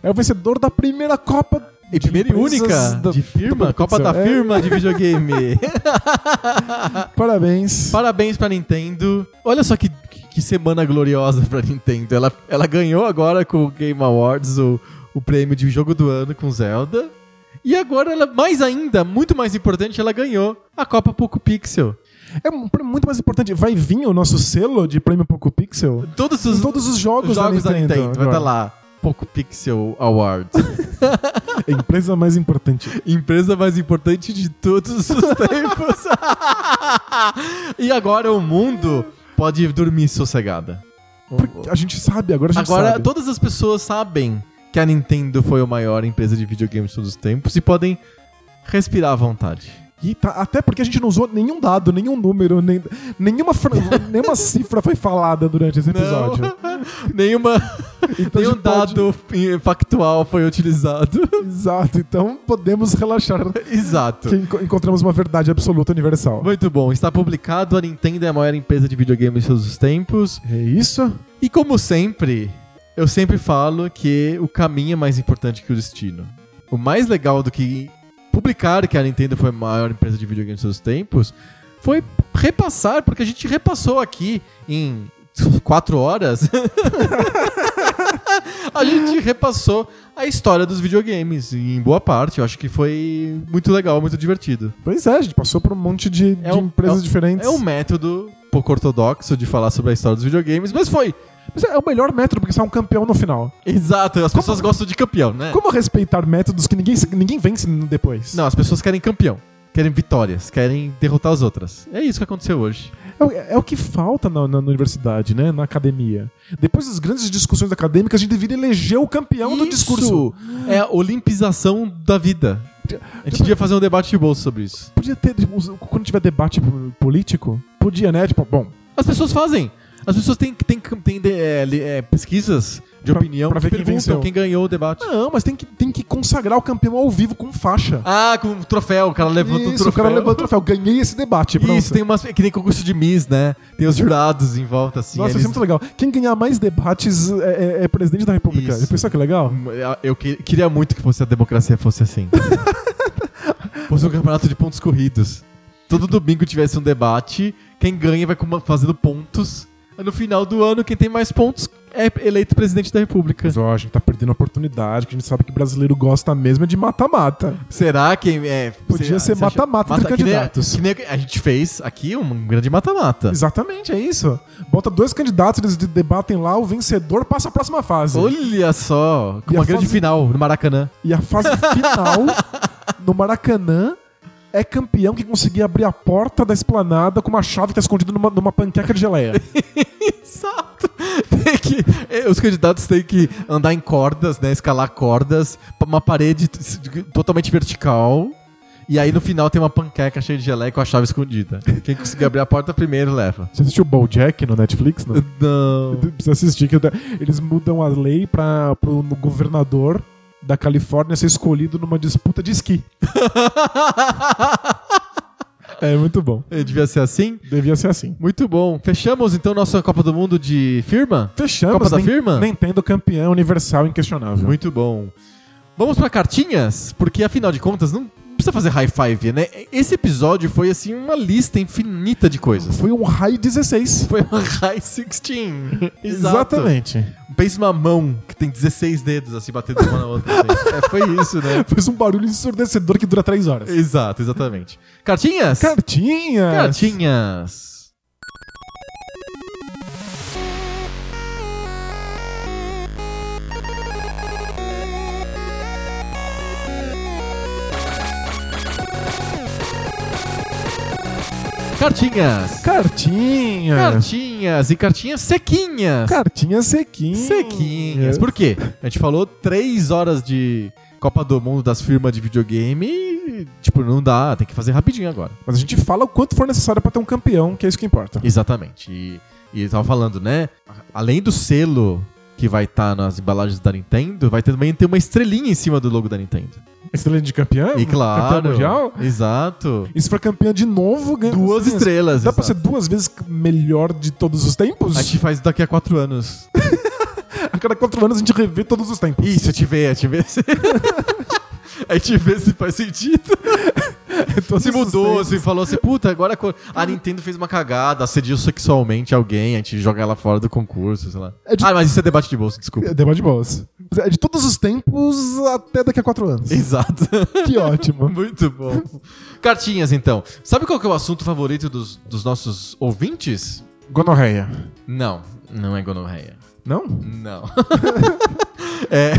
É o vencedor da primeira Copa E primeira e única da- de firma, Copa da. É. Firma de videogame. Parabéns. Parabéns pra Nintendo. Olha só que, que semana gloriosa pra Nintendo. Ela, ela ganhou agora com o Game Awards o, o prêmio de jogo do ano com Zelda. E agora, ela, mais ainda, muito mais importante, ela ganhou a Copa Poco Pixel. É um prêmio muito mais importante. Vai vir o nosso selo de prêmio Poco Pixel Todos os, todos os jogos, os jogos da Nintendo. Vai estar lá. Poco Pixel Awards. A empresa mais importante. Empresa mais importante de todos os tempos. e agora o mundo pode dormir sossegada. Porque a gente sabe, agora a gente Agora, sabe. todas as pessoas sabem que a Nintendo foi a maior empresa de videogames de todos os tempos e podem respirar à vontade. E tá- até porque a gente não usou nenhum dado, nenhum número, nem, nenhuma, nenhuma cifra foi falada durante esse episódio. Nenhuma, Então nenhum gente pode- dado factual foi utilizado. Exato, então podemos relaxar Exato. que enco- encontramos uma verdade absoluta universal. Muito bom. Está publicado. A Nintendo é a maior empresa de videogames de todos os tempos. É isso? E como sempre, eu sempre falo que o caminho é mais importante que o destino. O mais legal do que publicar que a Nintendo foi a maior empresa de videogames de todos os tempos foi repassar, porque a gente repassou aqui em quatro horas. a gente repassou a história dos videogames em boa parte. Eu acho que foi muito legal, muito divertido. Pois é, a gente passou por um monte de, É de um- empresas é um- diferentes. É um método pouco ortodoxo de falar sobre a história dos videogames, mas foi. Mas é o melhor método, porque você é um campeão no final. Exato, as pessoas gostam de campeão, né? Como respeitar métodos que ninguém, ninguém vence depois? Não, as pessoas querem campeão. Querem vitórias, querem derrotar as outras. É isso que aconteceu hoje. É, o- é o que falta na, na- universidade, né? Na academia. Depois das grandes discussões acadêmicas, a gente deveria eleger o campeão do Isso discurso. É a olimpização da vida. A gente devia fazer um debate de bolsa sobre isso. Podia ter, tipo, quando tiver debate político, podia, né? Tipo, bom, As pessoas fazem. As pessoas têm, têm, têm é, é, pesquisas de Pra- opinião pra que ver quem perguntam venceu. quem ganhou o debate. não, mas tem que, tem que consagrar o campeão ao vivo com faixa. Ah, com o troféu. O cara levanta o troféu. o cara levanta o troféu. Ganhei esse debate, pronto. Isso, tem umas. Que nem concurso de Miss, né? Tem os jurados em volta, assim. Nossa, eles- isso é muito legal. Quem ganhar mais debates é, é- é presidente da república. Isso. Já pensou que legal? Eu que- queria muito que fosse a democracia fosse assim. fosse um campeonato de pontos corridos. Todo domingo tivesse um debate, quem ganha vai fazendo pontos. Aí No final do ano, quem tem mais pontos é eleito presidente da república. Mas ó, a gente tá perdendo a oportunidade, que a gente sabe que brasileiro gosta mesmo é de mata-mata. Será que é. Podia ser mata-mata entre que nem- candidatos. Que nem, a gente fez aqui um grande mata-mata. Exatamente, é isso. Bota dois candidatos, eles de- debatem lá, o vencedor passa a próxima fase. Olha só, com E uma grande fase- final no Maracanã. E a fase final, no Maracanã, é campeão que conseguia abrir a porta da esplanada com uma chave que tá escondida numa, numa panqueca de geleia. Exato. Tem que, eh, os candidatos têm que andar em cordas, né? Escalar cordas, uma parede totalmente vertical. E aí no final tem uma panqueca cheia de geleia com a chave escondida. Quem conseguir abrir a porta primeiro leva. Você assistiu o BoJack no Netflix? Não? Não. Precisa assistir, que eles mudam a lei para o governador da Califórnia ser escolhido numa disputa de esqui. É muito bom. Devia ser assim? Devia ser assim. Muito bom. Fechamos então nossa Copa do Mundo de firma? Fechamos. Copa da firma? Nintendo campeão universal inquestionável. Muito bom. Vamos pra cartinhas? Porque afinal de contas, não precisa fazer high five, né? Esse episódio foi assim uma lista infinita de coisas. Foi um high 16. Foi uma high 16. Exato. Exatamente. Pensa uma mão que tem 16 dedos assim batendo uma na outra. assim. É, foi isso, né? Fez um barulho ensurdecedor que dura 3 horas. Exato, exatamente. Cartinhas? Cartinha! Cartinhas. Cartinhas. Cartinha! Cartinhas e cartinhas sequinhas. Cartinha sequinha. Sequinhas. Por quê? A gente falou três horas de Copa do Mundo das firmas de videogame e, tipo, não dá, tem que fazer rapidinho agora. Mas a gente fala o quanto for necessário pra ter um campeão, que é isso que importa. Exatamente. E, e tava falando, né? Além do selo que vai estar nas embalagens da Nintendo, vai também ter uma estrelinha em cima do logo da Nintendo. Estrela de campeão? E claro. Campeão mundial? Exato. Se for campeã de novo, ganha Duas assim, estrelas. Dá pra ser exato. duas vezes melhor de todos os tempos? A gente faz daqui a quatro anos. A cada quatro anos a gente revê todos os tempos. Isso, a gente vê, a gente vê a gente vê se faz sentido. Se mudou, se falou assim, puta, agora a Nintendo fez uma cagada, assediou sexualmente alguém, a gente joga ela fora do concurso, sei lá. É de- Ah, mas isso é debate de bolsa, desculpa. É debate de boas. É de todos os tempos até daqui a quatro anos. Exato. que ótimo. Muito bom. Cartinhas, então. Sabe qual que é o assunto favorito dos, dos nossos ouvintes? Gonorreia. Não, não é gonorreia. Não? Não. é,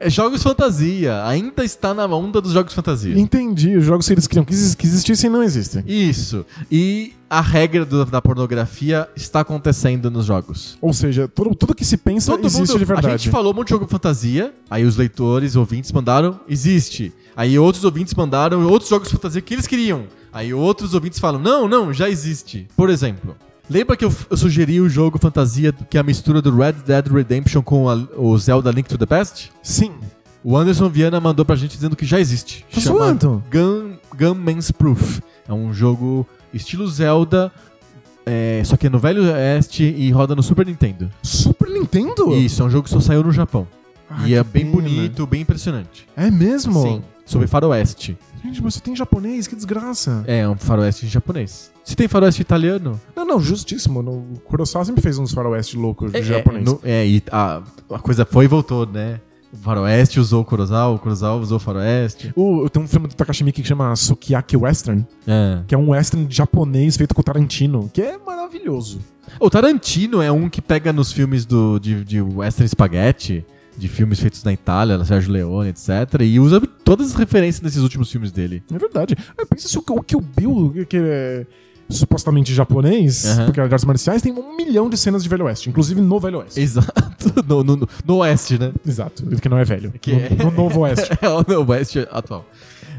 é jogos fantasia. Ainda está na onda dos jogos fantasia. Entendi. Os jogos que eles queriam que exis- que existissem não existem. Isso. E a regra do- da pornografia está acontecendo nos jogos. Ou seja, tudo, tudo que se pensa Todo existe mundo, de verdade. A gente falou um monte de jogo fantasia, aí os leitores, ouvintes mandaram, existe. Aí outros ouvintes mandaram outros jogos fantasia que eles queriam. Aí outros ouvintes falam, não, não, já existe. Por exemplo, lembra que eu, eu sugeri o jogo fantasia que é a mistura do Red Dead Redemption com a- o Zelda Link to the Past? Sim. O Anderson Viana mandou pra gente dizendo que já existe. Tá Chama zoando? Gun, Gunman's Proof. É um jogo estilo Zelda, é, só que é no Velho Oeste e roda no Super Nintendo. Super Nintendo? Isso, é um jogo que só saiu no Japão. Ah, e é bem pena. bonito, bem impressionante. É mesmo? Sim. Sobre faroeste. Gente, mas você tem japonês, que desgraça. É um faroeste japonês. Se tem faroeste italiano... Não, não, justíssimo. No, o Kurosawa sempre fez uns faroeste loucos de É, japonês. É, no- é, e a, a coisa foi e voltou, né? O faroeste usou o Kurosawa, o Kurosawa usou o faroeste. O, tem um filme do Takashi Miike que chama Sukiyaki Western, É. que é um western japonês feito com o Tarantino, que é maravilhoso. O Tarantino é um que pega nos filmes do, de, de western spaghetti, de filmes feitos na Itália, na Sérgio Leone, etc. E usa todas as referências desses últimos filmes dele. É verdade. É, pensa se o, o Kill Bill, que é supostamente japonês, Aham. porque é artes marciais, tem um milhão de cenas de Velho Oeste, inclusive no Velho Oeste. Exato. No, no, no- oeste, né? Exato, que não é velho. Que no, é- no Novo Oeste. É o no oeste atual.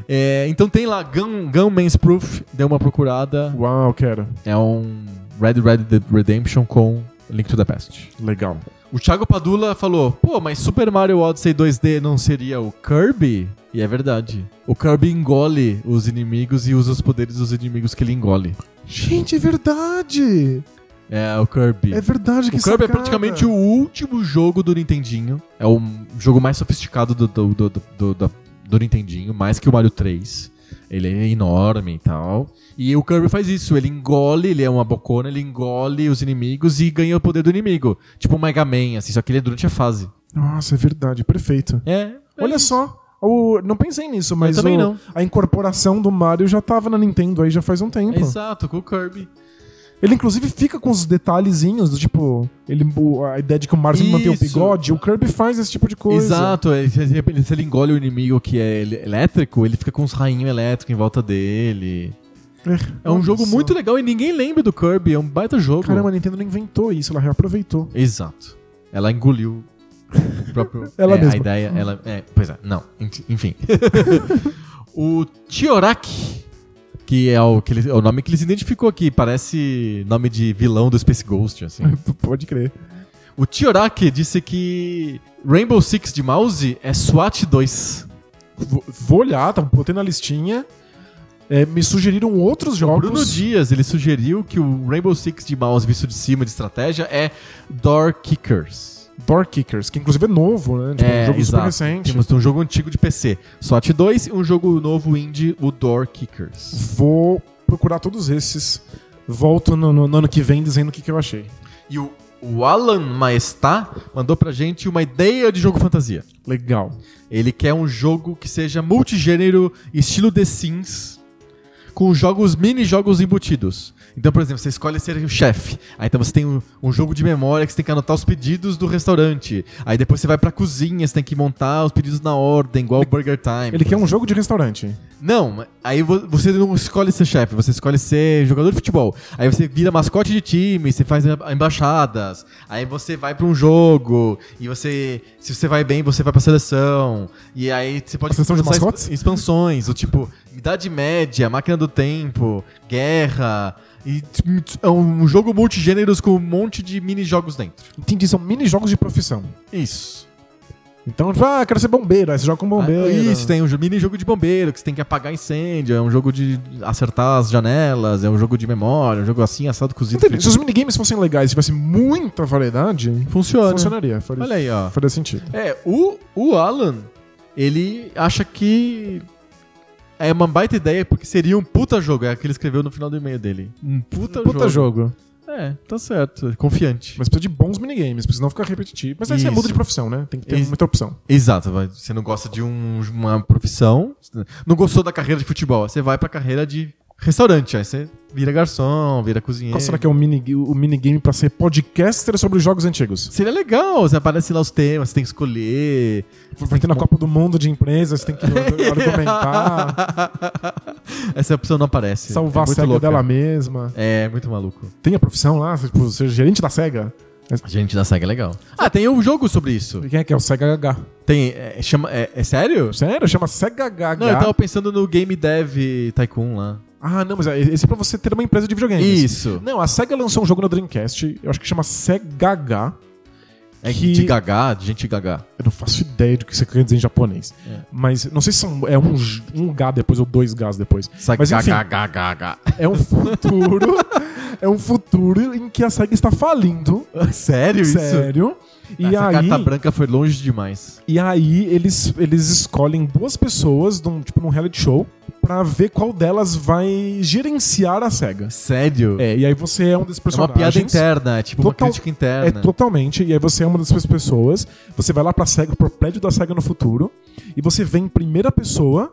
É, então tem lá Gun, Gunman's Proof, deu uma procurada. Uau, quero. É um Red Red Dead Redemption com Link to the Past. Legal. O Thiago Padula falou: pô, mas Super Mario Odyssey 2D não seria o Kirby? E é verdade. O Kirby engole os inimigos e usa os poderes dos inimigos que ele engole. Gente, é verdade! É o Kirby. É verdade que o Kirby é sacada. praticamente o último jogo do Nintendinho. É o jogo mais sofisticado do, do, do, do, do- do- do Nintendinho, mais que o Mario 3. Ele é enorme e tal. E o Kirby faz isso, ele engole, ele é uma bocona, ele engole os inimigos e ganha o poder do inimigo. Tipo o Mega Man, assim, só que ele é durante a fase. Nossa, é verdade, perfeito. É. Olha só, o- não pensei nisso, mas o- a incorporação do Mario já tava na Nintendo aí já faz um tempo. Exato, com o Kirby. Ele, inclusive, fica com os detalhezinhos do tipo. Ele, a ideia de que o Mario mantém o bigode. O Kirby faz esse tipo de coisa. Exato, ele- se ele, engole o inimigo que é elétrico, ele fica com uns rainhos elétricos em volta dele. É um Olha jogo muito legal e ninguém lembra do Kirby, é um baita jogo. Caramba, a Nintendo não inventou isso, ela reaproveitou. Exato. Ela engoliu o próprio. Ela é, mesma. A ideia, ela. É, pois é, não. Enfim. o Tiorak, que é o, que ele- é o nome que ele se identificou aqui, parece nome de vilão do Space Ghost, assim. Pode crer. o Tiorak disse que Rainbow Six de mouse é SWAT 2. Vou, vou olhar, tá, botei na listinha. É, me sugeriram outros O jogos. Bruno Dias, ele sugeriu que o Rainbow Six de mouse visto de cima de estratégia é Door Kickers. Door Kickers, que inclusive é novo, né? Tipo, é, um jogo super exato. recente. Temos um jogo antigo de PC, SWAT 2 e um jogo novo indie, o Door Kickers. Vou procurar todos esses. Volto no, no- no ano que vem dizendo o que, que eu achei. E o, o Alan Maestá mandou pra gente uma ideia de jogo fantasia. Legal. Ele quer um jogo que seja multigênero, estilo The Sims, com jogos mini-jogos embutidos. Então, por exemplo, você escolhe ser o chefe. Aí então você tem um, um jogo de memória que você tem que anotar os pedidos do restaurante. Aí depois você vai pra cozinha, você tem que montar os pedidos na ordem, igual o Burger Time. Ele quer um jogo de restaurante. Não, aí vo- você não escolhe ser chefe, você escolhe ser jogador de futebol. Aí você vira mascote de time, você faz embaixadas. Aí você vai pra um jogo e você, se você vai bem, você vai pra seleção. E aí você pode A seleção de mascotes? exp- expansões, o tipo Idade Média, Máquina do Tempo, Guerra. E é um jogo multigêneros com um monte de mini jogos dentro. Entendi, são mini jogos de profissão. Isso. Então, ah, quero ser bombeiro. Aí você joga com bombeiro. Ah, Isso, tem um jo- mini jogo de bombeiro, que você tem que apagar incêndio, é um jogo de acertar as janelas, é um jogo de memória, um jogo assim, assado, cozido. Entendi. Se os minigames fossem legais e tivesse muita variedade, Funciona. funcionaria. Faria, Olha aí, ó. faria sentido. É, o, o Alan, ele acha que é uma baita ideia porque seria um puta jogo, é o que ele escreveu no final do e-mail dele. Um puta, Puta jogo. jogo. É, tá certo, confiante. Mas precisa de bons minigames, precisa não ficar repetitivo. Mas aí você Isso. muda de profissão, né? Tem que ter Isso. muita opção. Exato, vai- você não gosta de um- uma profissão, não gostou da carreira de futebol, você vai pra carreira de restaurante, aí você vira garçom, vira cozinheiro. Qual será que é o, mini, o minigame pra ser podcaster sobre jogos antigos? Seria legal, você aparece lá os temas, você tem que escolher. Vai ter na Copa do Mundo de empresas, tem que argumentar, Essa opção não aparece. salvar é a SEGA louca. dela mesma. É, muito maluco. Tem a profissão lá, tipo, ser gerente da SEGA. Gente da SEGA é legal. Ah, tem um jogo sobre isso. Quem é que é? O SEGA H. Tem. É, chama, é, é sério? Sério? Chama SEGA H. Não, eu tava pensando no Game Dev Tycoon lá. Ah, não, mas é- esse é pra você ter uma empresa de videogames. Isso. Não, a SEGA lançou um jogo no Dreamcast, eu acho que chama SEGA H. É que- de gaga, de gente gaga. Eu não faço ideia do que você quer dizer em japonês. É. Mas não sei se são, é um, um G depois ou dois Gs depois. Saga, Mas enfim. gaga, gaga. É um futuro. é um futuro em que a SEGA está falindo. Sério isso? Sério. E Essa aí, carta branca foi longe demais. e aí eles, eles escolhem duas pessoas, num, tipo num reality show, pra ver qual delas vai gerenciar a SEGA. Sério? É, e aí você é um desses É uma personagens. piada interna, é tipo Total- uma crítica É interna. totalmente. E aí você é uma dessas pessoas. Você vai lá pra SEGA, pro prédio da SEGA no futuro. E você vê em primeira pessoa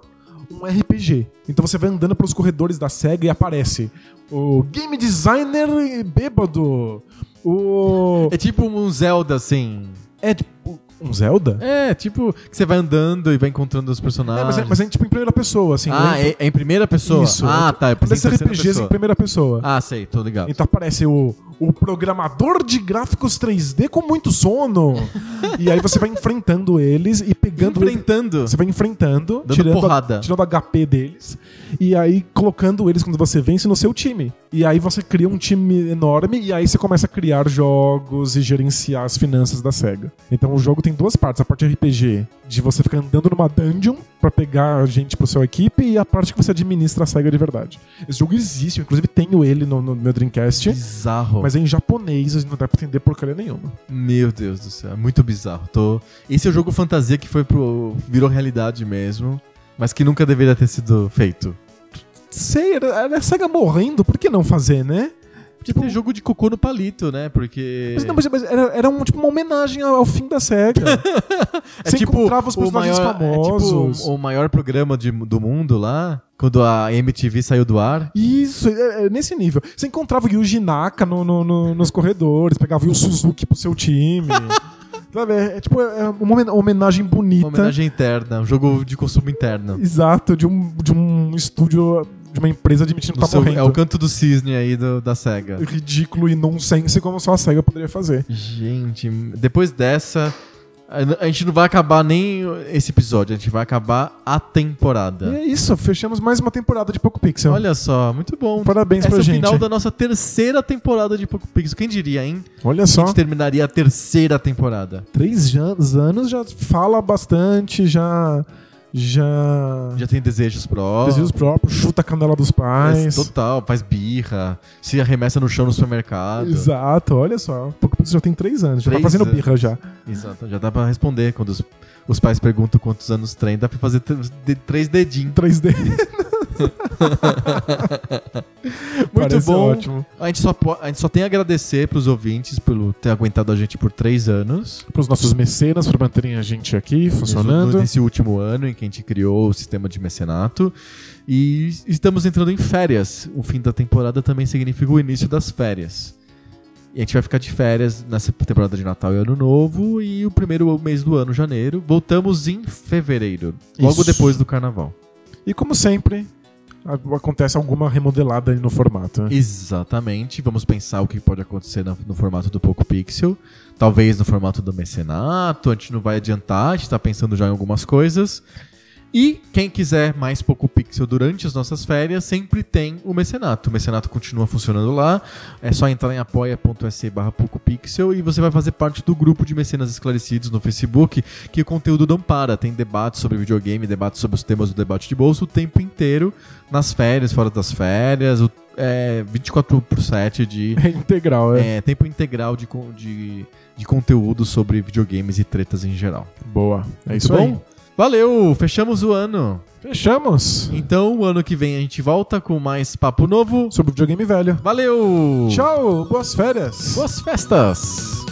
um RPG. Então você vai andando pelos corredores da SEGA e aparece o game designer bêbado. O. É tipo um Zelda, assim. É tipo. Um Zelda? É, tipo, que você vai andando e vai encontrando os É, personagens. mas, é, mas é tipo em primeira pessoa, assim. ah, lembra? é, é em primeira pessoa? Isso. Ah, tá. Eu pensei em RPGs pessoa. em primeira pessoa. Ah, sei, tô ligado. Então aparece o, o programador de gráficos 3D com muito sono. e aí você vai enfrentando eles e pegando eles- Enfrentando. Você vai enfrentando, Dando tirando, porrada. A, tirando HP deles, e aí colocando eles quando você vence no seu time. E aí você cria um time enorme, e aí você começa a criar jogos e gerenciar as finanças da SEGA. Então o jogo tem duas partes: a parte RPG, de você ficar andando numa dungeon pra pegar gente pro seu equipe, e a parte que você administra a SEGA de verdade. Esse jogo existe, eu, inclusive tenho ele no, no meu Dreamcast. Bizarro. Mas é em japonês, não dá pra entender porcaria nenhuma. Meu Deus do céu, é muito bizarro. Tô... Esse é o jogo fantasia que foi pro. virou realidade mesmo, mas que nunca deveria ter sido feito. Sei, era, era a SEGA morrendo, por que não fazer, né? Podia ter jogo de cocô no palito, né? Porque. Mas, não, mas, mas era, era um, tipo uma homenagem ao, fim da SEGA. É Você tipo encontrava os personagens maior, famosos. É tipo o, o maior programa de- do mundo lá, quando a MTV saiu do ar. Isso, é, é nesse nível. Você encontrava o Yuji Naka no, no- no- nos corredores, pegava o Suzuki pro seu time. Sabe, é, é tipo é uma homen- homenagem bonita. Uma homenagem interna, um jogo de consumo interno. Exato, de um, de um estúdio, de uma empresa admitindo que tá seu- morrendo. é o canto do cisne aí do- da SEGA. Ridículo e nonsense como só a SEGA poderia fazer. Gente, depois dessa, a a gente não vai acabar nem esse episódio, a gente vai acabar a E temporada. é isso, fechamos mais uma temporada de Poco Pixel. Olha só, muito bom. Parabéns Esse pra é o gente. final da nossa terceira temporada de Poco Pixel. Quem diria, hein? Olha A só, gente terminaria a terceira temporada. três anos já fala bastante, já. Já. Já tem desejos próprios. Desejos próprios, chuta a canela dos pais. Total, faz birra, se arremessa no chão no supermercado. Exato, olha só. Pixel já tem três anos, já Três tá fazendo anos. birra já. Exato, já dá pra responder quando os, os pais perguntam quantos anos tem, dá pra fazer tr- de- três dedinhos. 3D. Muito Parece bom. ótimo. A gente, só, a gente só tem a agradecer pros ouvintes por ter aguentado a gente por três anos. Para os nossos mecenas, para manterem a gente aqui funcionando. Nesse último ano em que a gente criou o sistema de mecenato. E estamos entrando em férias. O fim da temporada também significa o início das férias. E a gente vai ficar de férias nessa temporada de Natal e Ano Novo. E o primeiro mês do ano, janeiro. Voltamos em fevereiro. Logo Isso. depois do carnaval. E como sempre, acontece alguma remodelada no formato. né? Exatamente. Vamos pensar o que pode acontecer na- no formato do Poco Pixel. Talvez no formato do mecenato. A gente não vai adiantar, a gente tá pensando já em algumas coisas. E quem quiser mais Poco Pixel durante as nossas férias, sempre tem o mecenato. O mecenato continua funcionando lá. É só entrar em apoia.se barra PocoPixel e você vai fazer parte do grupo de mecenas esclarecidos no Facebook, que o conteúdo não para. Tem debates sobre videogame, debates sobre os temas do debate de bolso o tempo inteiro, nas férias, fora das férias, o, é, 24 por 7 de É integral, é. é, tempo integral de, de, de conteúdo sobre videogames e tretas em geral. Boa. É Muito isso bom? aí. Valeu! Fechamos o ano. Fechamos. Então, o ano que vem a gente volta com mais papo novo. Sobre o videogame velho. Valeu! Tchau, boas férias. Boas festas!